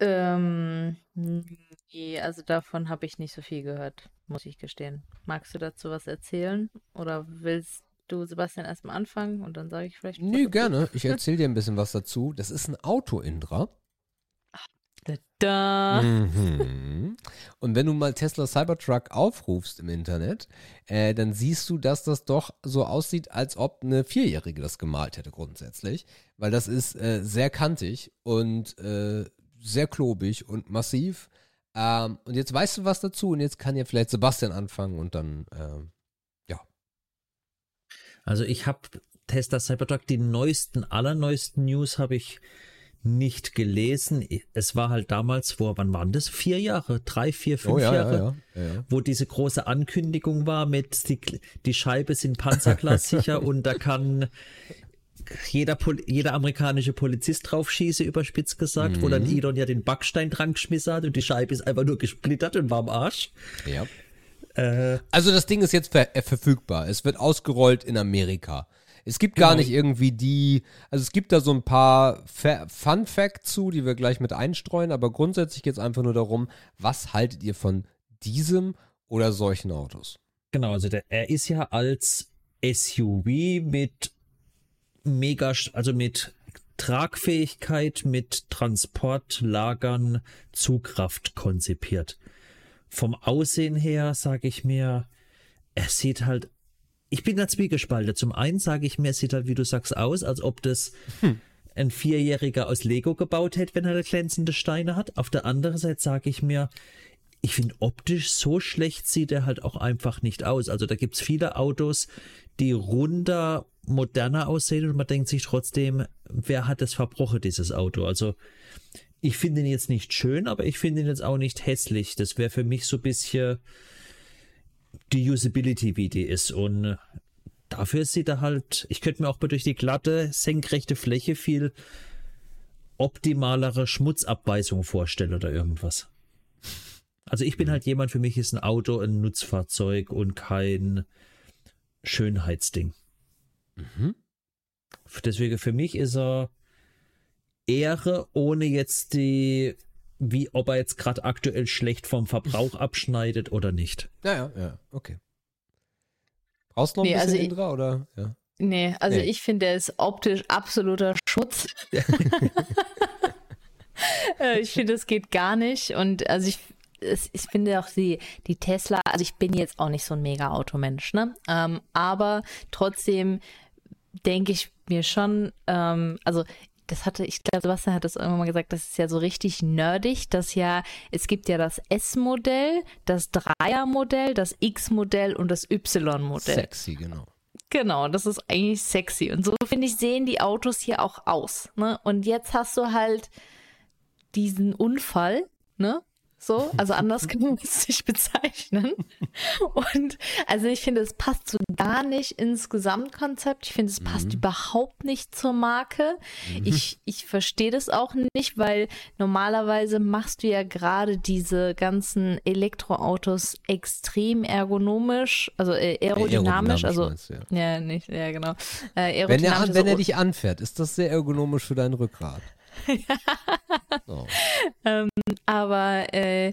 Ähm, nee, also davon habe ich nicht so viel gehört, muss ich gestehen. Magst du dazu was erzählen? Oder willst du, Sebastian, erstmal anfangen und dann sage ich vielleicht. Nö, dazu? gerne. Ich erzähle dir ein bisschen was dazu. Das ist ein Auto, Indra. Da, da. Mhm. Und wenn du mal Tesla Cybertruck aufrufst im Internet, äh, dann siehst du, dass das doch so aussieht, als ob eine Vierjährige das gemalt hätte grundsätzlich. Weil das ist äh, sehr kantig und äh, sehr klobig und massiv. Ähm, und jetzt weißt du was dazu und jetzt kann ja vielleicht Sebastian anfangen und dann, ähm, ja. Also ich habe Tesla Cybertruck, die neuesten, allerneuesten News habe ich nicht gelesen. Es war halt damals vor, wann waren das? Vier Jahre, drei, vier, fünf Oh ja, ja, Jahre, ja, ja, wo diese große Ankündigung war mit die, die Scheibe sind panzerglassicher und da kann jeder, Pol jeder amerikanische Polizist drauf schießen, überspitzt gesagt, wo dann Mhm. Elon ja den Backstein dran geschmissen hat und die Scheibe ist einfach nur gesplittert und war am Arsch. ja. Äh, Also das Ding ist jetzt ver äh, verfügbar. Es wird ausgerollt in Amerika. Es gibt gar Genau. nicht irgendwie die, also es gibt da so ein paar Fa Fun Facts zu, die wir gleich mit einstreuen, aber grundsätzlich geht es einfach nur darum, was haltet ihr von diesem oder solchen Autos? Genau, also der, er ist ja als SUV mit mega, also mit Tragfähigkeit, mit Transportlagern, Zugkraft konzipiert. Vom Aussehen her sage ich mir, er sieht halt, ich bin da zwiegespalten. Zum einen sage ich mir, es sieht halt, wie du sagst, aus, als ob das hm. ein Vierjähriger aus Lego gebaut hätte, wenn er glänzende Steine hat. Auf der anderen Seite sage ich mir, ich finde optisch so schlecht sieht er halt auch einfach nicht aus. Also da gibt es viele Autos, die runder, moderner aussehen und man denkt sich trotzdem, wer hat das verbrochen, dieses Auto? Also ich finde ihn jetzt nicht schön, aber ich finde ihn jetzt auch nicht hässlich. Das wäre für mich so ein bisschen die Usability, wie die ist. Und dafür sieht er halt, ich könnte mir auch durch die glatte, senkrechte Fläche viel optimalere Schmutzabweisung vorstellen oder irgendwas. Also ich bin mhm. halt jemand, für mich ist ein Auto ein Nutzfahrzeug und kein Schönheitsding. Mhm. Deswegen für mich ist er Ehre, ohne jetzt die, wie ob er jetzt gerade aktuell schlecht vom Verbrauch abschneidet oder nicht. Ja, ja, ja, okay. Brauchst du noch ein nee, bisschen also Indra, oder? Ja. Nee, also nee. ich finde, er ist optisch absoluter Schutz. Äh, ich finde, es geht gar nicht. Und also ich es, ich finde auch die, die Tesla, also ich bin jetzt auch nicht so ein mega Automensch, ne? Ähm, aber trotzdem denke ich mir schon, ähm, also das hatte, ich glaube, Sebastian hat das irgendwann mal gesagt, das ist ja so richtig nerdig, dass ja, es gibt ja das S-Modell, das Dreier-Modell, das X-Modell und das Y-Modell. Sexy, genau. Genau, das ist eigentlich sexy. Und so, finde ich, sehen die Autos hier auch aus. Ne? Und jetzt hast du halt diesen Unfall, ne? So, also anders man es nicht bezeichnen. Und also ich finde, es passt so gar nicht ins Gesamtkonzept. Ich finde, es passt mhm. überhaupt nicht zur Marke. Mhm. Ich, ich verstehe das auch nicht, weil normalerweise machst du ja gerade diese ganzen Elektroautos extrem ergonomisch, also äh, aerodynamisch, also meinst, ja. ja. nicht, ja genau. Äh, wenn er, wenn er dich anfährt, ist das sehr ergonomisch für dein Rückgrat. ähm, aber äh,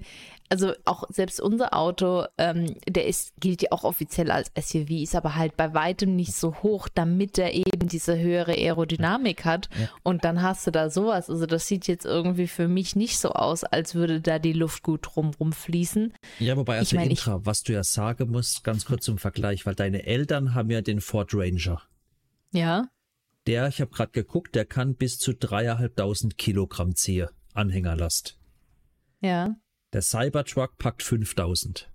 also auch selbst unser Auto, ähm, der ist, gilt ja auch offiziell als SUV, ist aber halt bei weitem nicht so hoch, damit er eben diese höhere Aerodynamik hat. Ja. Und dann hast du da sowas. Also das sieht jetzt irgendwie für mich nicht so aus, als würde da die Luft gut drumrum fließen. Ja, wobei also ich mein, Intra, ich, was du ja sagen musst, ganz kurz zum Vergleich, weil deine Eltern haben ja den Ford Ranger. Ja. Der, ich habe gerade geguckt, der kann bis zu dreieinhalbtausend Kilogramm ziehen, Anhängerlast. Ja. Der Cybertruck packt 5000.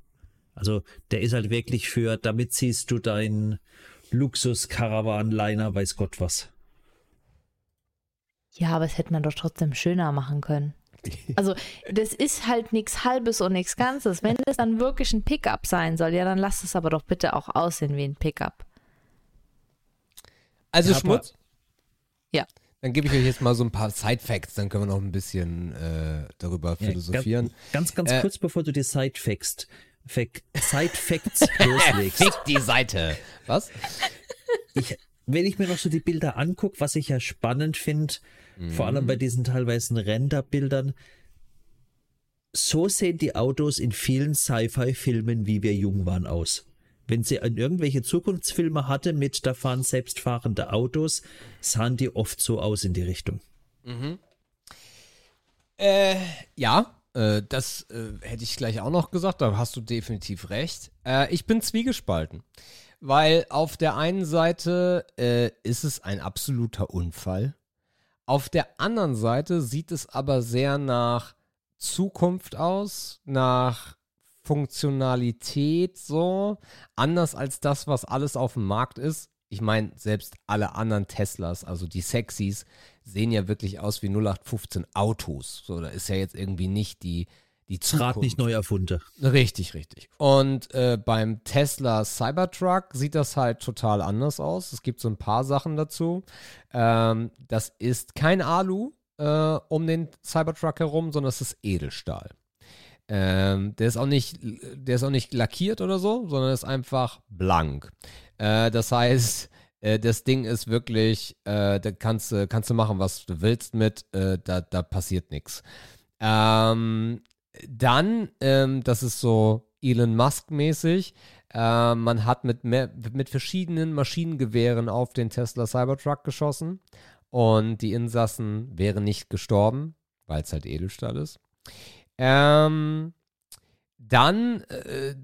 Also der ist halt wirklich für, damit ziehst du deinen Luxus-Caravan-Liner, weiß Gott was. Ja, aber es hätte man doch trotzdem schöner machen können. Also, das ist halt nichts Halbes und nichts Ganzes. Wenn es dann wirklich ein Pickup sein soll, ja, dann lass es aber doch bitte auch aussehen wie ein Pickup. Also ja, Schmutz? Ja. Dann gebe ich euch jetzt mal so ein paar Side-Facts, dann können wir noch ein bisschen äh, darüber philosophieren. Ja, ganz, ganz äh, kurz, bevor du die Side-Facts Side Facts loslegst. Fick die Seite. Was? Ich, wenn ich mir noch so die Bilder angucke, was ich ja spannend finde, mhm. vor allem bei diesen teilweise Renderbildern, so sehen die Autos in vielen Sci-Fi-Filmen, wie wir jung waren, aus wenn sie irgendwelche Zukunftsfilme hatte mit, da fahren selbstfahrende Autos, sahen die oft so aus in die Richtung. Mhm. Äh, ja, äh, das äh, hätte ich gleich auch noch gesagt, da hast du definitiv recht. Äh, ich bin zwiegespalten, weil auf der einen Seite äh, ist es ein absoluter Unfall. Auf der anderen Seite sieht es aber sehr nach Zukunft aus, nach Funktionalität so, anders als das, was alles auf dem Markt ist. Ich meine, selbst alle anderen Teslas, also die Sexys, sehen ja wirklich aus wie 0815 Autos. So, da ist ja jetzt irgendwie nicht die, die Zukunft. Rad nicht neu erfunden. Richtig, richtig. Und äh, beim Tesla Cybertruck sieht das halt total anders aus. Es gibt so ein paar Sachen dazu. Ähm, das ist kein Alu äh, um den Cybertruck herum, sondern es ist Edelstahl. Ähm, der ist auch nicht, der ist auch nicht lackiert oder so, sondern ist einfach blank. Äh, das heißt, äh, das Ding ist wirklich, äh, da kannst, kannst du machen, was du willst mit, äh, da, da passiert nichts. Ähm, dann, ähm, das ist so Elon Musk-mäßig, äh, man hat mit, mit verschiedenen Maschinengewehren auf den Tesla Cybertruck geschossen und die Insassen wären nicht gestorben, weil es halt Edelstahl ist. Ähm, dann äh,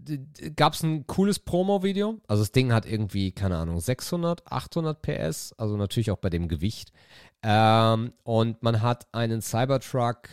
gab es ein cooles Promo-Video. Also das Ding hat irgendwie, keine Ahnung, 600, 800 PS, also natürlich auch bei dem Gewicht. Ähm, und man hat einen Cybertruck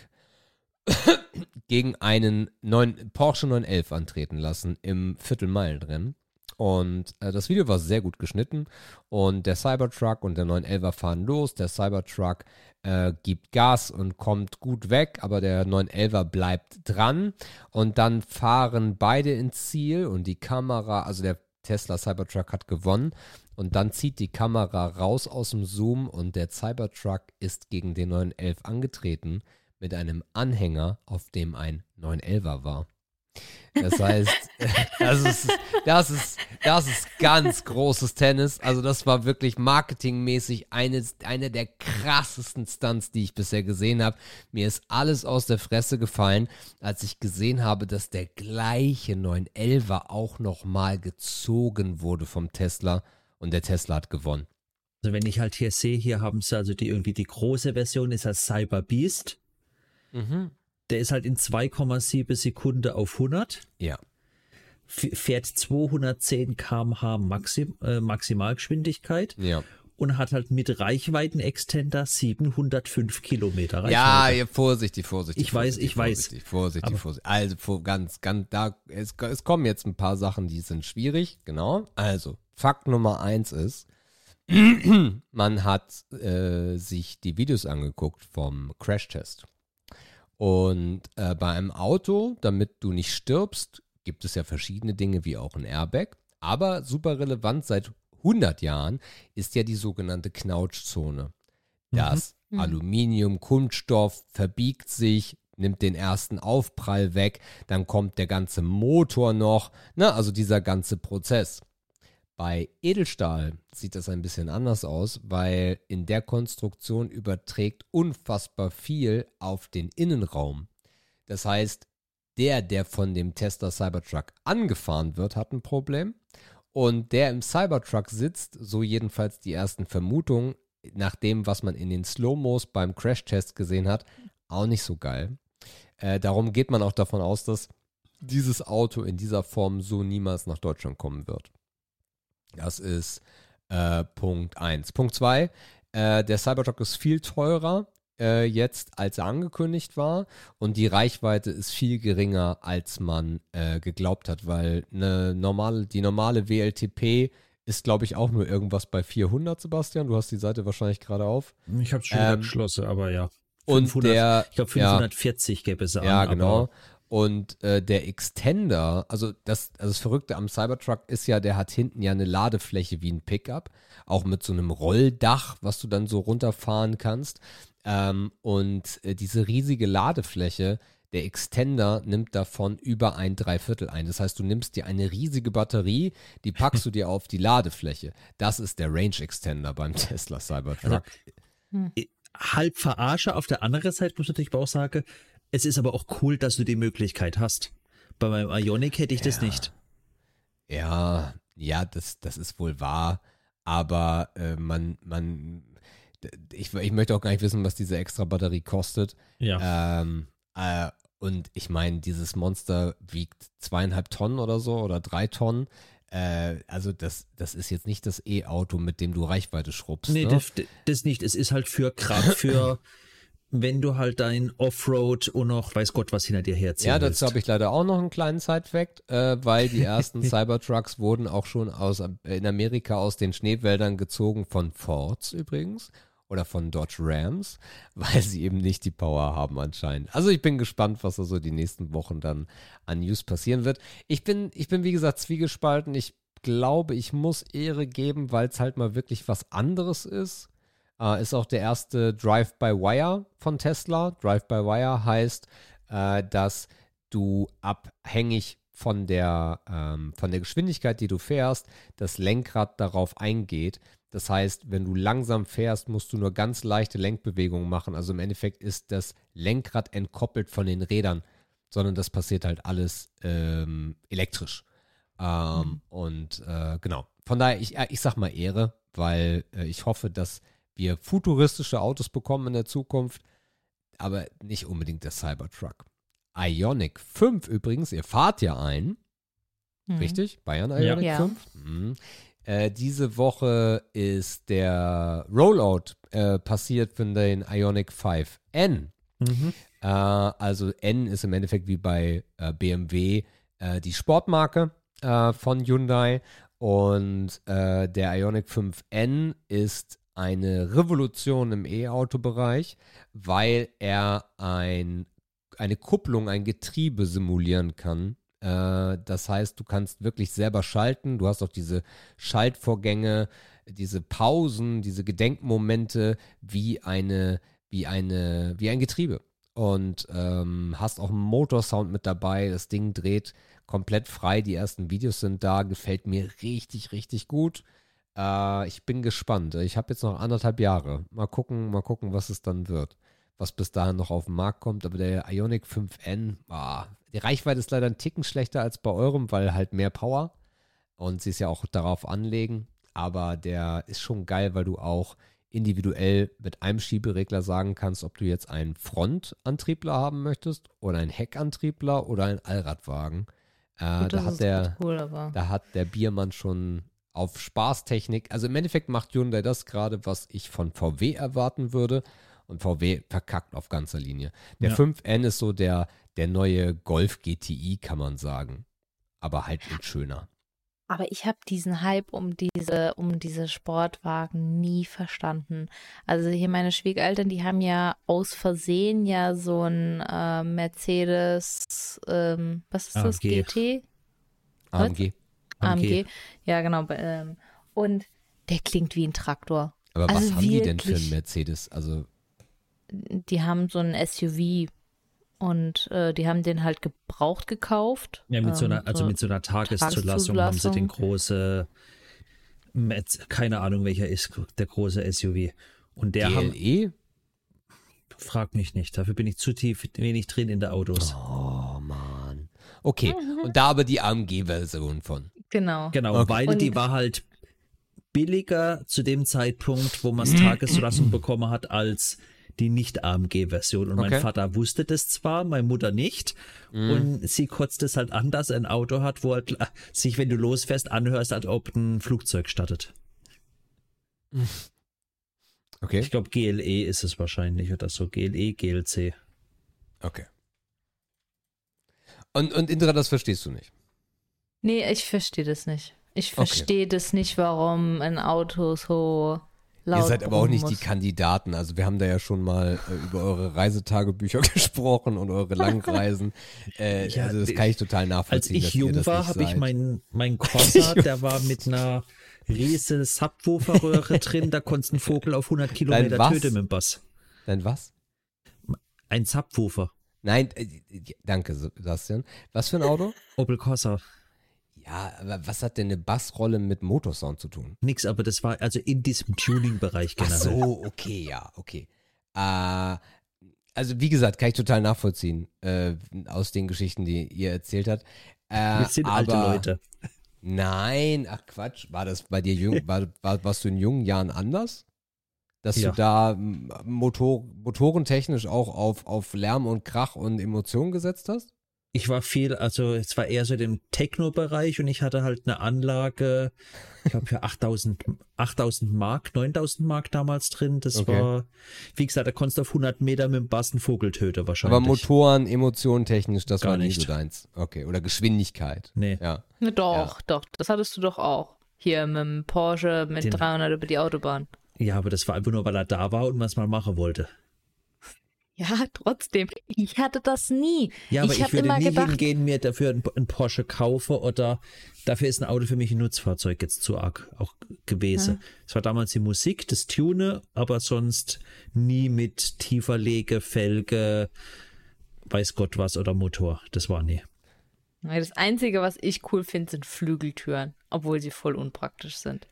gegen einen neuen Porsche 911 antreten lassen im Viertelmeilenrennen. Und äh, das Video war sehr gut geschnitten. Und der Cybertruck und der 911er fahren los. Der Cybertruck äh, gibt Gas und kommt gut weg, aber der 911er bleibt dran. Und dann fahren beide ins Ziel und die Kamera, also der Tesla Cybertruck hat gewonnen. Und dann zieht die Kamera raus aus dem Zoom und der Cybertruck ist gegen den 911 angetreten mit einem Anhänger, auf dem ein 911er war. Das heißt, das ist, das ist, das ist ganz großes Tennis. Also das war wirklich marketingmäßig eine, eine der krassesten Stunts, die ich bisher gesehen habe. Mir ist alles aus der Fresse gefallen, als ich gesehen habe, dass der gleiche 911er auch nochmal gezogen wurde vom Tesla und der Tesla hat gewonnen. Also wenn ich halt hier sehe, hier haben sie also die irgendwie die große Version ist als Cyber Beast. Mhm. Der ist halt in 2,7 Sekunden auf 100. Ja. Fährt 210 km/h Maxim, äh, Maximalgeschwindigkeit. Ja. Und hat halt mit Reichweiten-Extender 705 Kilometer Reichweite. Ja, ja vorsichtig, vorsichtig. Ich weiß, vorsichtig, ich weiß. Vorsichtig, vorsichtig, vorsichtig. Also ganz, ganz, da, es, es kommen jetzt ein paar Sachen, die sind schwierig, genau. Also, Fakt Nummer eins ist, man hat äh, sich die Videos angeguckt vom Crashtest. Und äh, bei einem Auto, damit du nicht stirbst, gibt es ja verschiedene Dinge wie auch ein Airbag. Aber super relevant seit 100 Jahren ist ja die sogenannte Knautschzone. Das mhm. Aluminium, Kunststoff verbiegt sich, nimmt den ersten Aufprall weg, dann kommt der ganze Motor noch, ne, also dieser ganze Prozess. Bei Edelstahl sieht das ein bisschen anders aus, weil in der Konstruktion überträgt unfassbar viel auf den Innenraum. Das heißt, der, der von dem Tesla Cybertruck angefahren wird, hat ein Problem. Und der im Cybertruck sitzt, so jedenfalls die ersten Vermutungen, nach dem, was man in den Slow-Mos beim Crash-Test gesehen hat, auch nicht so geil. Äh, darum geht man auch davon aus, dass dieses Auto in dieser Form so niemals nach Deutschland kommen wird. Das ist äh, Punkt 1. Punkt 2, äh, der Cybertruck ist viel teurer äh, jetzt, als er angekündigt war. Und die Reichweite ist viel geringer, als man äh, geglaubt hat, weil eine normale, die normale WLTP ist, glaube ich, auch nur irgendwas bei 400, Sebastian. Du hast die Seite wahrscheinlich gerade auf. Ich habe es schon ähm, geschlossen, aber ja. 500, und der, ich glaube 540 ja, gäbe es an. Ja, genau. Und äh, der Extender, also das, also das Verrückte am Cybertruck ist ja, der hat hinten ja eine Ladefläche wie ein Pickup, auch mit so einem Rolldach, was du dann so runterfahren kannst. Ähm, und äh, diese riesige Ladefläche, der Extender nimmt davon über ein Dreiviertel ein. Das heißt, du nimmst dir eine riesige Batterie, die packst du dir auf die Ladefläche. Das ist der Range Extender beim Tesla Cybertruck. Also, hm. Halb verarsche, auf der anderen Seite muss ich natürlich auch sagen, es ist aber auch cool, dass du die Möglichkeit hast. Bei meinem Ionic hätte ich ja. das nicht. Ja, ja, das, das ist wohl wahr. Aber äh, man, man, ich, ich möchte auch gar nicht wissen, was diese extra Batterie kostet. Ja. Ähm, äh, und ich meine, dieses Monster wiegt zweieinhalb Tonnen oder so oder drei Tonnen. Äh, also das, das ist jetzt nicht das E-Auto, mit dem du Reichweite schrubbst. Nee, ne? das, das nicht. Es ist halt für Kraft, für wenn du halt dein Offroad und noch weiß Gott was hinter dir herziehen Ja, dazu habe ich leider auch noch einen kleinen Side-Fact, äh, weil die ersten Cybertrucks wurden auch schon aus, äh, in Amerika aus den Schneewäldern gezogen von Fords übrigens oder von Dodge Rams, weil sie eben nicht die Power haben anscheinend. Also ich bin gespannt, was da so die nächsten Wochen dann an News passieren wird. Ich bin, ich bin wie gesagt zwiegespalten. Ich glaube, ich muss Ehre geben, weil es halt mal wirklich was anderes ist. Äh, ist auch der erste Drive-by-Wire von Tesla. Drive-by-Wire heißt, äh, dass du abhängig von der, ähm, von der Geschwindigkeit, die du fährst, das Lenkrad darauf eingeht. Das heißt, wenn du langsam fährst, musst du nur ganz leichte Lenkbewegungen machen. Also im Endeffekt ist das Lenkrad entkoppelt von den Rädern. sondern das passiert halt alles ähm, elektrisch. Ähm, mhm. Und äh, genau, von daher, ich, ich sag mal Ehre, weil äh, ich hoffe, dass wir futuristische Autos bekommen in der Zukunft, aber nicht unbedingt der Cybertruck. Ionic 5 übrigens, ihr fahrt ja ein, mhm. richtig? Bayern Ionic ja. 5. Mhm. Äh, diese Woche ist der Rollout äh, passiert von den Ionic 5N. Mhm. Äh, also N ist im Endeffekt wie bei äh, BMW äh, die Sportmarke äh, von Hyundai und der Ionic 5N ist eine Revolution im E-Auto-Bereich, weil er ein, eine Kupplung, ein Getriebe simulieren kann, äh, das heißt, du kannst wirklich selber schalten. Du hast auch diese Schaltvorgänge, diese Pausen, diese Gedenkmomente wie eine, wie eine, wie ein Getriebe. Und ähm, hast auch einen Motorsound mit dabei. Das Ding dreht komplett frei. Die ersten Videos sind da. Gefällt mir richtig, richtig gut. Äh, ich bin gespannt. Ich habe jetzt noch anderthalb Jahre. Mal gucken, mal gucken, was es dann wird was bis dahin noch auf den Markt kommt. Aber der Ionic 5N, ah, die Reichweite ist leider ein Ticken schlechter als bei eurem, weil halt mehr Power. Und sie ist ja auch darauf anlegen. Aber der ist schon geil, weil du auch individuell mit einem Schieberegler sagen kannst, ob du jetzt einen Frontantriebler haben möchtest oder einen Heckantriebler oder einen Allradwagen. Äh, Gut, da, hat der, cool, da hat der Biermann schon auf Spaßtechnik, also im Endeffekt macht Hyundai das gerade, was ich von VW erwarten würde und VW verkackt auf ganzer Linie. Der ja. 5N ist so der, der neue Golf GTI, kann man sagen. Aber halt in schöner. Aber ich habe diesen Hype um diese, um diese Sportwagen nie verstanden. Also hier meine Schwiegereltern, die haben ja aus Versehen ja so ein äh, Mercedes, ähm, was ist das, AMG. GT? AMG. AMG. Ja, genau. Ähm, und der klingt wie ein Traktor. Aber also was haben wirklich? die denn für ein Mercedes? Also die haben so ein SUV und äh, die haben den halt gebraucht gekauft. Ja, mit so einer, ähm, also mit so einer Tageszulassung haben sie den große, keine Ahnung welcher ist, der große SUV. Und der GLE? Haben, frag mich nicht, dafür bin ich zu tief wenig drin in der Autos. Oh man. Okay, und da aber die AMG-Version von. Genau. Genau, okay. weil und die war halt billiger zu dem Zeitpunkt, wo man Tageszulassung bekommen hat, als die Nicht-AMG-Version. Und okay. mein Vater wusste das zwar, meine Mutter nicht. Mm. Und sie kotzt es halt an, dass er ein Auto hat, wo halt sich, wenn du losfährst, anhörst, als ob ein Flugzeug startet. Okay. Ich glaube, GLE ist es wahrscheinlich oder so. GLE, GLC. Okay. Und, und Indra, das verstehst du nicht? Nee, ich verstehe das nicht. Ich verstehe okay. das nicht, warum ein Auto so Laut Ihr seid aber auch nicht muss. die Kandidaten. Also wir haben da ja schon mal äh, über eure Reisetagebücher gesprochen und eure Langreisen. Äh, ja, also das kann ich total nachvollziehen. Als ich jung war, habe ich meinen mein Corsa, der war mit einer riesen Subwooferröhre drin. Da konntest du einen Vogel auf 100 Kilometer töten mit dem Bass. Dein was? Ein Subwoofer. Nein, äh, danke Sebastian. Was für ein Auto? Opel Corsa. Ja, aber was hat denn eine Bassrolle mit Motorsound zu tun? Nix, aber das war also in diesem Tuning-Bereich generell. Ach so, okay, ja, okay. Äh, also wie gesagt, kann ich total nachvollziehen äh, aus den Geschichten, die ihr erzählt habt. Äh, Wir sind aber, alte Leute. Nein, ach Quatsch, war das bei dir jung, war, war, warst du in jungen Jahren anders? Dass ja. du da Motor, motorentechnisch auch auf, auf Lärm und Krach und Emotionen gesetzt hast? Ich war viel, also es war eher so im Techno-Bereich und ich hatte halt eine Anlage, ich glaube für 8000, 8000 Mark, 9000 Mark damals drin. Das okay. war, wie gesagt, da konntest du auf 100 Meter mit dem Bass einen Vogeltöter wahrscheinlich. Aber Motoren, Emotionen technisch, das Gar war nicht so deins. Okay, oder Geschwindigkeit. Nee. Ja. Doch, ja. doch, das hattest du doch auch. Hier mit dem Porsche mit Den, 300 über die Autobahn. Ja, aber das war einfach nur, weil er da war und man es mal machen wollte. Ja, trotzdem. Ich hatte das nie. Ja, aber ich, ich würde nie gedacht, hingehen, mir dafür ein, ein, Porsche kaufe oder dafür ist ein Auto für mich ein Nutzfahrzeug jetzt zu arg auch gewesen. Es ja. war damals die Musik, das Tune, aber sonst nie mit tiefer Lege, Felge, weiß Gott was oder Motor. Das war nie. Das Einzige, was ich cool finde, sind Flügeltüren, obwohl sie voll unpraktisch sind.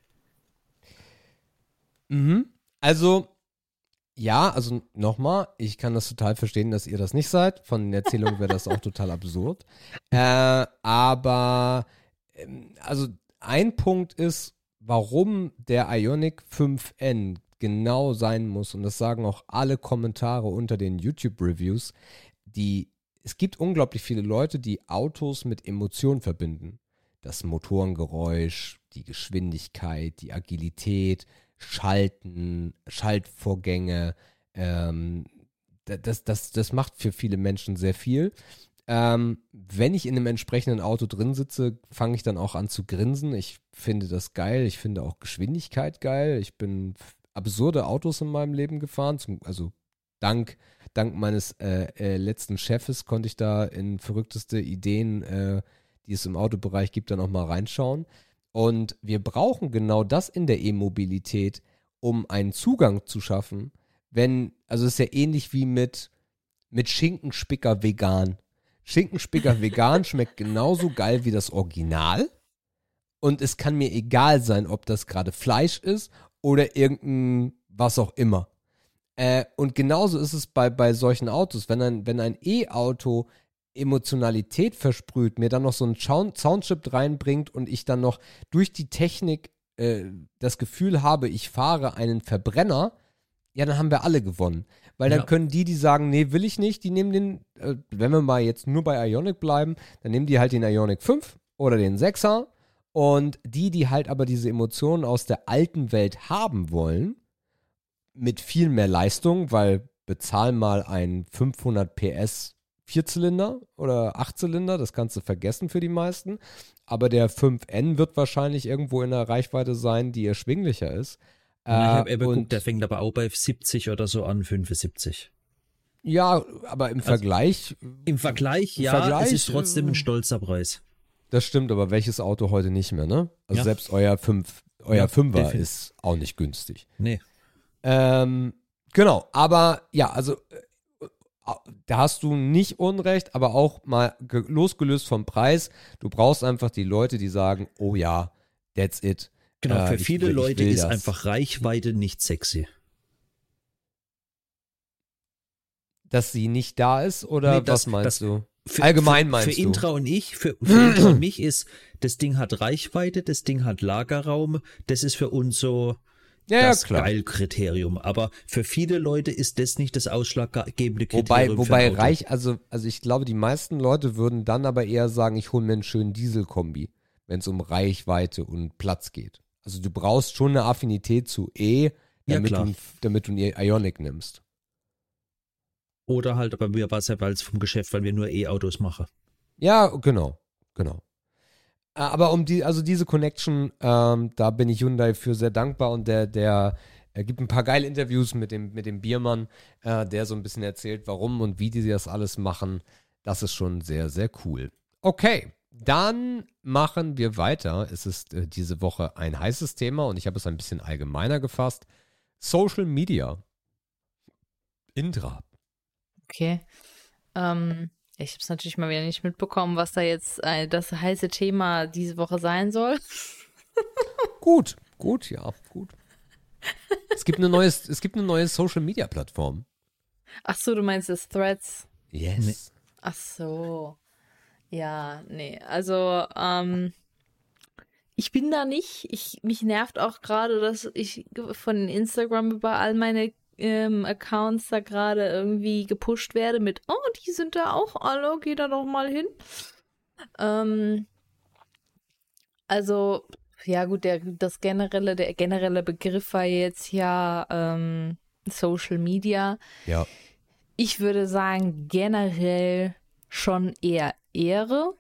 Mhm. Also ja, also nochmal, ich kann das total verstehen, dass ihr das nicht seid. Von den Erzählungen wäre das auch total absurd. Äh, aber, ähm, also ein Punkt ist, warum der Ionic 5N genau sein muss, und das sagen auch alle Kommentare unter den YouTube-Reviews, die, es gibt unglaublich viele Leute, die Autos mit Emotionen verbinden. Das Motorengeräusch, die Geschwindigkeit, die Agilität, Schalten, Schaltvorgänge, ähm, das, das, das macht für viele Menschen sehr viel. Ähm, wenn ich in einem entsprechenden Auto drin sitze, fange ich dann auch an zu grinsen. Ich finde das geil. Ich finde auch Geschwindigkeit geil. Ich bin absurde Autos in meinem Leben gefahren. Zum, also dank, dank meines äh, äh, letzten Chefes konnte ich da in verrückteste Ideen, äh, die es im Autobereich gibt, dann auch mal reinschauen. Und wir brauchen genau das in der E-Mobilität, um einen Zugang zu schaffen. Wenn, also es ist ja ähnlich wie mit, mit Schinkenspicker vegan. Schinkenspicker vegan schmeckt genauso geil wie das Original. Und es kann mir egal sein, ob das gerade Fleisch ist oder irgendein was auch immer. Äh, und genauso ist es bei, bei solchen Autos. Wenn ein, wenn ein E-Auto Emotionalität versprüht, mir dann noch so einen Soundchip reinbringt und ich dann noch durch die Technik äh, das Gefühl habe, ich fahre einen Verbrenner, ja, dann haben wir alle gewonnen. Weil dann ja. können die, die sagen, nee, will ich nicht, die nehmen den, äh, wenn wir mal jetzt nur bei Ionic bleiben, dann nehmen die halt den Ionic 5 oder den 6er. Und die, die halt aber diese Emotionen aus der alten Welt haben wollen, mit viel mehr Leistung, weil bezahl mal ein 500 PS Vierzylinder oder Achtzylinder, das kannst du vergessen für die meisten. Aber der 5N wird wahrscheinlich irgendwo in einer Reichweite sein, die erschwinglicher ist. ich habe äh, geguckt, der fängt aber auch bei 70 oder so an, 75. Ja, aber im also, Vergleich. Im Vergleich, ja, Vergleich, es ist trotzdem ein stolzer Preis. Das stimmt, aber welches Auto heute nicht mehr, ne? Also ja. selbst euer 5, euer ja, 5er ist auch nicht günstig. Nee. Ähm, genau, aber ja, also da hast du nicht Unrecht, aber auch mal losgelöst vom Preis. Du brauchst einfach die Leute, die sagen, oh ja, that's it. Genau, für äh, viele ich, Leute ist das. einfach Reichweite nicht sexy. Dass sie nicht da ist oder nee, das, was meinst das, du? Für, Allgemein meinst für, für du? Für Intra und ich, für, für Intra und mich ist, das Ding hat Reichweite, das Ding hat Lagerraum, das ist für uns so, ja, das ja, Geil-Kriterium. Aber für viele Leute ist das nicht das ausschlaggebende Kriterium. Wobei, wobei reich, also, also ich glaube, die meisten Leute würden dann aber eher sagen, ich hole mir einen schönen Dieselkombi, wenn es um Reichweite und Platz geht. Also du brauchst schon eine Affinität zu E, damit, ja, du, damit du einen Ionic nimmst. Oder halt mir war es ja, es vom Geschäft, weil wir nur E-Autos machen. Ja, genau, genau. Äh, aber um die, also diese Connection, ähm, da bin ich Hyundai für sehr dankbar und der, der er gibt ein paar geile Interviews mit dem, mit dem Biermann, äh, der so ein bisschen erzählt, warum und wie die das alles machen. Das ist schon sehr, sehr cool. Okay, dann machen wir weiter. Es ist äh, diese Woche ein heißes Thema und ich habe es ein bisschen allgemeiner gefasst. Social Media. Indra. Okay. Ähm, ich habe es natürlich mal wieder nicht mitbekommen, was da jetzt äh, das heiße Thema diese Woche sein soll. gut, gut, ja, gut. Es gibt eine neue, es gibt eine neue Social Media Plattform. Ach so, du meinst das Threads? Yes. Nee. Ach so. Ja, nee. Also, ähm, ich bin da nicht. Ich, mich nervt auch gerade, dass ich von Instagram über all meine ähm, Accounts da gerade irgendwie gepusht werde mit, oh, die sind da auch alle, geh da doch mal hin. Ähm, also, ja gut, der, das generelle, der generelle Begriff war jetzt ja ähm, Social Media. Ja. Ich würde sagen, generell schon eher Ehre,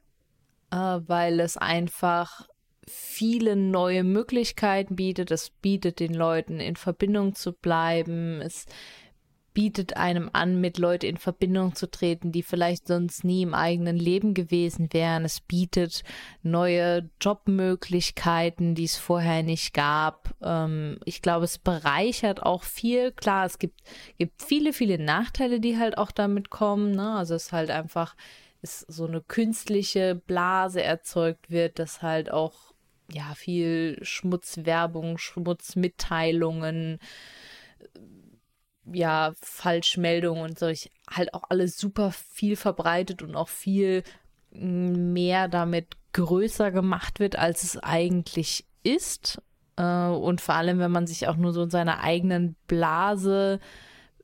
äh, weil es einfach viele neue Möglichkeiten bietet. Es bietet den Leuten in Verbindung zu bleiben. Es bietet einem an, mit Leuten in Verbindung zu treten, die vielleicht sonst nie im eigenen Leben gewesen wären. Es bietet neue Jobmöglichkeiten, die es vorher nicht gab. Ähm, ich glaube, es bereichert auch viel. Klar, es gibt, gibt viele, viele Nachteile, die halt auch damit kommen. Ne? Also es ist halt einfach ist so eine künstliche Blase erzeugt wird, dass halt auch ja, viel Schmutzwerbung, Schmutzmitteilungen, ja, Falschmeldungen und solch halt auch alles super viel verbreitet und auch viel mehr damit größer gemacht wird, als es eigentlich ist. Äh, und vor allem, wenn man sich auch nur so in seiner eigenen Blase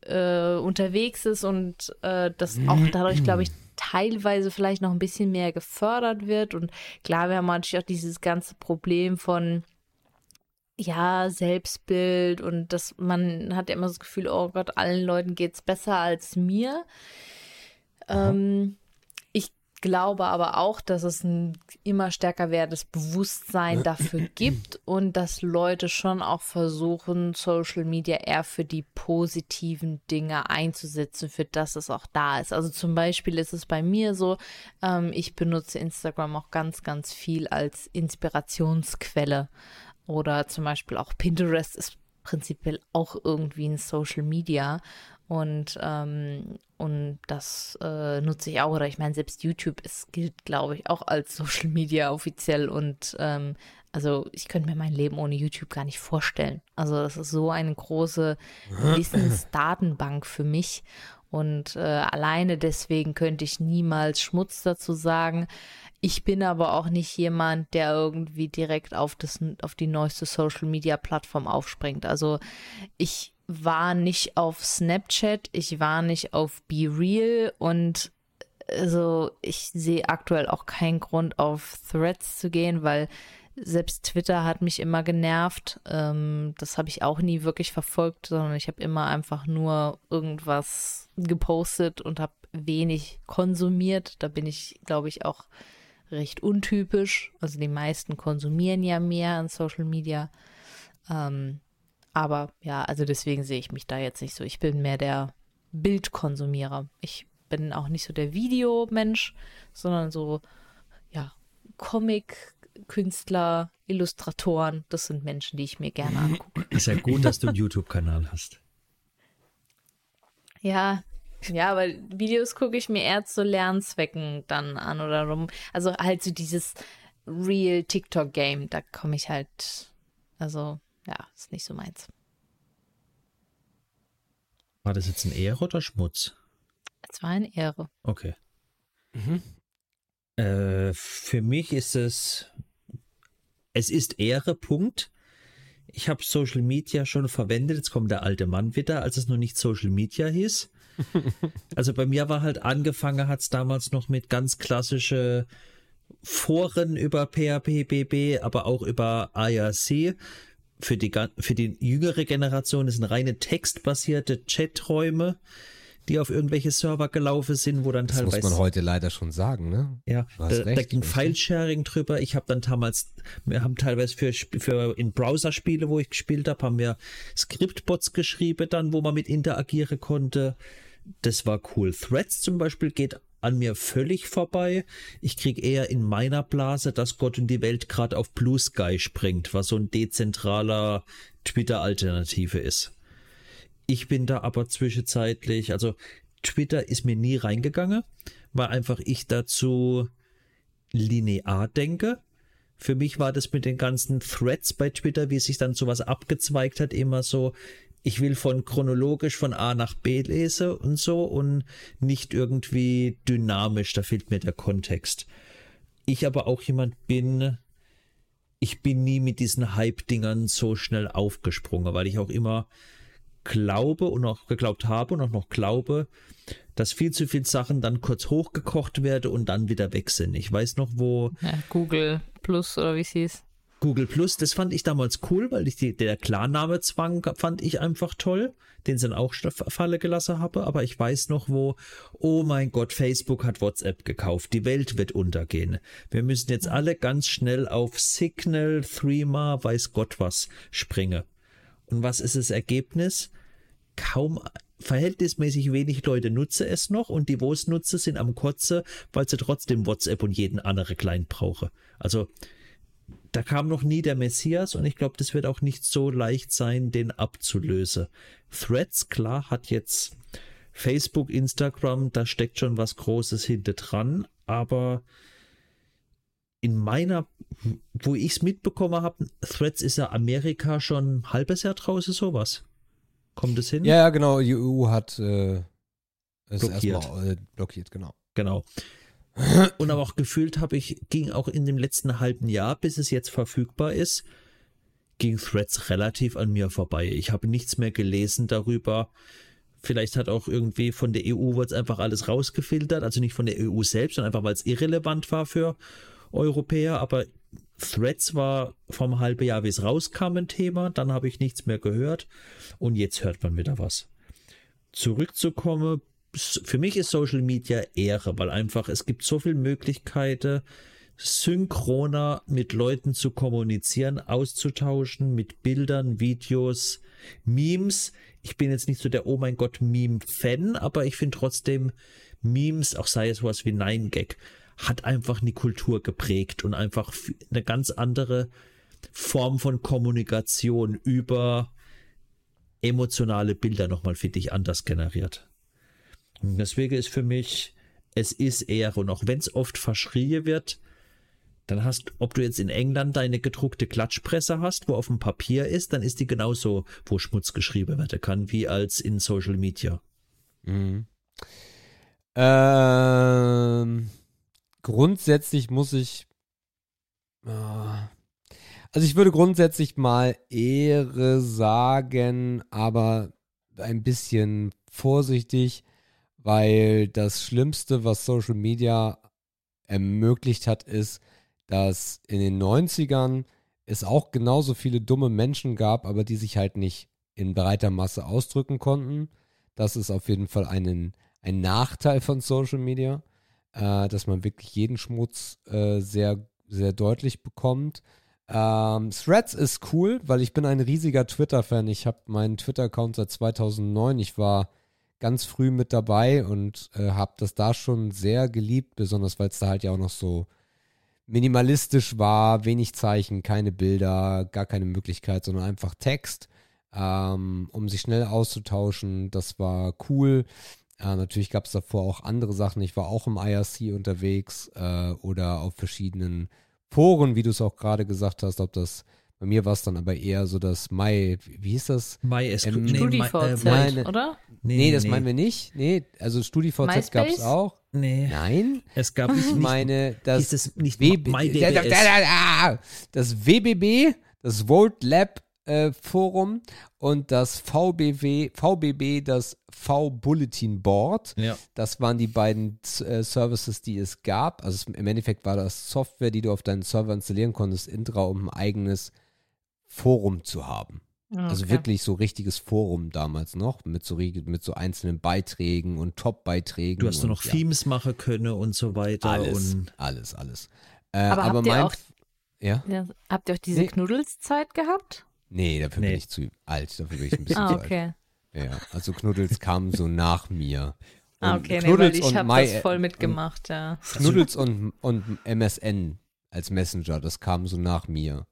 äh, unterwegs ist und äh, das auch dadurch, glaube ich, teilweise vielleicht noch ein bisschen mehr gefördert wird. Und klar, wir haben natürlich auch dieses ganze Problem von ja, Selbstbild und dass man hat ja immer das Gefühl, oh Gott, allen Leuten geht's besser als mir. Ähm, glaube aber auch, dass es ein immer stärker werdendes Bewusstsein dafür gibt und dass Leute schon auch versuchen, Social Media eher für die positiven Dinge einzusetzen, für das es auch da ist. Also zum Beispiel ist es bei mir so, ähm, ich benutze Instagram auch ganz, ganz viel als Inspirationsquelle. Oder zum Beispiel auch Pinterest ist prinzipiell auch irgendwie ein Social Media. Und, ähm, und das äh, nutze ich auch. Oder ich meine, selbst YouTube ist, gilt, glaube ich, auch als Social Media offiziell. Und ähm, also ich könnte mir mein Leben ohne YouTube gar nicht vorstellen. Also das ist so eine große Wissensdatenbank für mich. Und äh, alleine deswegen könnte ich niemals Schmutz dazu sagen. Ich bin aber auch nicht jemand, der irgendwie direkt auf, das, auf die neueste Social Media Plattform aufspringt. Also ich war nicht auf Snapchat, ich war nicht auf Be Real und also ich sehe aktuell auch keinen Grund auf Threads zu gehen, weil selbst Twitter hat mich immer genervt. Ähm, das habe ich auch nie wirklich verfolgt, sondern ich habe immer einfach nur irgendwas gepostet und habe wenig konsumiert. Da bin ich, glaube ich, auch recht untypisch. Also die meisten konsumieren ja mehr an Social Media. Ähm, aber ja, also deswegen sehe ich mich da jetzt nicht so. Ich bin mehr der Bildkonsumierer. Ich bin auch nicht so der Videomensch, sondern so, ja, Comic-Künstler, Illustratoren. Das sind Menschen, die ich mir gerne angucke. Ist ja gut, dass du einen YouTube-Kanal hast. Ja, ja, aber Videos gucke ich mir eher zu Lernzwecken dann an oder rum. Also halt so dieses Real TikTok-Game, da komme ich halt, also ja, ist nicht so meins. War das jetzt ein Ehre oder Schmutz? Es war eine Ehre. Okay. Mhm. Äh, für mich ist es, es ist Ehre, Punkt. Ich habe Social Media schon verwendet. Jetzt kommt der alte Mann wieder, als es noch nicht Social Media hieß. Also bei mir war halt angefangen, hat es damals noch mit ganz klassische Foren über PHP, aber auch über IRC. Für die, für die jüngere Generation sind reine textbasierte Chaträume, die auf irgendwelche Server gelaufen sind, wo dann teilweise. Das muss man heute leider schon sagen, ne? Ja, da, recht, da ging File-Sharing drüber. Ich habe dann damals, wir haben teilweise für, für in Browser-Spiele, wo ich gespielt habe, haben wir Scriptbots geschrieben, dann, wo man mit interagieren konnte das war cool. Threads zum Beispiel geht an mir völlig vorbei. Ich kriege eher in meiner Blase, dass Gott und die Welt gerade auf Blue Sky springt, was so ein dezentraler Twitter-Alternative ist. Ich bin da aber zwischenzeitlich, also Twitter ist mir nie reingegangen, weil einfach ich dazu linear denke. Für mich war das mit den ganzen Threads bei Twitter, wie sich dann sowas abgezweigt hat, immer so, ich will von chronologisch von A nach B lesen und so und nicht irgendwie dynamisch, da fehlt mir der Kontext. Ich aber auch jemand bin, ich bin nie mit diesen Hype-Dingern so schnell aufgesprungen, weil ich auch immer glaube und auch geglaubt habe und auch noch glaube, dass viel zu viele Sachen dann kurz hochgekocht werden und dann wieder weg sind. Ich weiß noch, wo. Ja, Google Plus oder wie es hieß. Google Plus, das fand ich damals cool, weil ich die, der Klarnamezwang fand ich einfach toll, den sie dann auch Falle gelassen habe. Aber ich weiß noch, wo, oh mein Gott, Facebook hat WhatsApp gekauft. Die Welt wird untergehen. Wir müssen jetzt alle ganz schnell auf Signal, Threema, weiß Gott was springen. Und was ist das Ergebnis? Kaum verhältnismäßig wenig Leute nutzen es noch und die, wo es nutzen, sind am Kotze, weil sie trotzdem WhatsApp und jeden anderen Client brauchen. Also da kam noch nie der Messias und ich glaube, das wird auch nicht so leicht sein, den abzulösen. Threads, klar, hat jetzt Facebook, Instagram, da steckt schon was Großes hinter dran, aber in meiner, wo ich es mitbekommen habe, Threads ist ja Amerika schon ein halbes Jahr draußen, sowas. Kommt es hin? Ja, ja, genau. Die EU hat äh, es Blockiert. erstmal äh, blockiert, genau. Genau. Und aber auch gefühlt habe ich, ging auch in dem letzten halben Jahr, bis es jetzt verfügbar ist, ging Threads relativ an mir vorbei. Ich habe nichts mehr gelesen darüber. Vielleicht hat auch irgendwie von der EU wird es einfach alles rausgefiltert, also nicht von der EU selbst, sondern einfach weil es irrelevant war für Europäer. Aber Threads war vom halben Jahr, wie es rauskam, ein Thema. Dann habe ich nichts mehr gehört und jetzt hört man wieder was. Zurückzukommen, für mich ist Social Media Ehre, weil einfach es gibt so viele Möglichkeiten, synchroner mit Leuten zu kommunizieren, auszutauschen, mit Bildern, Videos, Memes. Ich bin jetzt nicht so der Oh mein Gott Meme-Fan, aber ich finde trotzdem Memes, auch sei es was wie Nine Gag, hat einfach eine Kultur geprägt und einfach eine ganz andere Form von Kommunikation über emotionale Bilder nochmal, finde ich, anders generiert. Und deswegen ist für mich, es ist Ehre. Und auch wenn es oft verschrien wird, dann hast, ob du jetzt in England deine gedruckte Klatschpresse hast, wo auf dem Papier ist, dann ist die genauso, wo Schmutz geschrieben werden kann, wie als in Social Media. Mhm. Ähm, grundsätzlich muss ich. ah, also ich würde grundsätzlich mal Ehre sagen, aber ein bisschen vorsichtig, weil das Schlimmste, was Social Media ermöglicht hat, ist, dass in den 90ern es auch genauso viele dumme Menschen gab, aber die sich halt nicht in breiter Masse ausdrücken konnten. Das ist auf jeden Fall einen, ein Nachteil von Social Media, äh, dass man wirklich jeden Schmutz äh, sehr, sehr deutlich bekommt. Ähm, Threads ist cool, weil ich bin ein riesiger Twitter-Fan. Ich habe meinen Twitter-Account seit 2009. Ich war ganz früh mit dabei und äh, habe das da schon sehr geliebt, besonders weil es da halt ja auch noch so minimalistisch war, wenig Zeichen, keine Bilder, gar keine Möglichkeit, sondern einfach Text, ähm, um sich schnell auszutauschen. Das war cool. Äh, natürlich gab es davor auch andere Sachen. Ich war auch im IRC unterwegs äh, oder auf verschiedenen Foren, wie du es auch gerade gesagt hast. Ob das bei mir war es dann aber eher so das Mai, wie hieß das? MySQL. Ähm, nee, My- StudiVZ, äh, meine- oder? Nee, das meinen wir nicht. Nee, also StudiVZ gab es auch. Nee, Nein, es gab nicht, ich meine, das hieß es nicht WB das WBB, das Volt Lab äh, Forum und das VBW, VBB, das V-Bulletin Board. Ja. Das waren die beiden äh, Services, die es gab. Also es, im Endeffekt war das Software, die du auf deinen Server installieren konntest, Intra, um ein eigenes Forum zu haben. Also Okay. wirklich so richtiges Forum damals noch, mit so, mit so einzelnen Beiträgen und Top-Beiträgen. Du hast nur noch ja, Themes machen können und so weiter. Alles, Und alles, alles. Äh, Aber aber habt ihr mein, auch- ja? Ja, habt ihr auch diese Nee. Knuddelszeit gehabt? Nee, dafür Nee. bin ich zu alt. Dafür bin ich ein bisschen Ah, zu alt. okay. Ja, also Knuddels kam so nach mir. Ah, Und okay, nee, weil Knuddels ich habe das voll mitgemacht, ja. Knuddels und, und MSN als Messenger, das kam so nach mir.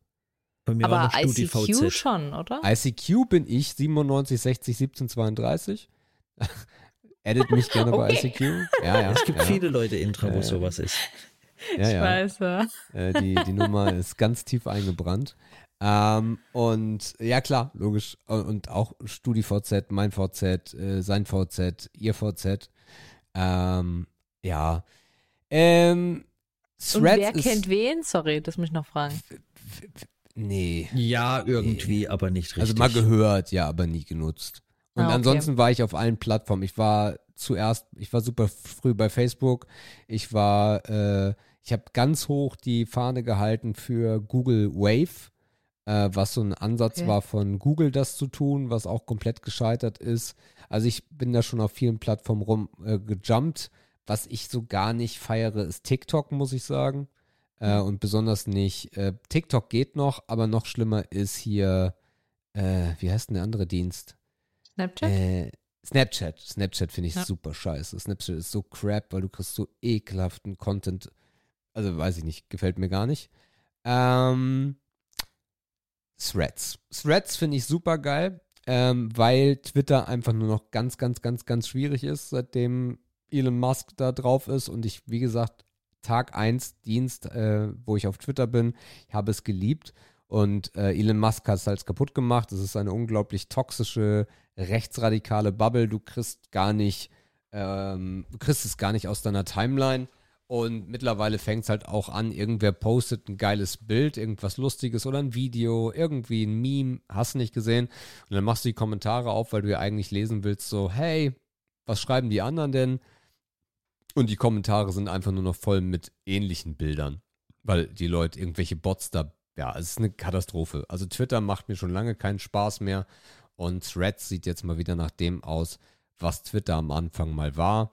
Bei mir Aber war noch ICQ schon, oder? ICQ bin ich 97, 60, 17, 32. Edit mich gerne bei Okay. ICQ. Ja, ja. Es gibt ja, viele Leute Intra, wo Ja, ja. sowas ist. ja, ich ja. weiß, ja. Äh, die, die Nummer ist ganz tief eingebrannt. Ähm, und ja, klar, logisch. Und, und auch StudiVZ, mein VZ, äh, sein VZ, ihr VZ. Ähm, ja. Ähm, Und wer kennt wen? Sorry, das muss ich noch fragen. Nee. Ja, irgendwie, aber nicht richtig. Also mal gehört, ja, aber nie genutzt. Und Ah, okay. ansonsten war ich auf allen Plattformen. Ich war zuerst, ich war super früh bei Facebook. Ich war, äh, ich habe ganz hoch die Fahne gehalten für Google Wave, äh, was so ein Ansatz Okay. war von Google, das zu tun, was auch komplett gescheitert ist. Also ich bin da schon auf vielen Plattformen rum äh, gejumpt. Was ich so gar nicht feiere, ist TikTok, muss ich sagen. Äh, und besonders nicht, äh, TikTok geht noch, aber noch schlimmer ist hier, äh, wie heißt denn der andere Dienst? Snapchat? Äh, Snapchat. Snapchat finde ich Ja. super scheiße. Snapchat ist so crap, weil du kriegst so ekelhaften Content. Also weiß ich nicht, gefällt mir gar nicht. Ähm, Threads. Threads finde ich super geil, ähm, weil Twitter einfach nur noch ganz, ganz, ganz, ganz schwierig ist, seitdem Elon Musk da drauf ist. Und ich, wie gesagt, Tag 1 Dienst, äh, wo ich auf Twitter bin, ich habe es geliebt. Und äh, Elon Musk hat es halt kaputt gemacht. Es ist eine unglaublich toxische, rechtsradikale Bubble. Du kriegst gar nicht, ähm, du kriegst es gar nicht aus deiner Timeline. Und mittlerweile fängt es halt auch an, irgendwer postet ein geiles Bild, irgendwas Lustiges oder ein Video, irgendwie ein Meme, hast du nicht gesehen. Und dann machst du die Kommentare auf, weil du ja eigentlich lesen willst, so, hey, was schreiben die anderen denn? Und die Kommentare sind einfach nur noch voll mit ähnlichen Bildern, weil die Leute irgendwelche Bots da, ja, es ist eine Katastrophe. Also Twitter macht mir schon lange keinen Spaß mehr und Threads sieht jetzt mal wieder nach dem aus, was Twitter am Anfang mal war.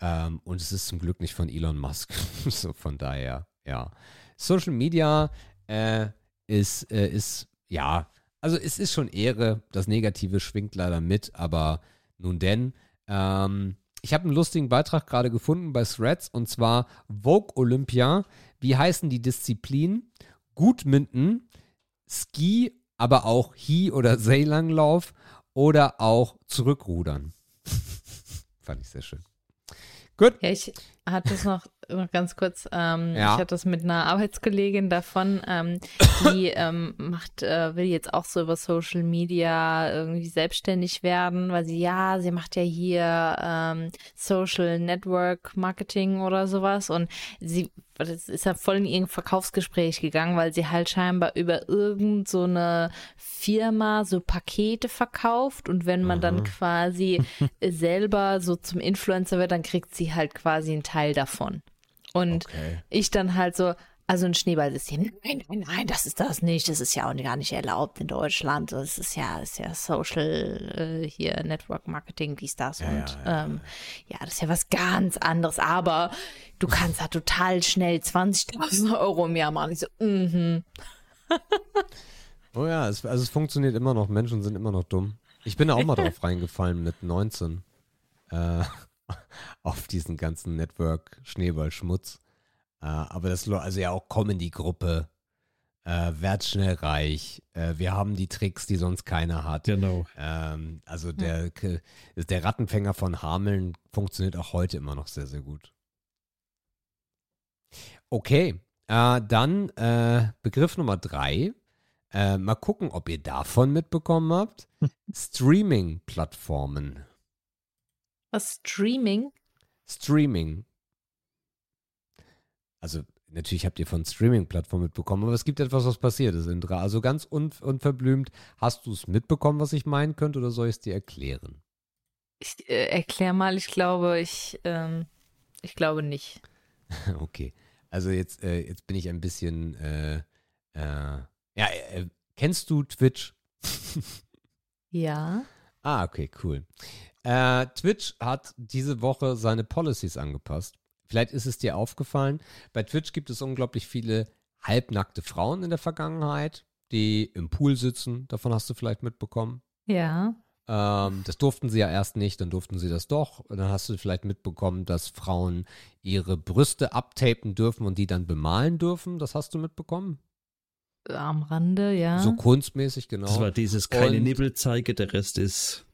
Ähm, und es ist zum Glück nicht von Elon Musk. so von daher, ja. Social Media äh, ist, äh, ist, ja, also es ist schon Ehre. Das Negative schwingt leider mit, aber nun denn. Ähm, ich habe einen lustigen Beitrag gerade gefunden bei Threads und zwar Vogue Olympia. Wie heißen die Disziplinen? Gutminden, Ski, aber auch Hi- oder Seilanglauf oder auch Zurückrudern. Fand ich sehr schön. Gut. Ich hatte es noch, noch ganz kurz. Ähm, Ja. Ich hatte das mit einer Arbeitskollegin davon, ähm, die ähm, macht, äh, will jetzt auch so über Social Media irgendwie selbstständig werden, weil sie, ja, sie macht ja hier ähm, Social Network Marketing oder sowas und sie das ist ja voll in ihr Verkaufsgespräch gegangen, weil sie halt scheinbar über irgend so eine Firma so Pakete verkauft und wenn man dann quasi selber so zum Influencer wird, dann kriegt sie halt quasi einen Teil davon. Und Okay. ich dann halt so, also ein Schneeballsystem. Nein, nein, nein, das ist das nicht. Das ist ja auch gar nicht erlaubt in Deutschland. Das ist ja, ist ja Social äh, hier Network Marketing, dies, das Ja, und ja, ähm, ja, das ist ja was ganz anderes. Aber du kannst da total schnell 20.000 Euro im Jahr machen. Ich so, mhm. Oh ja, es, also es funktioniert immer noch. Menschen sind immer noch dumm. Ich bin da auch mal drauf reingefallen mit 19. Äh, auf diesen ganzen Network-Schneeballschmutz. Äh, aber das, also ja auch Comedy-Gruppe, äh, werd schnell reich. Äh, wir haben die Tricks, die sonst keiner hat. Genau. Ähm, also der, K- der Rattenfänger von Hameln funktioniert auch heute immer noch sehr, sehr gut. Okay, äh, dann äh, Begriff Nummer drei. Äh, mal gucken, ob ihr davon mitbekommen habt. Streaming-Plattformen. Was Streaming? Streaming. Also natürlich habt ihr von Streaming-Plattformen mitbekommen, aber es gibt etwas, was passiert ist, Indra. Also ganz un unverblümt, hast du es mitbekommen, was ich meinen könnte, oder soll ich es dir erklären? Ich äh, erklär mal, ich glaube, ich, ähm, ich glaube nicht. Okay. Also jetzt, äh, jetzt bin ich ein bisschen, äh, äh, ja, äh, kennst du Twitch? Ja. Ah, okay, cool. Äh, Twitch hat diese Woche seine Policies angepasst. Vielleicht ist es dir aufgefallen, bei Twitch gibt es unglaublich viele halbnackte Frauen in der Vergangenheit, die im Pool sitzen. Davon hast du vielleicht mitbekommen. Ja. Ähm, das durften sie ja erst nicht, dann durften sie das doch. Und dann hast du vielleicht mitbekommen, dass Frauen ihre Brüste abtapen dürfen und die dann bemalen dürfen. Das hast du mitbekommen? Am Rande, ja. So kunstmäßig, genau. Das war dieses keine Und- Nippelzeige, der Rest ist.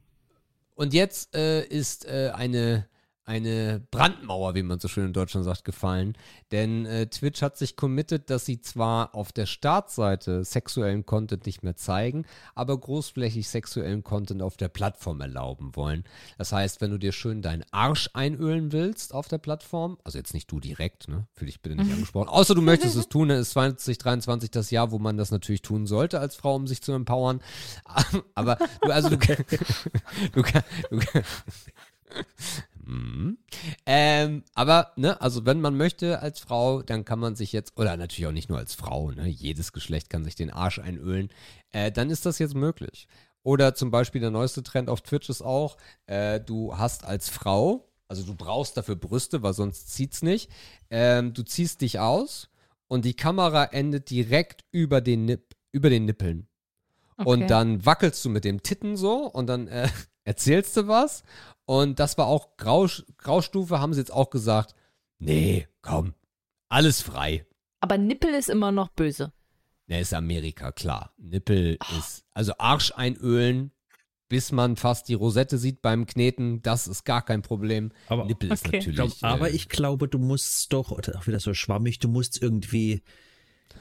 Und jetzt äh, ist äh, eine, eine Brandmauer, wie man so schön in Deutschland sagt, gefallen. Denn äh, Twitch hat sich committed, dass sie zwar auf der Startseite sexuellen Content nicht mehr zeigen, aber großflächig sexuellen Content auf der Plattform erlauben wollen. Das heißt, wenn du dir schön deinen Arsch einölen willst auf der Plattform, also jetzt nicht du direkt, ne? Für dich bitte nicht angesprochen. Außer du möchtest es tun, dann ist 2023 das Jahr, wo man das natürlich tun sollte als Frau, um sich zu empowern. Aber du, also du, du, du, kann- Mhm. Ähm, aber, ne, also wenn man möchte als Frau, dann kann man sich jetzt, oder natürlich auch nicht nur als Frau, ne, jedes Geschlecht kann sich den Arsch einölen, äh, dann ist das jetzt möglich. Oder zum Beispiel der neueste Trend auf Twitch ist auch, äh, du hast als Frau, also du brauchst dafür Brüste, weil sonst zieht's nicht, ähm, du ziehst dich aus und die Kamera endet direkt über den, Nipp, über den Nippeln. Okay. Und dann wackelst du mit dem Titten so und dann äh, erzählst du was. Und das war auch Grau, Graustufe, haben sie jetzt auch gesagt, nee, komm, alles frei. Aber Nippel ist immer noch böse. Ne, ist Amerika, klar. Nippel ist, also Arsch einölen, bis man fast die Rosette sieht beim Kneten, das ist gar kein Problem. Aber- Nippel ist Okay. natürlich. aber äh, ich glaube, du musst doch, oder auch wieder so schwammig, du musst irgendwie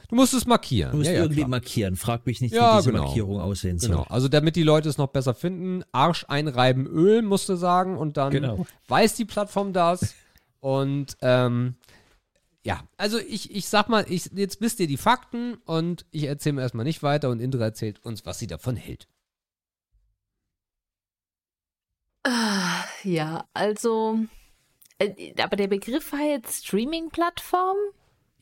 Du musst es markieren. Du musst ja, ja, irgendwie klar. markieren. Frag mich nicht, Ja, wie diese genau. Markierung aussehen soll. Genau, also damit die Leute es noch besser finden, Arsch einreiben, Öl, musst du sagen, und dann Genau. weiß die Plattform das. und ähm, ja, also ich, ich sag mal, ich, jetzt wisst ihr die Fakten und ich erzähle mir erstmal nicht weiter und Indra erzählt uns, was sie davon hält. Ah, Ja, also, äh, aber der Begriff war jetzt Streaming-Plattform?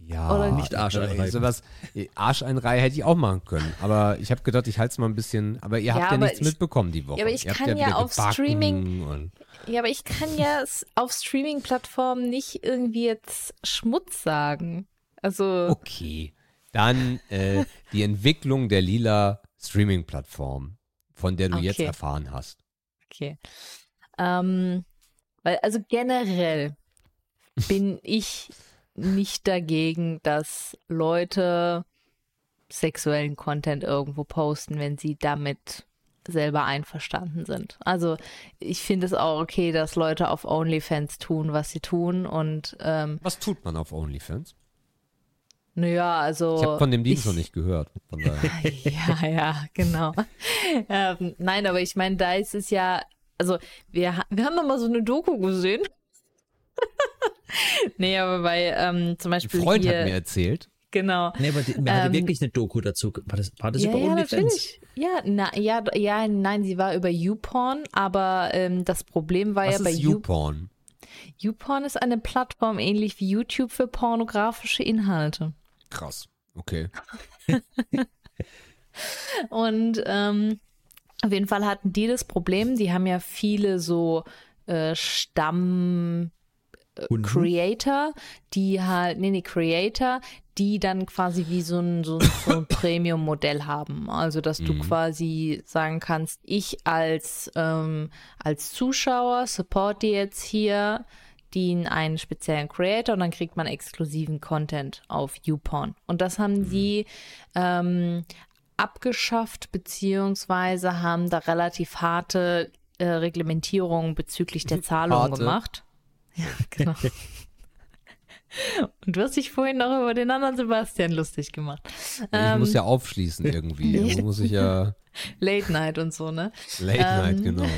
Ja, Oder nicht Arsch einreiben. Sowas, äh, Arsch einreihen hätte ich auch machen können. Aber ich habe gedacht, ich halte es mal ein bisschen. Aber ihr Ja, habt ja nichts ich- mitbekommen die Woche. Ja, aber ich ihr habt kann ja wieder auf Streaming- Und, Ja, aber ich kann ja auf Streaming-Plattformen nicht irgendwie jetzt Schmutz sagen. Also, okay. Dann äh, die Entwicklung der lila Streaming-Plattform, von der du jetzt Okay. erfahren hast. okay. Ähm, weil, also generell bin ich nicht dagegen, dass Leute sexuellen Content irgendwo posten, wenn sie damit selber einverstanden sind. Also ich finde es auch okay, dass Leute auf OnlyFans tun, was sie tun und ähm, Was tut man auf OnlyFans? naja, also Ich habe von dem Dienst ich- noch nicht gehört. Ja, ja, genau. ähm, nein, aber ich meine, da ist es ja, also wir, wir haben mal so eine Doku gesehen. nee, aber bei ähm, zum Ein Beispiel Freund hier, hat mir erzählt. genau. Nee, aber die, mir hatte Ähm, wirklich eine Doku dazu. War das, war das Ja, über ja, OnlyFans? Ja, na, ja, ja, nein, sie war über YouPorn, aber ähm, das Problem war Was ja bei ist You- YouPorn? YouPorn ist eine Plattform ähnlich wie YouTube für pornografische Inhalte. Krass. Okay. Und ähm, auf jeden Fall hatten die das Problem, die haben ja viele so äh, Stamm Kunden? Creator, die halt, nee, nee, Creator, die dann quasi wie so ein, so so ein Premium-Modell haben. Also, dass du quasi sagen kannst, ich als, ähm, als Zuschauer supporte jetzt hier den einen speziellen Creator und dann kriegt man exklusiven Content auf YouPorn. Und das haben die ähm, abgeschafft, beziehungsweise haben da relativ harte äh, Reglementierungen bezüglich der Zahlung Harte. gemacht. Ja, genau. Und du hast dich vorhin noch über den anderen Sebastian lustig gemacht. ich Ähm, muss ja aufschließen irgendwie. Muss ich ja Late Night und so, ne? Late Night, Ähm, genau.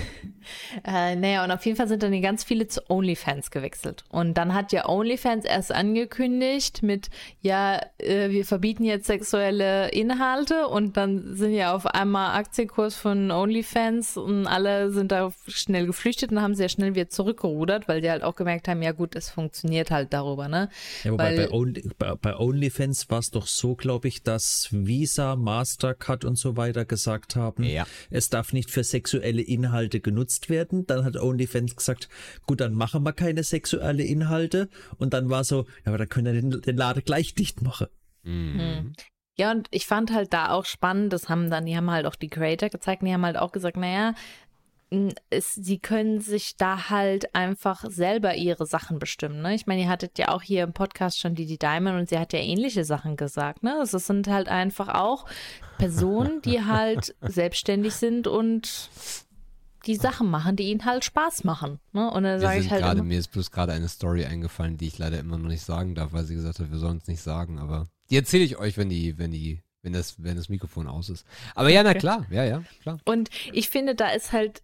Äh, naja, und auf jeden Fall sind dann die ganz viele zu OnlyFans gewechselt. Und dann hat ja OnlyFans erst angekündigt mit, ja, äh, wir verbieten jetzt sexuelle Inhalte und dann sind ja auf einmal Aktienkurs von OnlyFans und alle sind da schnell geflüchtet und haben sehr schnell wieder zurückgerudert, weil die halt auch gemerkt haben, ja gut, es funktioniert halt darüber, ne? Ja, wobei Weil- bei, Only, bei, bei OnlyFans war es doch so, glaube ich, dass Visa, Mastercard und so weiter gesagt haben, Ja. es darf nicht für sexuelle Inhalte genutzt werden. Dann hat OnlyFans gesagt, gut, dann machen wir keine sexuelle Inhalte. Und dann war so, ja, aber da können wir den, den Laden gleich dicht machen. Mhm. Ja, und ich fand halt da auch spannend, das haben dann, die haben halt auch die Creator gezeigt, und die haben halt auch gesagt, naja, es, sie können sich da halt einfach selber ihre Sachen bestimmen. Ne? Ich meine, ihr hattet ja auch hier im Podcast schon die, die Diamond und sie hat ja ähnliche Sachen gesagt. Ne? Also es sind halt einfach auch Personen, die halt selbstständig sind und die Sachen machen, die ihnen halt Spaß machen. Ne? Und dann sage ich halt gerade, immer, mir ist bloß gerade eine Story eingefallen, die ich leider immer noch nicht sagen darf, weil sie gesagt hat, wir sollen es nicht sagen, aber die erzähle ich euch, wenn die, wenn die, wenn das, wenn das Mikrofon aus ist. Aber ja, na klar, ja, ja, klar. Und ich finde, da ist halt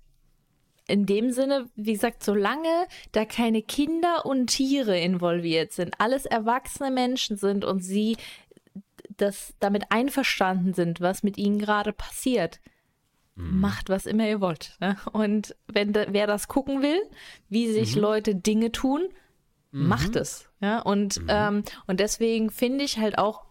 in dem Sinne, wie gesagt, solange da keine Kinder und Tiere involviert sind, alles erwachsene Menschen sind und sie das damit einverstanden sind, was mit ihnen gerade passiert, macht was immer ihr wollt. Ne? Und wenn da, wer das gucken will, wie sich Leute Dinge tun, macht es. Ja? Und, ähm, und deswegen finde ich halt auch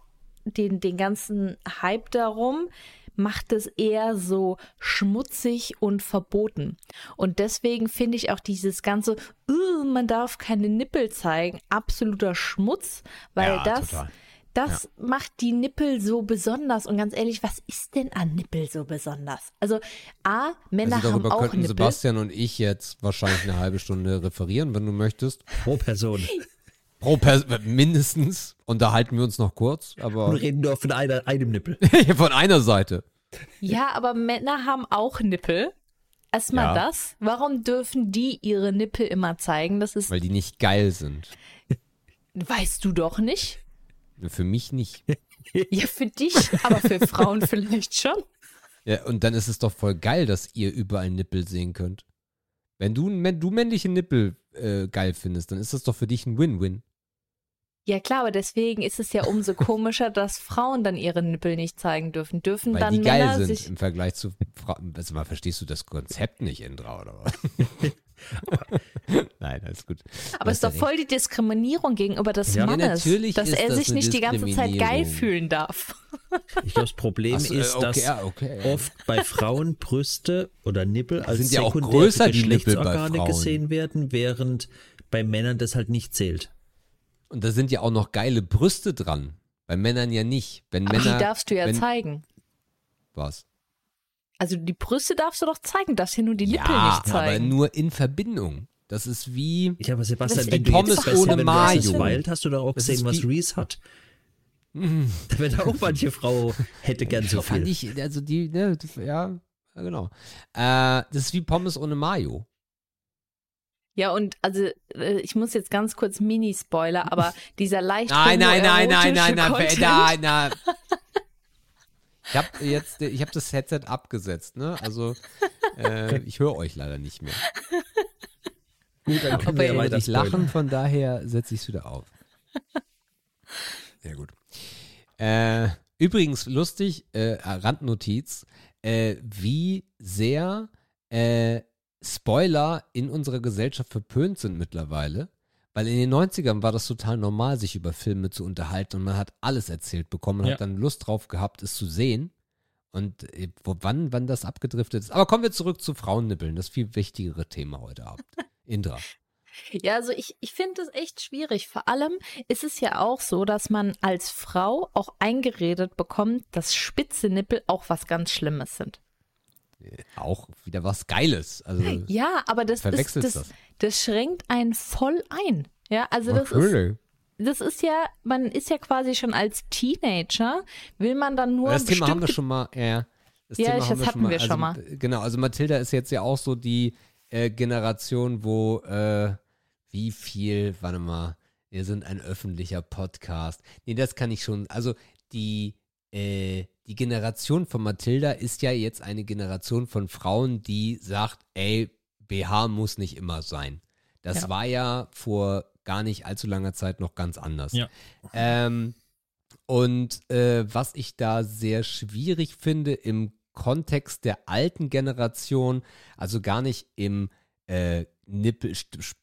den, den ganzen Hype darum, macht es eher so schmutzig und verboten. Und deswegen finde ich auch dieses ganze, "Uh, man darf keine Nippel zeigen, absoluter Schmutz, weil Ja, das, total. das macht die Nippel so besonders. Und ganz ehrlich, was ist denn an Nippel so besonders? Also, A, Männer Also haben darüber auch könnten Nippel. Sebastian und ich jetzt wahrscheinlich eine halbe Stunde referieren, wenn du möchtest. Pro Person. Pro Pers mindestens. Unterhalten wir uns noch kurz, Und aber reden nur von einer, einem Nippel. von einer Seite. Ja, aber Männer haben auch Nippel. Erstmal Ja. das. Warum dürfen die ihre Nippel immer zeigen? Das ist, Weil die nicht geil sind. weißt du doch nicht. Für mich nicht. Ja, für dich, aber für Frauen vielleicht schon. Ja, und dann ist es doch voll geil, dass ihr überall Nippel sehen könnt. Wenn du, wenn du männliche Nippel äh, geil findest, dann ist das doch für dich ein Win-Win. Ja klar, aber deswegen ist es ja umso komischer, dass Frauen dann ihre Nippel nicht zeigen dürfen. Dürfen Weil dann die geil Männer sind sich. im Vergleich zu Frauen. Also mal verstehst du das Konzept nicht, Indra, oder was? Nein, alles gut. Aber es ist doch voll die Diskriminierung gegenüber des Ja. Ja, Mannes, natürlich dass er das sich nicht die ganze Zeit geil fühlen darf. Ich glaube, das Problem so, äh, ist, okay, dass ja, okay. oft bei Frauen Brüste oder Nippel als sind ja auch sekundäre größer, die Nippel bei Geschlechtsorgane gesehen werden, während bei Männern das halt nicht zählt. Und da sind ja auch noch geile Brüste dran. Bei Männern ja nicht. Wenn Aber Männer. die darfst du ja wenn, zeigen. Was? Also die Brüste darfst du doch zeigen, darfst hier nur die Nippel ja, nicht zeigen. aber nur in Verbindung. Das ist wie. Ich habe Sebastian, Das wenn du Pommes jetzt ohne Mayo. Wild hast du doch auch Das gesehen, was Reese hat. Da wird auch manche Frau hätte gern so Fand viel. ich, also die, ne, ja, genau. Äh, das ist wie Pommes ohne Mayo. Ja, und also äh, ich muss jetzt ganz kurz Mini-Spoiler, aber dieser leicht Nein, nein, nein, nein, nein, nein, nein, Content- nein, nein. Ich habe jetzt, ich habe das Headset abgesetzt, ne? Also äh, ich höre euch leider nicht mehr. Gut, dann können Aber wir ihr ja Ich weiter nicht spoilern. lachen, von daher setze ich es wieder auf. Sehr gut. Äh, übrigens, lustig, äh, Randnotiz, äh, wie sehr äh, Spoiler in unserer Gesellschaft verpönt sind mittlerweile. Weil in den 90ern war das total normal, sich über Filme zu unterhalten und man hat alles erzählt bekommen und Ja. hat dann Lust drauf gehabt, es zu sehen. Und äh, wo, wann, wann das abgedriftet ist. Aber kommen wir zurück zu Frauennippeln, das viel wichtigere Thema heute Abend. Indra. Ja, also ich, ich finde es echt schwierig. Vor allem ist es ja auch so, dass man als Frau auch eingeredet bekommt, dass spitze Nippel auch was ganz Schlimmes sind. Auch wieder was Geiles. Also, Ja, aber das ist das, das. das schränkt einen voll ein. Ja, also das ist, das ist ja, man ist ja quasi schon als Teenager, will man dann nur das Thema haben wir schon mal. Ja, das Ja, Thema ich- haben das hatten wir schon also, mal. äh, Genau, also Mathilda ist jetzt ja auch so die äh, Generation, wo äh, wie viel, warte mal, wir sind ein öffentlicher Podcast. Nee, das kann ich schon. Also die, äh, die Generation von Mathilda ist ja jetzt eine Generation von Frauen, die sagt, ey, BH muss nicht immer sein. Das Ja. war ja vor gar nicht allzu langer Zeit noch ganz anders. Ja. Ähm, und äh, was ich da sehr schwierig finde im Kontext der alten Generation, also gar nicht im äh, Nippel,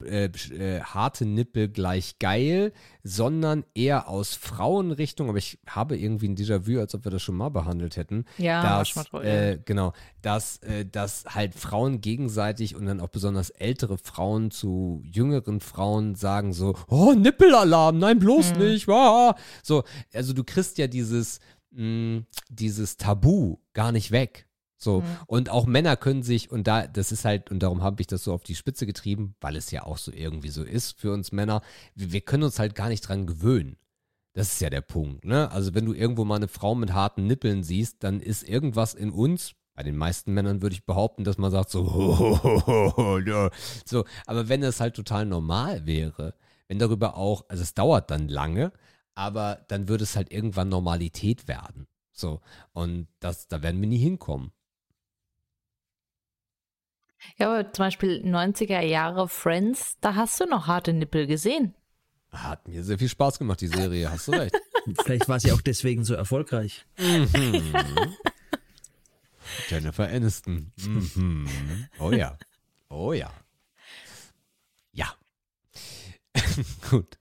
äh, äh, harte Nippel gleich geil, sondern eher aus Frauenrichtung, aber ich habe irgendwie ein Déjà-vu, als ob wir das schon mal behandelt hätten. Ja, dass, äh, genau, dass, äh, dass halt Frauen gegenseitig und dann auch besonders ältere Frauen zu jüngeren Frauen sagen so, oh, Nippelalarm, nein, bloß nicht, ah. So, also du kriegst ja dieses, mh, dieses Tabu gar nicht weg. So, und auch Männer können sich, und da, das ist halt, und darum habe ich das so auf die Spitze getrieben, weil es ja auch so irgendwie so ist für uns Männer, wir, wir können uns halt gar nicht dran gewöhnen. Das ist ja der Punkt, ne? Also wenn du irgendwo mal eine Frau mit harten Nippeln siehst, dann ist irgendwas in uns, bei den meisten Männern würde ich behaupten, dass man sagt so, ja. so, aber wenn es halt total normal wäre, wenn darüber auch, also es dauert dann lange, aber dann würde es halt irgendwann Normalität werden. So, und das, da werden wir nie hinkommen. Ja, aber zum Beispiel 90er Jahre Friends, da hast du noch harte Nippel gesehen. Hat mir sehr viel Spaß gemacht, die Serie, hast du recht. Vielleicht war sie auch deswegen so erfolgreich. Mhm. Jennifer Aniston. Mhm. Oh ja. Oh ja. Ja. Gut.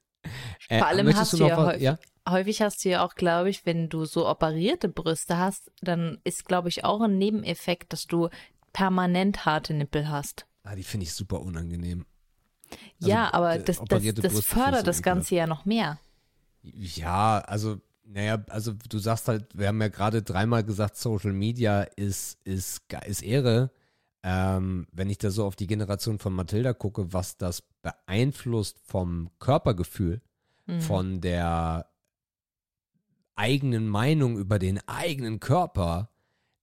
Äh, Vor allem hast du ja was- häufig, ja? häufig hast du ja auch, glaube ich, wenn du so operierte Brüste hast, dann ist, glaube ich, auch ein Nebeneffekt, dass du permanent harte Nippel hast. Ah, die finde ich super unangenehm. Also, ja, aber äh, das, das, das fördert das Ganze ja noch mehr. Ja, also, naja, also du sagst halt, wir haben ja gerade dreimal gesagt, Social Media ist, ist, ist Ehre. Ähm, wenn ich da so auf die Generation von Mathilda gucke, was das beeinflusst vom Körpergefühl, Mhm. von der eigenen Meinung über den eigenen Körper,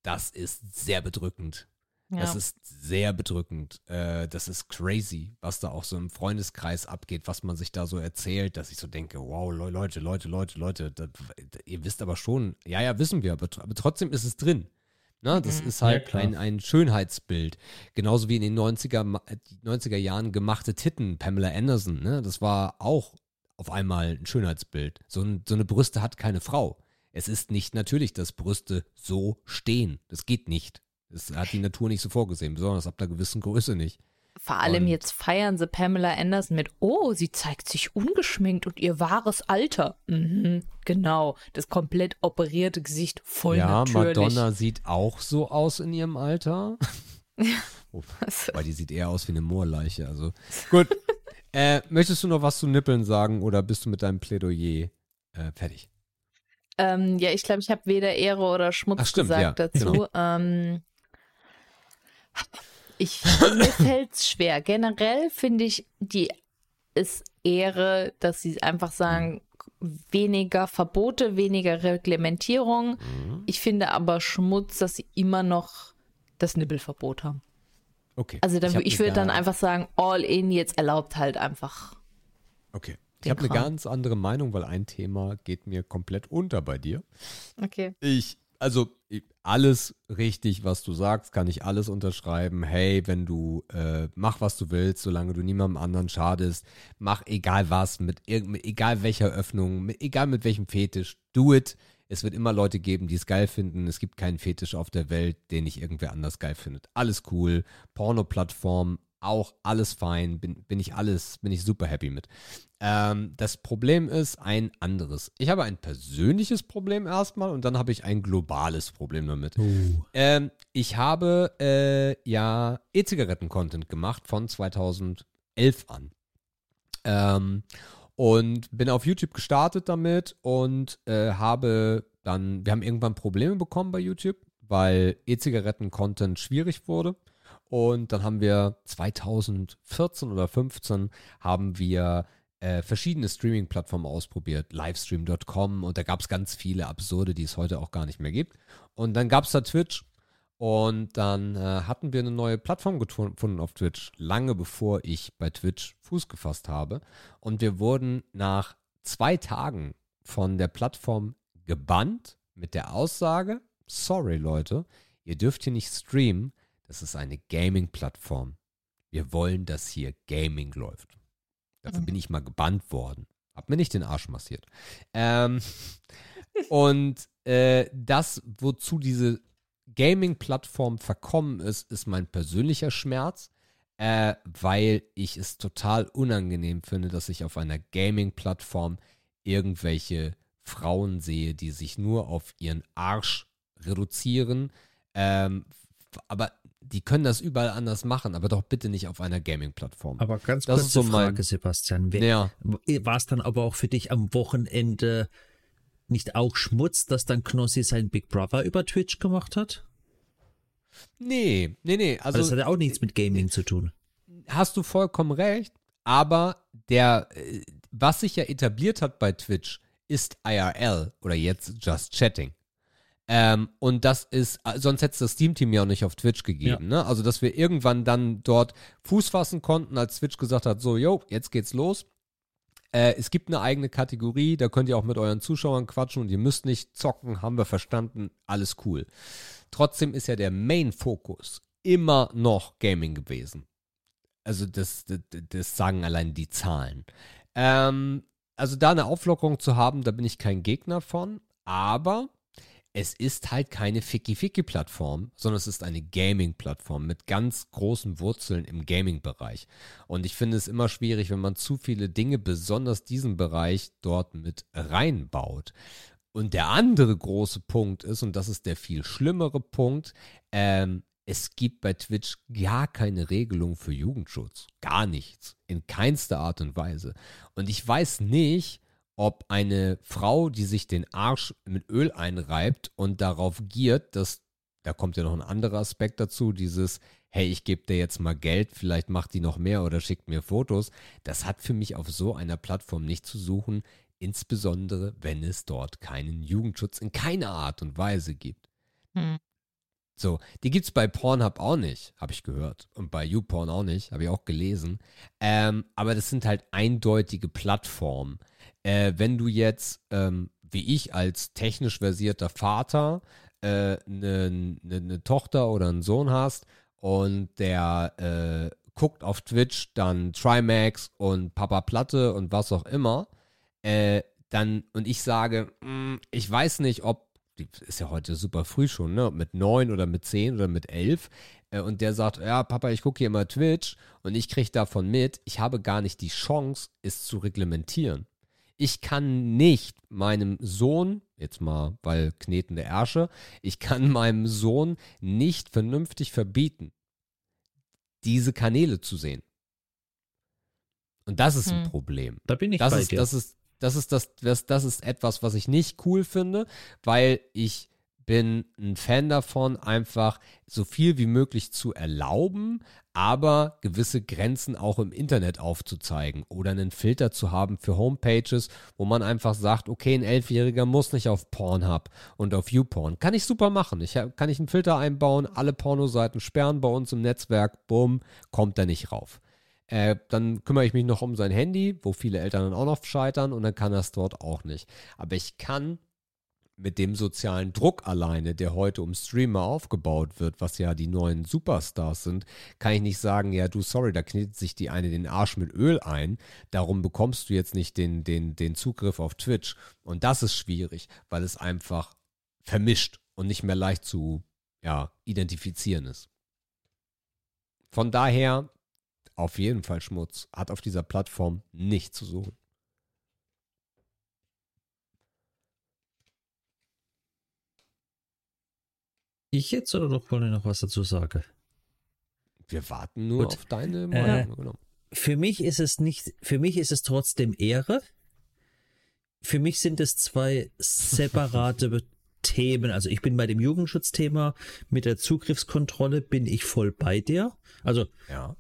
das ist sehr bedrückend. Das Ja. ist sehr bedrückend. Äh, das ist crazy, was da auch so im Freundeskreis abgeht, was man sich da so erzählt, dass ich so denke, wow, Le- Leute, Leute, Leute, Leute, das, ihr wisst aber schon, ja, ja, wissen wir, aber, aber trotzdem ist es drin. Ne, das ist halt klar. ein, ein Schönheitsbild. Genauso wie in den 90er, Ma- äh, 90er Jahren gemachte Titten, Pamela Anderson. Ne? Das war auch auf einmal ein Schönheitsbild. So, ein, so eine Brüste hat keine Frau. Es ist nicht natürlich, dass Brüste so stehen. Das geht nicht. Das hat die Natur nicht so vorgesehen, besonders ab einer gewissen Größe nicht. Vor allem Und- jetzt feiern sie Pamela Anderson mit, oh, sie zeigt sich ungeschminkt und ihr wahres Alter. Mhm, genau, das komplett operierte Gesicht, voll ja, natürlich. Madonna sieht auch so aus in ihrem Alter. Oh, Weil die sieht eher aus wie eine Moorleiche. Also gut. äh, möchtest du noch was zu Nippeln sagen oder bist du mit deinem Plädoyer äh, fertig? ähm, ja, ich glaube, ich habe weder Ehre oder Schmutz Ach, stimmt, gesagt ja, dazu. genau. Ähm, ich, mir fällt es schwer. Generell finde ich die ist Ehre, dass sie einfach sagen, weniger Verbote, weniger Reglementierung. Mhm. Ich finde aber Schmutz, dass sie immer noch das Nippelverbot haben. Okay. Also dann, hab ich, eine würde dann einfach sagen, all in jetzt erlaubt halt einfach. Okay. Ich habe eine ganz andere Meinung, weil ein Thema geht mir komplett unter bei dir. Okay. Ich, also alles richtig, was du sagst, kann ich alles unterschreiben. Hey, wenn du äh, mach was du willst, solange du niemandem anderen schadest, mach egal was, mit, mit egal welcher Öffnung, mit, egal mit welchem Fetisch, do it. Es wird immer Leute geben, die es geil finden. Es gibt keinen Fetisch auf der Welt, den nicht irgendwer anders geil findet. Alles cool. Porno-Plattform, auch alles fein. Bin, bin ich alles, bin ich super happy mit. Ähm, das Problem ist ein anderes. Ich habe ein persönliches Problem erstmal und dann habe ich ein globales Problem damit. Oh. Ähm, ich habe äh, ja E-Zigaretten-Content gemacht von 2011 an. Ähm, und bin auf YouTube gestartet damit und äh, habe dann, wir haben irgendwann Probleme bekommen bei YouTube, weil E-Zigaretten-Content schwierig wurde. Und dann haben wir 2014 oder 15 haben wir äh, verschiedene Streaming-Plattformen ausprobiert, livestream.com und da gab es ganz viele absurde, die es heute auch gar nicht mehr gibt. Und dann gab es da Twitch und dann äh, hatten wir eine neue Plattform gefunden auf Twitch, lange bevor ich bei Twitch Fuß gefasst habe. Und wir wurden nach zwei Tagen von der Plattform gebannt mit der Aussage, sorry Leute, ihr dürft hier nicht streamen, das ist eine Gaming-Plattform. Wir wollen, dass hier Gaming läuft. Dafür bin ich mal gebannt worden. Hab mir nicht den Arsch massiert. Ähm, und äh, das, wozu diese Gaming-Plattform verkommen ist, ist mein persönlicher Schmerz, äh, weil ich es total unangenehm finde, dass ich auf einer Gaming-Plattform irgendwelche Frauen sehe, die sich nur auf ihren Arsch reduzieren. Ähm, aber die können das überall anders machen, aber doch bitte nicht auf einer Gaming-Plattform. Aber ganz Das kurze ist so mein- Frage, Sebastian. Wer- Ja. War es dann aber auch für dich am Wochenende nicht auch Schmutz, dass dann Knossi sein Big Brother über Twitch gemacht hat? Nee, nee, nee. Also das hat ja auch nichts mit Gaming zu tun. hast du vollkommen recht, aber der, äh, was sich ja etabliert hat bei Twitch, ist IRL oder jetzt Just Chatting. Ähm, und das ist, äh, sonst hätte es das Steam-Team ja auch nicht auf Twitch gegeben. Ne? Also, dass wir irgendwann dann dort Fuß fassen konnten, als Twitch gesagt hat, so, yo, jetzt geht's los. Äh, es gibt eine eigene Kategorie, da könnt ihr auch mit euren Zuschauern quatschen und ihr müsst nicht zocken, haben wir verstanden, alles cool. Trotzdem ist ja der Main-Fokus immer noch Gaming gewesen. Also das, das, das sagen allein die Zahlen. Ähm, also da eine Auflockerung zu haben, da bin ich kein Gegner von, aber es ist halt keine Ficky-Ficky-Plattform, sondern es ist eine Gaming-Plattform mit ganz großen Wurzeln im Gaming-Bereich. Und ich finde es immer schwierig, wenn man zu viele Dinge, besonders diesen Bereich, dort mit reinbaut. Und der andere große Punkt ist, und das ist der viel schlimmere Punkt, ähm, es gibt bei Twitch gar keine Regelung für Jugendschutz. Gar nichts. In keinster Art und Weise. Und ich weiß nicht, ob eine Frau, die sich den Arsch mit Öl einreibt und darauf giert, dass, da kommt ja noch ein anderer Aspekt dazu, dieses, hey, ich gebe dir jetzt mal Geld, vielleicht macht die noch mehr oder schickt mir Fotos, das hat für mich auf so einer Plattform nicht zu suchen, insbesondere wenn es dort keinen Jugendschutz in keiner Art und Weise gibt. Hm. So, die gibt's bei Pornhub auch nicht, habe ich gehört. Und bei YouPorn auch nicht, habe ich auch gelesen. Ähm, aber das sind halt eindeutige Plattformen. Äh, wenn du jetzt, ähm, wie ich als technisch versierter Vater, eine äh, ne, ne, ne Tochter oder einen Sohn hast und der äh, guckt auf Twitch dann Trimax und Papa Platte und was auch immer, äh, dann und ich sage, mh, hm, ich weiß nicht, ob ist ja heute super früh schon, ne? Mit neun oder mit zehn oder mit elf. Äh, und der sagt, ja, Papa, ich gucke hier immer Twitch und ich kriege davon mit, ich habe gar nicht die Chance, es zu reglementieren. Ich kann nicht meinem Sohn, jetzt mal, weil knetende Ärsche, ich kann meinem Sohn nicht vernünftig verbieten, diese Kanäle zu sehen. Und das ist hm. ein Problem. Da bin ich das bei ist, dir. Das ist, das ist, das, das, das ist etwas, was ich nicht cool finde, weil ich bin ein Fan davon, einfach so viel wie möglich zu erlauben, aber gewisse Grenzen auch im Internet aufzuzeigen oder einen Filter zu haben für Homepages, wo man einfach sagt, okay, ein Elfjähriger muss nicht auf Pornhub und auf YouPorn. Kann ich super machen. Ich kann ich einen Filter einbauen, alle Pornoseiten sperren bei uns im Netzwerk, bumm, kommt er nicht rauf. Äh, dann kümmere ich mich noch um sein Handy, wo viele Eltern dann auch noch scheitern und dann kann er es dort auch nicht. Aber ich kann mit dem sozialen Druck alleine, der heute um Streamer aufgebaut wird, was ja die neuen Superstars sind, kann ich nicht sagen, ja, du, sorry, da knetet sich die eine den Arsch mit Öl ein, darum bekommst du jetzt nicht den, den, den Zugriff auf Twitch. Und das ist schwierig, weil es einfach vermischt und nicht mehr leicht zu ja, identifizieren ist. Von daher auf jeden Fall Schmutz, hat auf dieser Plattform nichts zu suchen. Ich jetzt oder noch wollen noch was dazu sagen? Wir warten nur Gut. auf deine Äh, Meinung. genau. Für mich ist es nicht, für mich ist es trotzdem Ehre. Für mich sind es zwei separate Themen. Also ich bin bei dem Jugendschutzthema mit der Zugriffskontrolle bin ich voll bei dir. Also Ja.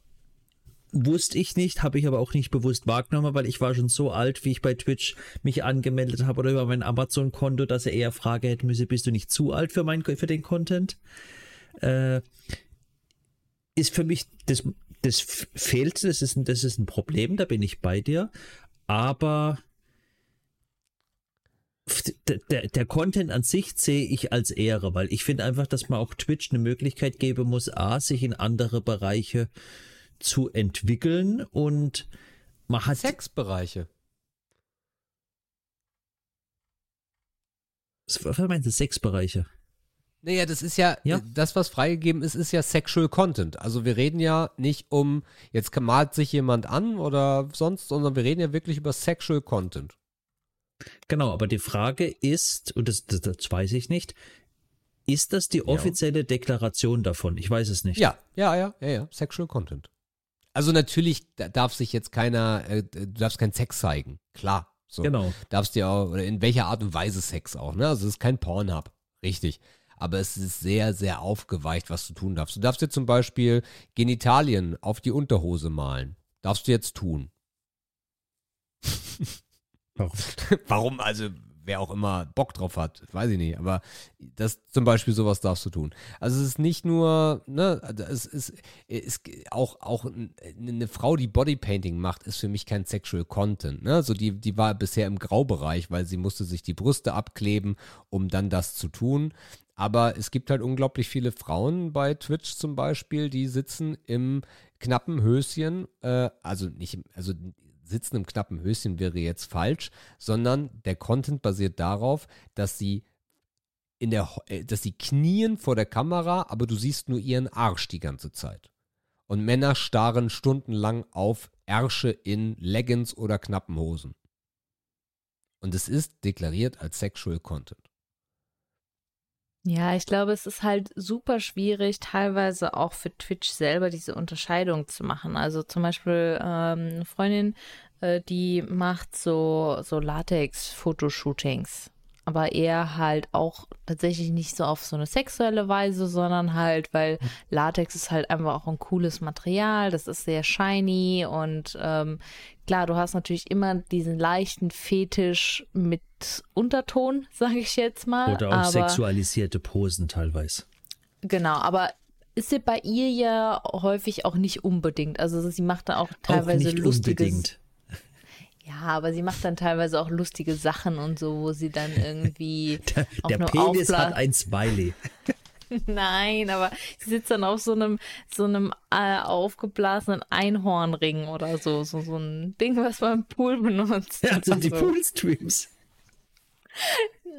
Wusste ich nicht, habe ich aber auch nicht bewusst wahrgenommen, weil ich war schon so alt, wie ich bei Twitch mich angemeldet habe oder über mein Amazon-Konto, dass er eher Frage hätte müsse, bist du nicht zu alt für, mein, für den Content? Äh, ist für mich, das, das fehlt, das ist, ein, das ist ein Problem, da bin ich bei dir, aber der, der Content an sich sehe ich als Ehre, weil ich finde einfach, dass man auch Twitch eine Möglichkeit geben muss, A, sich in andere Bereiche zu entwickeln und man hat Sexbereiche. was meinst du, sechs Bereiche? Naja, das ist ja, Ja. das, was freigegeben ist, ist ja Sexual Content. Also wir reden ja nicht um, jetzt malt sich jemand an oder sonst, sondern wir reden ja wirklich über Sexual Content. Genau, aber die Frage ist, und das, das, das weiß ich nicht, ist das die offizielle Deklaration davon? Ich weiß es nicht. Ja, ja, ja, ja, ja, Sexual Content. Also natürlich da- darf sich jetzt keiner, äh, du darfst keinen Sex zeigen, klar. So. Genau. Darfst dir auch, oder in welcher Art und Weise Sex auch, ne? Also es ist kein Pornhub, richtig. Aber es ist sehr, sehr aufgeweicht, was du tun darfst. Du darfst dir zum Beispiel Genitalien auf die Unterhose malen. Darfst du jetzt tun. Warum? Warum? Also, wer auch immer Bock drauf hat, weiß ich nicht. Aber das zum Beispiel sowas darfst du tun. Also es ist nicht nur, ne, also es ist, es ist auch, auch eine Frau, die Bodypainting macht, ist für mich kein Sexual Content. Ne? Also die, die war bisher im Graubereich, weil sie musste sich die Brüste abkleben, um dann das zu tun. Aber es gibt halt unglaublich viele Frauen bei Twitch zum Beispiel, die sitzen im knappen Höschen, äh, also nicht, also sitzen im knappen Höschen wäre jetzt falsch, sondern der Content basiert darauf, dass sie in der, äh, dass sie knien vor der Kamera, aber du siehst nur ihren Arsch die ganze Zeit. Und Männer starren stundenlang auf Ärsche in Leggings oder knappen Hosen. Und es ist deklariert als Sexual Content. Ja, ich glaube, es ist halt super schwierig, teilweise auch für Twitch selber diese Unterscheidung zu machen. Also zum Beispiel ähm, eine Freundin, äh, die macht so, so Latex-Fotoshootings. Aber eher halt auch tatsächlich nicht so auf so eine sexuelle Weise, sondern halt, weil Latex ist halt einfach auch ein cooles Material, das ist sehr shiny und ähm, klar, du hast natürlich immer diesen leichten Fetisch mit Unterton, sage ich jetzt mal. Oder auch aber sexualisierte Posen teilweise. Genau, aber ist sie bei ihr ja häufig auch nicht unbedingt. Also sie macht da auch teilweise auch nicht lustiges. unbedingt. Ja, aber sie macht dann teilweise auch lustige Sachen und so, wo sie dann irgendwie Der, der Penis hat ein Smiley. Nein, aber sie sitzt dann auf so einem so einem äh, aufgeblasenen Einhornring oder so, so so ein Ding, was man im Pool benutzt. Also die Also, Poolstreams.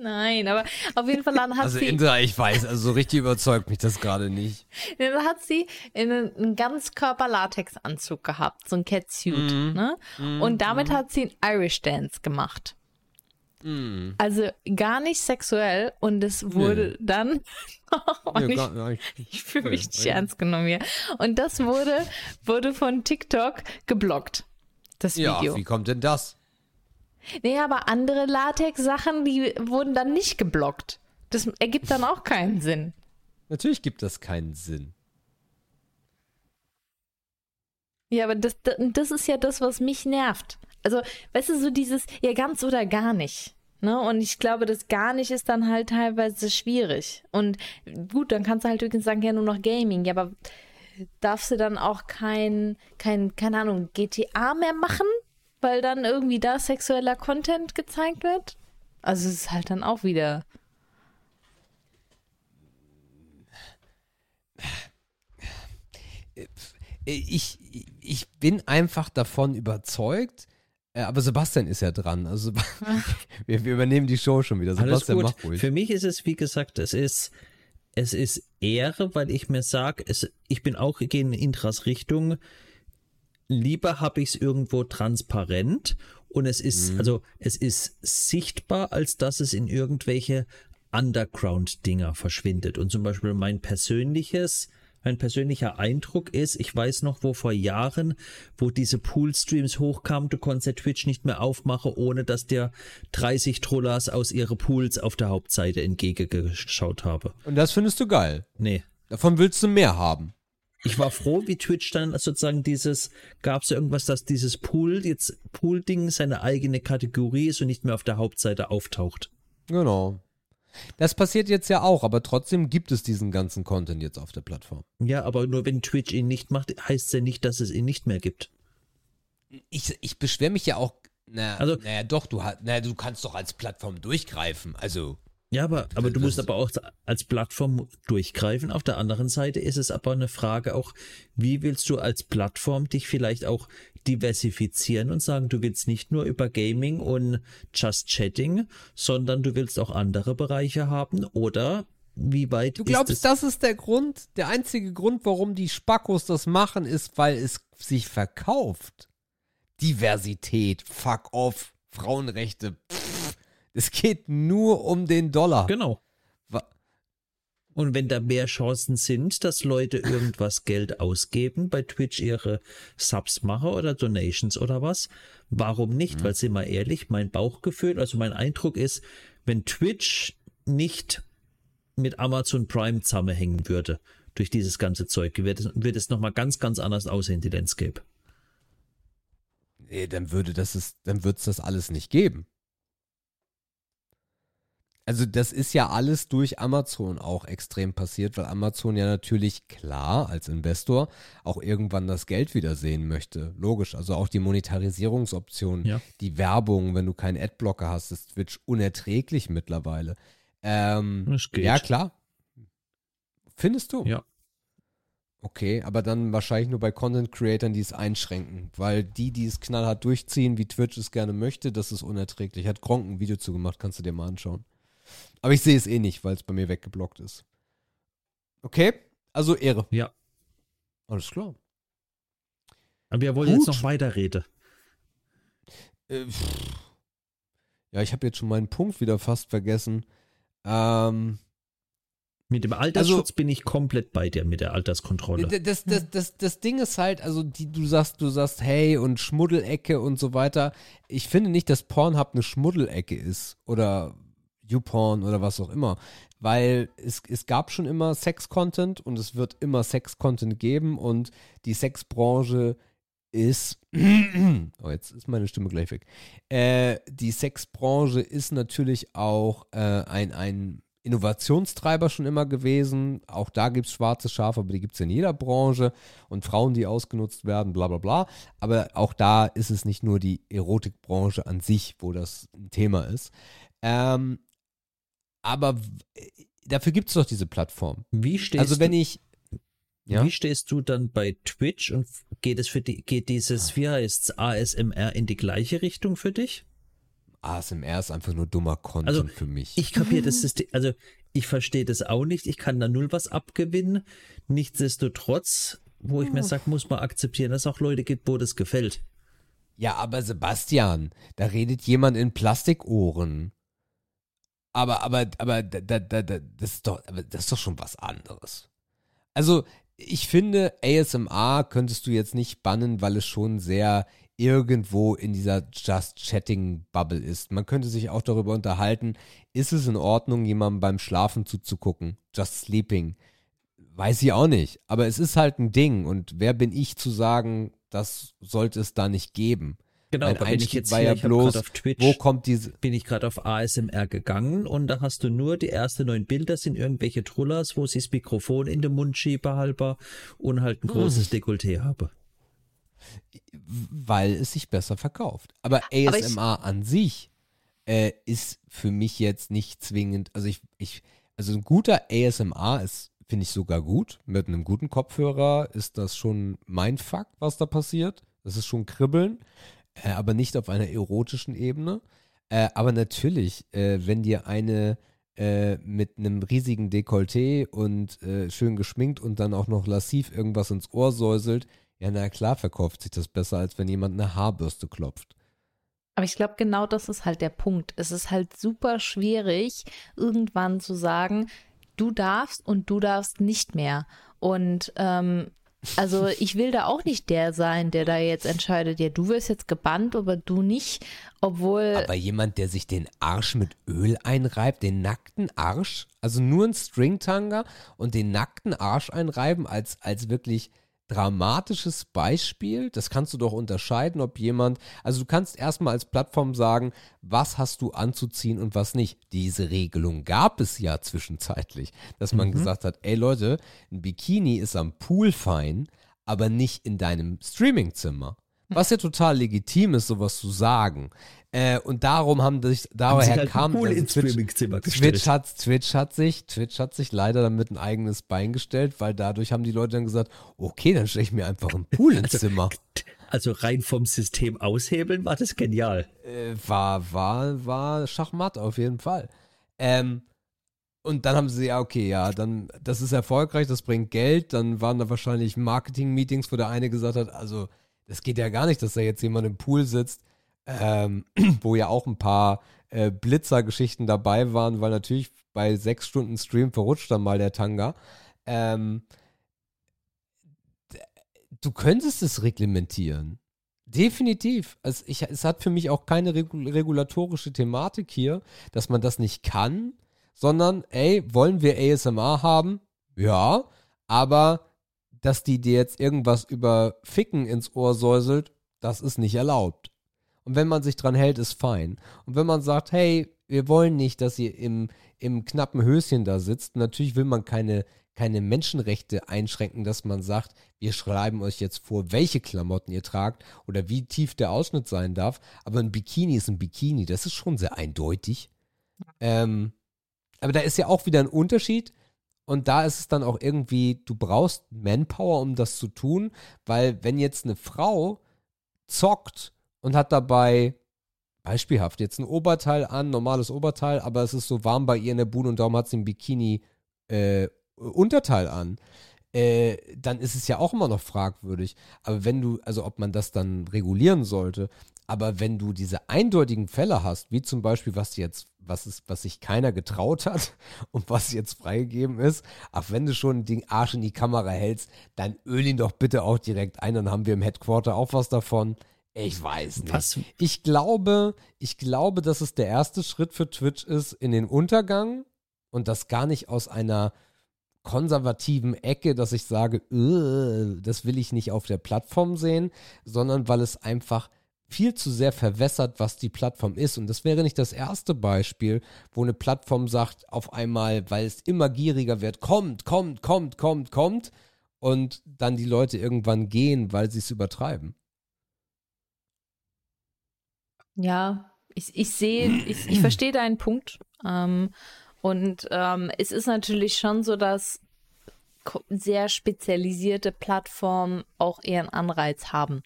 Nein, aber auf jeden Fall dann hat Also sie Indra, ich weiß, also so richtig überzeugt mich das gerade nicht. Dann hat sie einen, einen Ganzkörper-Latex-Anzug gehabt, so ein Catsuit. Mhm. Ne? Und damit hat sie einen Irish Dance gemacht. Also gar nicht sexuell und es wurde dann. und Nee, ich ich- fühle mich Nee, nicht ernst genommen hier. Und das wurde, wurde von TikTok geblockt. Das Ja, Video. wie kommt denn das? Nee, aber andere Latex-Sachen, die wurden dann nicht geblockt. Das ergibt dann auch keinen Sinn. Natürlich gibt das keinen Sinn. Ja, aber das, das ist ja das, was mich nervt. Also, weißt du, so dieses, ja, ganz oder gar nicht. Ne? Und ich glaube, das gar nicht ist dann halt teilweise schwierig. Und gut, dann kannst du halt wirklich sagen, ja, nur noch Gaming. Ja, aber darfst du dann auch kein, kein, keine Ahnung, GTA mehr machen? Weil dann irgendwie da sexueller Content gezeigt wird? Also, es ist halt dann auch wieder. Ich, ich bin einfach davon überzeugt, äh, aber Sebastian ist ja dran. Also wir, wir übernehmen die Show schon wieder. Alles Sebastian, gut. mach ruhig. Für mich ist es, wie gesagt, es ist, es ist Ehre, weil ich mir sage, ich bin auch gehe in Intras Richtung. Lieber habe ich es irgendwo transparent und es ist, also es ist sichtbar, als dass es in irgendwelche Underground-Dinger verschwindet. Und zum Beispiel mein persönliches, mein persönlicher Eindruck ist, ich weiß noch, wo vor Jahren, wo diese Pool-Streams hochkamen, du konntest der Twitch nicht mehr aufmachen, ohne dass dir 30 Trollers aus ihre Pools auf der Hauptseite entgegengeschaut habe. Und das findest du geil. Nee. Davon willst du mehr haben. Ich war froh, wie Twitch dann sozusagen dieses, gab es irgendwas, dass dieses Pool, jetzt Pool-Ding seine eigene Kategorie ist und nicht mehr auf der Hauptseite auftaucht. Genau. Das passiert jetzt ja auch, aber trotzdem gibt es diesen ganzen Content jetzt auf der Plattform. Ja, aber nur wenn Twitch ihn nicht macht, heißt es ja nicht, dass es ihn nicht mehr gibt. Ich, ich beschwere mich ja auch. Na, Also- naja, doch, du, hast, naja, du kannst doch als Plattform durchgreifen. Also, Ja, aber, aber du Das- musst aber auch als Plattform durchgreifen. Auf der anderen Seite ist es aber eine Frage auch, wie willst du als Plattform dich vielleicht auch diversifizieren und sagen, du willst nicht nur über Gaming und Just Chatting, sondern du willst auch andere Bereiche haben oder wie weit du glaubst, ist es? das ist der Grund, der einzige Grund, warum die Spackos das machen, ist, weil es sich verkauft. Diversität, fuck off, Frauenrechte, pff, es geht nur um den Dollar. Genau. Und wenn da mehr Chancen sind, dass Leute irgendwas Geld ausgeben, bei Twitch ihre Subs machen oder Donations oder was, warum nicht? Weil, sind wir ehrlich, mein Bauchgefühl, also mein Eindruck ist, wenn Twitch nicht mit Amazon Prime zusammenhängen würde, durch dieses ganze Zeug, wird es, wird es nochmal ganz, ganz anders aussehen, die Landscape. Nee, dann würde das ist, dann wird's das alles nicht geben. Also das ist ja alles durch Amazon auch extrem passiert, weil Amazon ja natürlich klar als Investor auch irgendwann das Geld wiedersehen möchte. Logisch, also auch die Monetarisierungsoption, Ja. die Werbung, wenn du keinen Adblocker hast, ist Twitch unerträglich mittlerweile. Ähm, ja, klar. Findest du? Ja. Okay, aber dann wahrscheinlich nur bei Content Creatern, die es einschränken, weil die, die es knallhart durchziehen, wie Twitch es gerne möchte, das ist unerträglich. Hat Gronk ein Video zugemacht, kannst du dir mal anschauen. Aber ich sehe es eh nicht, weil es bei mir weggeblockt ist. Okay, also Ehre. Ja. Alles klar. Aber wir wollen Gut. jetzt noch weiterreden. Äh, ja, ich habe jetzt schon meinen Punkt wieder fast vergessen. Ähm, Mit dem Altersschutz bin ich komplett bei dir mit der Alterskontrolle. Das, das, das, das Ding ist halt, also die, du sagst, du sagst, hey und Schmuddelecke und so weiter. Ich finde nicht, dass Pornhub eine Schmuddelecke ist oder YouPorn oder was auch immer. Weil es, es gab schon immer Sex-Content und es wird immer Sex-Content geben und die Sexbranche ist. oh, jetzt ist meine Stimme gleich weg. Äh, die Sexbranche ist natürlich auch äh, ein, ein Innovationstreiber schon immer gewesen. Auch da gibt es schwarze Schafe, aber die gibt es in jeder Branche. Und Frauen, die ausgenutzt werden, bla bla bla. Aber auch da ist es nicht nur die Erotikbranche an sich, wo das ein Thema ist. Ähm, aber dafür gibt es doch diese Plattform. Wie stehst Also wenn du, ich. Ja? Wie stehst du dann bei Twitch und geht es für die, geht dieses, wie heißt's, ASMR in die gleiche Richtung für dich? ASMR ist einfach nur dummer Content Also, für mich. Ich kapiere das System, also ich verstehe das auch nicht, ich kann da null was abgewinnen. Nichtsdestotrotz, wo ich mir sage, muss man akzeptieren, dass es auch Leute gibt, wo das gefällt. Ja, aber Sebastian, da redet jemand in Plastikohren. Aber, aber, aber, da, da, da, da, das, ist doch, aber das ist doch schon was anderes. Also, ich finde, ASMR könntest du jetzt nicht bannen, weil es schon sehr irgendwo in dieser Just Chatting Bubble ist. Man könnte sich auch darüber unterhalten, ist es in Ordnung, jemandem beim Schlafen zuzugucken? Just Sleeping. Weiß ich auch nicht. Aber es ist halt ein Ding. Und wer bin ich zu sagen, das sollte es da nicht geben? Genau, mein aber wenn ich jetzt war hier, ja ich hab bloß, grad auf Twitch, wo kommt diese. bin ich gerade auf ASMR gegangen und da hast du nur die ersten neun Bilder sind irgendwelche Trullers, wo sie das Mikrofon in den Mund schiebe halber und halt ein großes Dekolleté habe. weil es sich besser verkauft. Aber ASMR an sich äh, ist für mich jetzt nicht zwingend, also ich, ich, also ein guter ASMR ist, finde ich sogar gut. Mit einem guten Kopfhörer ist das schon mein Fuck, was da passiert. Das ist schon Kribbeln, äh, aber nicht auf einer erotischen Ebene. Äh, aber natürlich, äh, wenn dir eine äh, mit einem riesigen Dekolleté und äh, schön geschminkt und dann auch noch lassiv irgendwas ins Ohr säuselt, ja, na klar verkauft sich das besser, als wenn jemand eine Haarbürste klopft. Aber ich glaube, genau das ist halt der Punkt. Es ist halt super schwierig, irgendwann zu sagen, du darfst und du darfst nicht mehr. Und ähm, also ich will da auch nicht der sein, der da jetzt entscheidet, ja, du wirst jetzt gebannt, aber du nicht, obwohl. Aber jemand, der sich den Arsch mit Öl einreibt, den nackten Arsch, also nur ein Stringtanga und den nackten Arsch einreiben als, als wirklich dramatisches Beispiel, das kannst du doch unterscheiden, ob jemand, also du kannst erstmal als Plattform sagen, was hast du anzuziehen und was nicht. Diese Regelung gab es ja zwischenzeitlich, dass man gesagt hat, ey Leute, ein Bikini ist am Pool fein, aber nicht in deinem Streamingzimmer. Was ja total legitim ist, sowas zu sagen. Äh, und darum haben sich, daher halt kam Pool also Twitch. Twitch hat, Twitch hat sich, Twitch hat sich leider damit ein eigenes Bein gestellt, weil dadurch haben die Leute dann gesagt, okay, dann stelle ich mir einfach einen Pool ins Zimmer. Also rein vom System aushebeln war das genial. Äh, war, war, war Schachmatt auf jeden Fall. Ähm, und dann haben sie, ja, okay, ja, dann, das ist erfolgreich, das bringt Geld. Dann waren da wahrscheinlich Marketing-Meetings, wo der eine gesagt hat, also, das geht ja gar nicht, dass da jetzt jemand im Pool sitzt, ähm, wo ja auch ein paar äh, Blitzer-Geschichten dabei waren, weil natürlich bei sechs Stunden Stream verrutscht dann mal der Tanga. Ähm, du könntest es reglementieren. Definitiv. Also ich, es hat für mich auch keine regul regulatorische Thematik hier, dass man das nicht kann, sondern, ey, wollen wir ASMR haben? Ja, aber dass die dir jetzt irgendwas über Ficken ins Ohr säuselt, das ist nicht erlaubt. Und wenn man sich dran hält, ist fein. Und wenn man sagt, hey, wir wollen nicht, dass ihr im, im knappen Höschen da sitzt, natürlich will man keine, keine Menschenrechte einschränken, dass man sagt, wir schreiben euch jetzt vor, welche Klamotten ihr tragt oder wie tief der Ausschnitt sein darf. Aber ein Bikini ist ein Bikini, das ist schon sehr eindeutig. Ähm, aber da ist ja auch wieder ein Unterschied. Und da ist es dann auch irgendwie, du brauchst Manpower, um das zu tun, weil wenn jetzt eine Frau zockt und hat dabei beispielhaft jetzt ein Oberteil an, normales Oberteil, aber es ist so warm bei ihr in der Bude und darum hat sie ein Bikini äh, Unterteil an, äh, dann ist es ja auch immer noch fragwürdig. Aber wenn du, also ob man das dann regulieren sollte, aber wenn du diese eindeutigen Fälle hast, wie zum Beispiel, was jetzt, was ist, was sich keiner getraut hat und was jetzt freigegeben ist, ach, wenn du schon den Arsch in die Kamera hältst, dann öl ihn doch bitte auch direkt ein, dann haben wir im Headquarter auch was davon. Ich weiß nicht. Was? Ich glaube, ich glaube, dass es der erste Schritt für Twitch ist in den Untergang und das gar nicht aus einer konservativen Ecke, dass ich sage, "Äh, das will ich nicht auf der Plattform sehen, sondern weil es einfach viel zu sehr verwässert, was die Plattform ist. Und das wäre nicht das erste Beispiel, wo eine Plattform sagt, auf einmal, weil es immer gieriger wird, kommt, kommt, kommt, kommt, kommt. Und dann die Leute irgendwann gehen, weil sie es übertreiben. Ja, ich, ich sehe, ich, ich verstehe deinen Punkt. Ähm, und ähm, es ist natürlich schon so, dass sehr spezialisierte Plattformen auch eher einen Anreiz haben.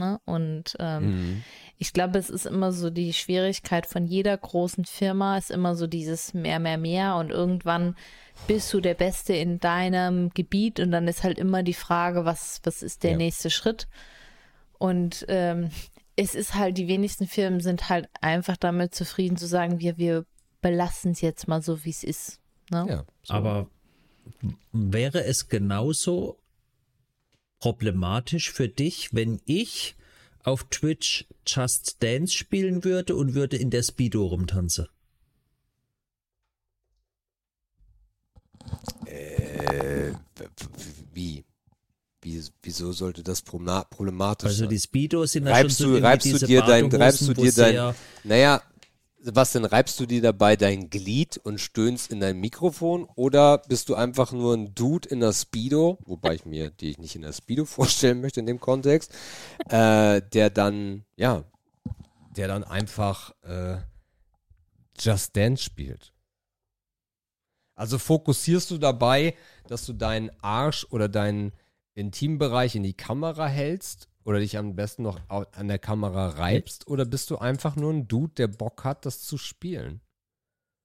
Ne? Und ähm, mhm. ich glaube, es ist immer so die Schwierigkeit von jeder großen Firma, ist immer so dieses mehr, mehr, mehr und irgendwann bist du der Beste in deinem Gebiet und dann ist halt immer die Frage, was, was ist der ja. nächste Schritt? Und ähm, es ist halt, die wenigsten Firmen sind halt einfach damit zufrieden zu sagen, wir, wir belassen es jetzt mal so, wie es ist. Ne? Ja, so. Aber wäre es genauso problematisch für dich, wenn ich auf Twitch Just Dance spielen würde und würde in der Speedo rumtanzen? Äh, wie? Wie, wieso sollte das problematisch also sein? Also die Speedos sind reibst schon du, reibst du dir dein, reibst du dir dein, naja, was denn, reibst du dir dabei dein Glied und stöhnst in dein Mikrofon oder bist du einfach nur ein Dude in der Speedo, wobei ich mir die nicht in der Speedo vorstellen möchte in dem Kontext, äh, der dann, ja, der dann einfach äh, Just Dance spielt. Also fokussierst du dabei, dass du deinen Arsch oder deinen Intimbereich in die Kamera hältst oder dich am besten noch an der Kamera reibst oder bist du einfach nur ein Dude, der Bock hat, das zu spielen?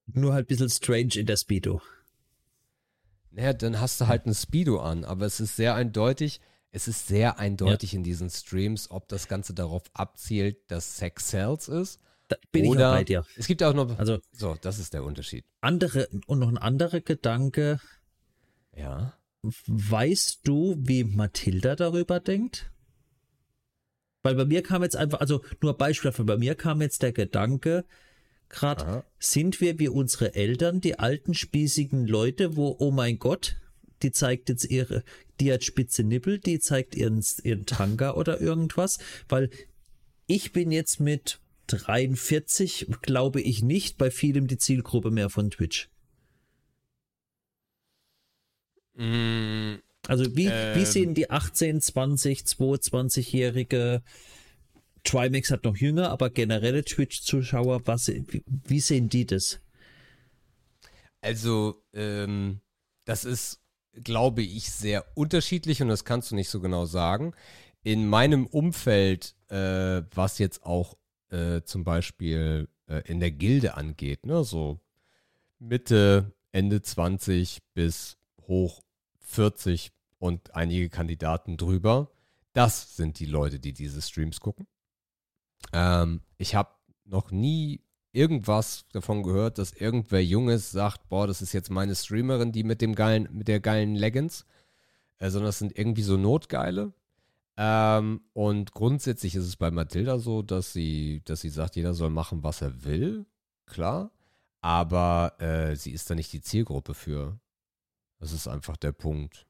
Nur halt ein bisschen strange in der Speedo. Naja, dann hast du halt ein Speedo an, aber es ist sehr eindeutig, es ist sehr eindeutig ja. in diesen Streams, ob das Ganze darauf abzielt, dass Sex Sells ist. Da bin oder ich auch bei dir. Es gibt auch noch, also, so, das ist der Unterschied. Andere, und noch ein anderer Gedanke. Ja. Weißt du, wie Mathilda darüber denkt? Weil bei mir kam jetzt einfach, also nur Beispiel dafür, bei mir kam jetzt der Gedanke, gerade sind wir wie unsere Eltern, die alten spießigen Leute, wo, oh mein Gott, die zeigt jetzt ihre, die hat spitze Nippel, die zeigt ihren, ihren Tanga oder irgendwas, weil ich bin jetzt mit 43, glaube ich nicht, bei vielem die Zielgruppe mehr von Twitch. Mm, also wie, ähm, wie sehen die 18, 20, 22-jährige Trimax hat noch jünger, aber generelle Twitch-Zuschauer, was, wie, wie, sehen die das? Also, ähm, das ist, glaube ich, sehr unterschiedlich und das kannst du nicht so genau sagen. In meinem Umfeld, äh, was jetzt auch äh, zum Beispiel äh, in der Gilde angeht, ne, so Mitte, Ende 20 bis hoch 40 und einige Kandidaten drüber. Das sind die Leute, die diese Streams gucken. Ähm, ich habe noch nie irgendwas davon gehört, dass irgendwer Junges sagt, boah, das ist jetzt meine Streamerin, die mit dem geilen, mit der geilen Leggings, äh, sondern das sind irgendwie so Notgeile. Ähm, und grundsätzlich ist es bei Mathilda so, dass sie, dass sie sagt, jeder soll machen, was er will, klar. Aber äh, sie ist da nicht die Zielgruppe für. Das ist einfach der Punkt.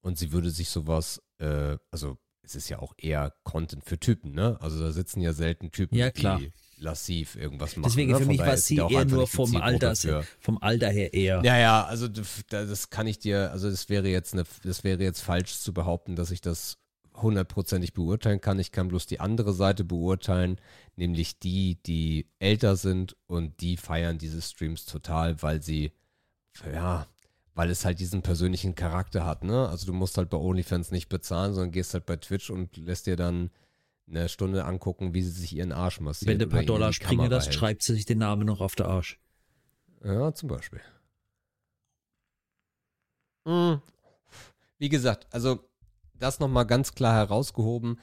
Und sie würde sich sowas, äh, also es ist ja auch eher Content für Typen, ne? Also da sitzen ja selten Typen, ja, die lassiv irgendwas machen. Deswegen ne? für mich war sie eher nur vom Alter, vom Alter her eher. Ja, ja, also das kann ich dir, also das wäre jetzt eine, das wäre jetzt falsch zu behaupten, dass ich das hundertprozentig beurteilen kann. Ich kann bloß die andere Seite beurteilen, nämlich die, die älter sind und die feiern diese Streams total, weil sie, ja, weil es halt diesen persönlichen Charakter hat, ne? Also du musst halt bei OnlyFans nicht bezahlen, sondern gehst halt bei Twitch und lässt dir dann eine Stunde angucken, wie sie sich ihren Arsch massiert. Wenn du ein paar Dollar springen lässt, schreibt sie sich den Namen noch auf der Arsch. Ja, zum Beispiel. Mhm. Wie gesagt, also das nochmal ganz klar herausgehoben.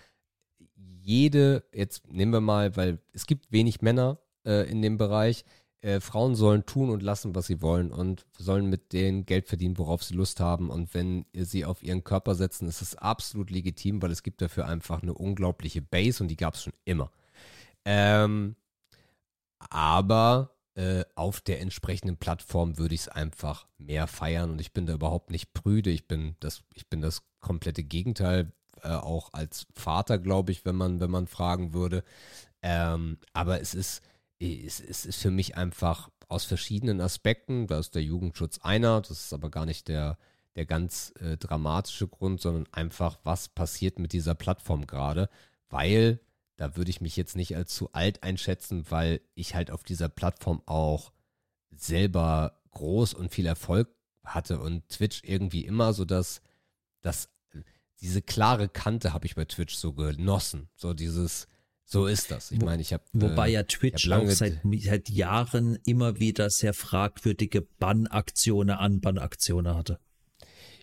Jede, jetzt nehmen wir mal, weil es gibt wenig Männer äh, in dem Bereich, äh, Frauen sollen tun und lassen, was sie wollen und sollen mit dem Geld verdienen, worauf sie Lust haben. Und wenn sie auf ihren Körper setzen, ist es absolut legitim, weil es gibt dafür einfach eine unglaubliche Base und die gab es schon immer. Ähm, aber äh, auf der entsprechenden Plattform würde ich es einfach mehr feiern und ich bin da überhaupt nicht prüde. Ich bin das, ich bin das komplette Gegenteil, äh, auch als Vater, glaube ich, wenn man, wenn man fragen würde. Ähm, aber es ist, es, ist für mich einfach aus verschiedenen Aspekten, da ist der Jugendschutz einer, das ist aber gar nicht der, der ganz äh, dramatische Grund, sondern einfach, was passiert mit dieser Plattform gerade, weil da würde ich mich jetzt nicht als zu alt einschätzen, weil ich halt auf dieser Plattform auch selber groß und viel Erfolg hatte und Twitch irgendwie immer so dass das diese klare Kante habe ich bei Twitch so genossen, so dieses so ist das. Ich meine, ich habe wobei äh, ja Twitch auch seit, seit Jahren immer wieder sehr fragwürdige Bannaktionen, Anbannaktionen hatte.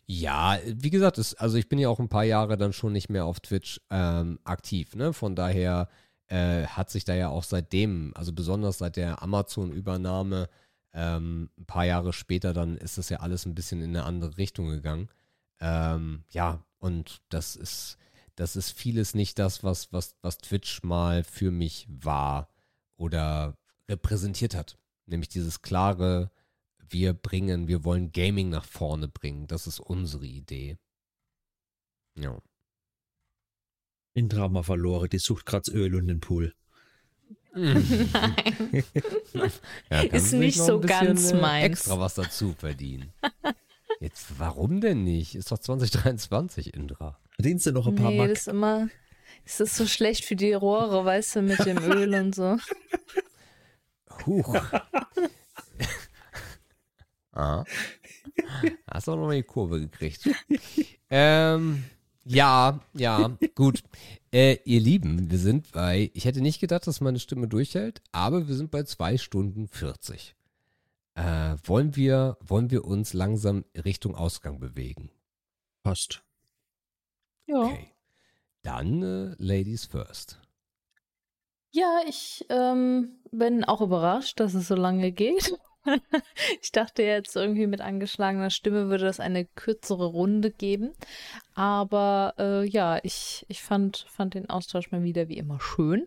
Ja, wie gesagt, es, also ich bin ja auch ein paar Jahre dann schon nicht mehr auf Twitch ähm, aktiv, ne? Von daher äh, hat sich da ja auch seitdem, also besonders seit der Amazon-Übernahme, ähm, ein paar Jahre später, dann ist das ja alles ein bisschen in eine andere Richtung gegangen. Ähm, ja, und das ist, das ist vieles nicht das, was, was, was Twitch mal für mich war oder repräsentiert hat. Nämlich dieses klare, wir bringen, wir wollen Gaming nach vorne bringen. Das ist unsere Idee. Ja. In Drama verloren, die sucht gerade Öl und den Pool. Nein. ja, ist nicht so ganz äh, meins. Extra was dazu verdienen. Jetzt, warum denn nicht? Ist doch 2023, Indra. Verdienst du noch ein paar nee, Mark? Das ist immer, es ist so schlecht für die Rohre, weißt du, mit dem Öl und so. Huch. Ah. Hast auch noch mal die Kurve gekriegt. ähm, ja, ja, gut. Äh, ihr Lieben, wir sind bei, ich hätte nicht gedacht, dass meine Stimme durchhält, aber wir sind bei zwei Stunden 40. Äh, wollen wir, wollen wir uns langsam Richtung Ausgang bewegen? Passt. Ja. Okay. Dann äh, Ladies first. Ja, ich ähm, bin auch überrascht, dass es so lange geht. ich dachte jetzt irgendwie mit angeschlagener Stimme würde das eine kürzere Runde geben. Aber äh, ja, ich, ich fand, fand den Austausch mal wieder wie immer schön.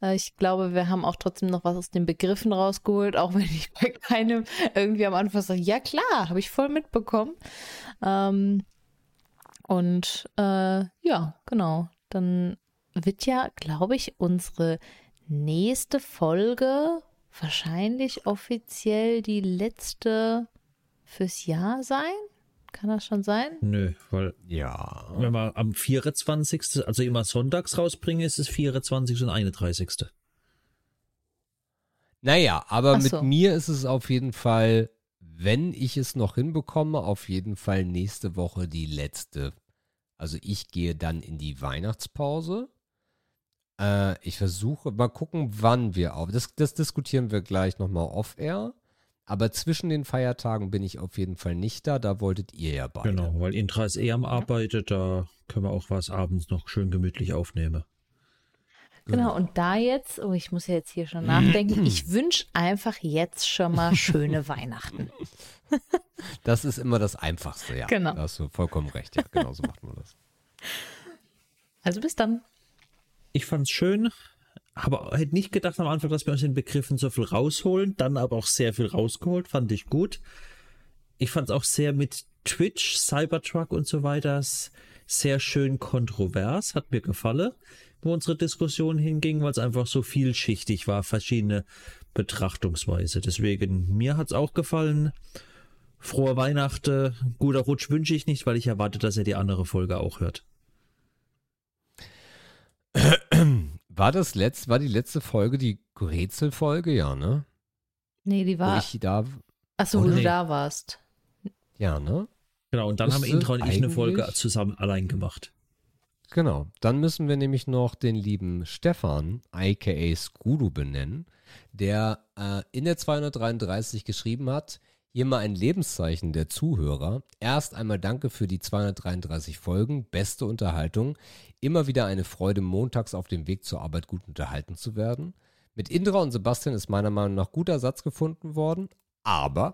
Äh, ich glaube, wir haben auch trotzdem noch was aus den Begriffen rausgeholt, auch wenn ich bei keinem irgendwie am Anfang sage, ja klar, habe ich voll mitbekommen. Ähm, und äh, ja, genau. Dann wird ja, glaube ich, unsere nächste Folge wahrscheinlich offiziell die letzte fürs Jahr sein. Kann das schon sein? Nö, weil ja. wenn wir am 24., also immer sonntags rausbringen, ist es 24. und 31. Naja, aber so. mit mir ist es auf jeden Fall, wenn ich es noch hinbekomme, auf jeden Fall nächste Woche die letzte. Also ich gehe dann in die Weihnachtspause äh, ich versuche, mal gucken, wann wir auf. Das, das diskutieren wir gleich nochmal off-air. Aber zwischen den Feiertagen bin ich auf jeden Fall nicht da. Da wolltet ihr ja beide. Genau, weil Intra ist eh am Arbeiten. Da können wir auch was abends noch schön gemütlich aufnehmen. Genau, und da jetzt, oh, ich muss ja jetzt hier schon nachdenken, ich wünsche einfach jetzt schon mal schöne Weihnachten. Das ist immer das Einfachste, ja. Genau. Da hast du vollkommen recht, ja. Genau so macht man das. Also bis dann. Ich fand's schön, aber hätte nicht gedacht am Anfang, dass wir aus den Begriffen so viel rausholen, dann aber auch sehr viel rausgeholt, fand ich gut. Ich fand es auch sehr mit Twitch, Cybertruck und so weiter sehr schön kontrovers, hat mir gefallen, wo unsere Diskussion hinging, weil es einfach so vielschichtig war, verschiedene Betrachtungsweise. Deswegen, mir hat es auch gefallen. Frohe Weihnachten, guter Rutsch wünsche ich nicht, weil ich erwarte, dass er die andere Folge auch hört. War das letzt, war die letzte Folge die Rätselfolge? Ja, ne? Nee, die war. Wo ich da. Achso, wo nee. du da warst. Ja, ne? Genau, und dann haben Intro und ich eine Folge zusammen allein gemacht. Genau, dann müssen wir nämlich noch den lieben Stefan, aka Skrudu, benennen, der äh, in der 233 geschrieben hat, hier mal ein Lebenszeichen der Zuhörer. Erst einmal danke für die 233 Folgen, beste Unterhaltung. Immer wieder eine Freude, montags auf dem Weg zur Arbeit gut unterhalten zu werden. Mit Indra und Sebastian ist meiner Meinung nach guter Satz gefunden worden, aber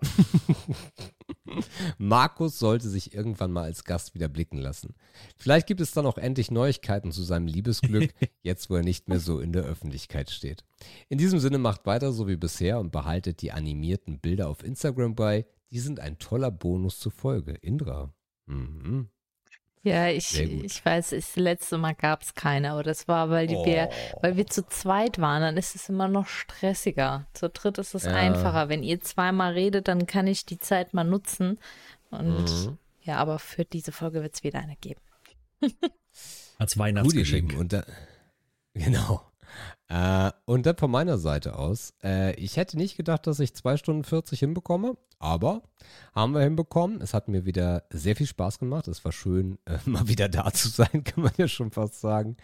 Markus sollte sich irgendwann mal als Gast wieder blicken lassen. Vielleicht gibt es dann auch endlich Neuigkeiten zu seinem Liebesglück, jetzt wo er nicht mehr so in der Öffentlichkeit steht. In diesem Sinne macht weiter so wie bisher und behaltet die animierten Bilder auf Instagram bei. Die sind ein toller Bonus zur Folge. Indra. Mhm. Ja, ich, ich weiß, das letzte Mal gab es keine, aber das war, weil, die Oh. wir, weil wir zu zweit waren, dann ist es immer noch stressiger. Zu dritt ist es Ja. einfacher. Wenn ihr zweimal redet, dann kann ich die Zeit mal nutzen. Und Mhm. ja, aber für diese Folge wird es wieder eine geben. Als Weihnachtsgeschenk. Und da, genau. Äh, und dann von meiner Seite aus. Äh, ich hätte nicht gedacht, dass ich 2 Stunden 40 hinbekomme, aber haben wir hinbekommen. Es hat mir wieder sehr viel Spaß gemacht. Es war schön, äh, mal wieder da zu sein, kann man ja schon fast sagen.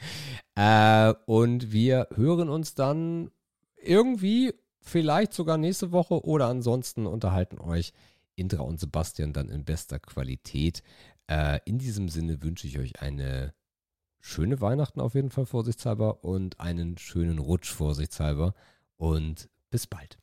Äh, und wir hören uns dann irgendwie, vielleicht sogar nächste Woche oder ansonsten unterhalten euch Indra und Sebastian dann in bester Qualität. Äh, in diesem Sinne wünsche ich euch eine schöne Weihnachten auf jeden Fall vorsichtshalber und einen schönen Rutsch vorsichtshalber und bis bald.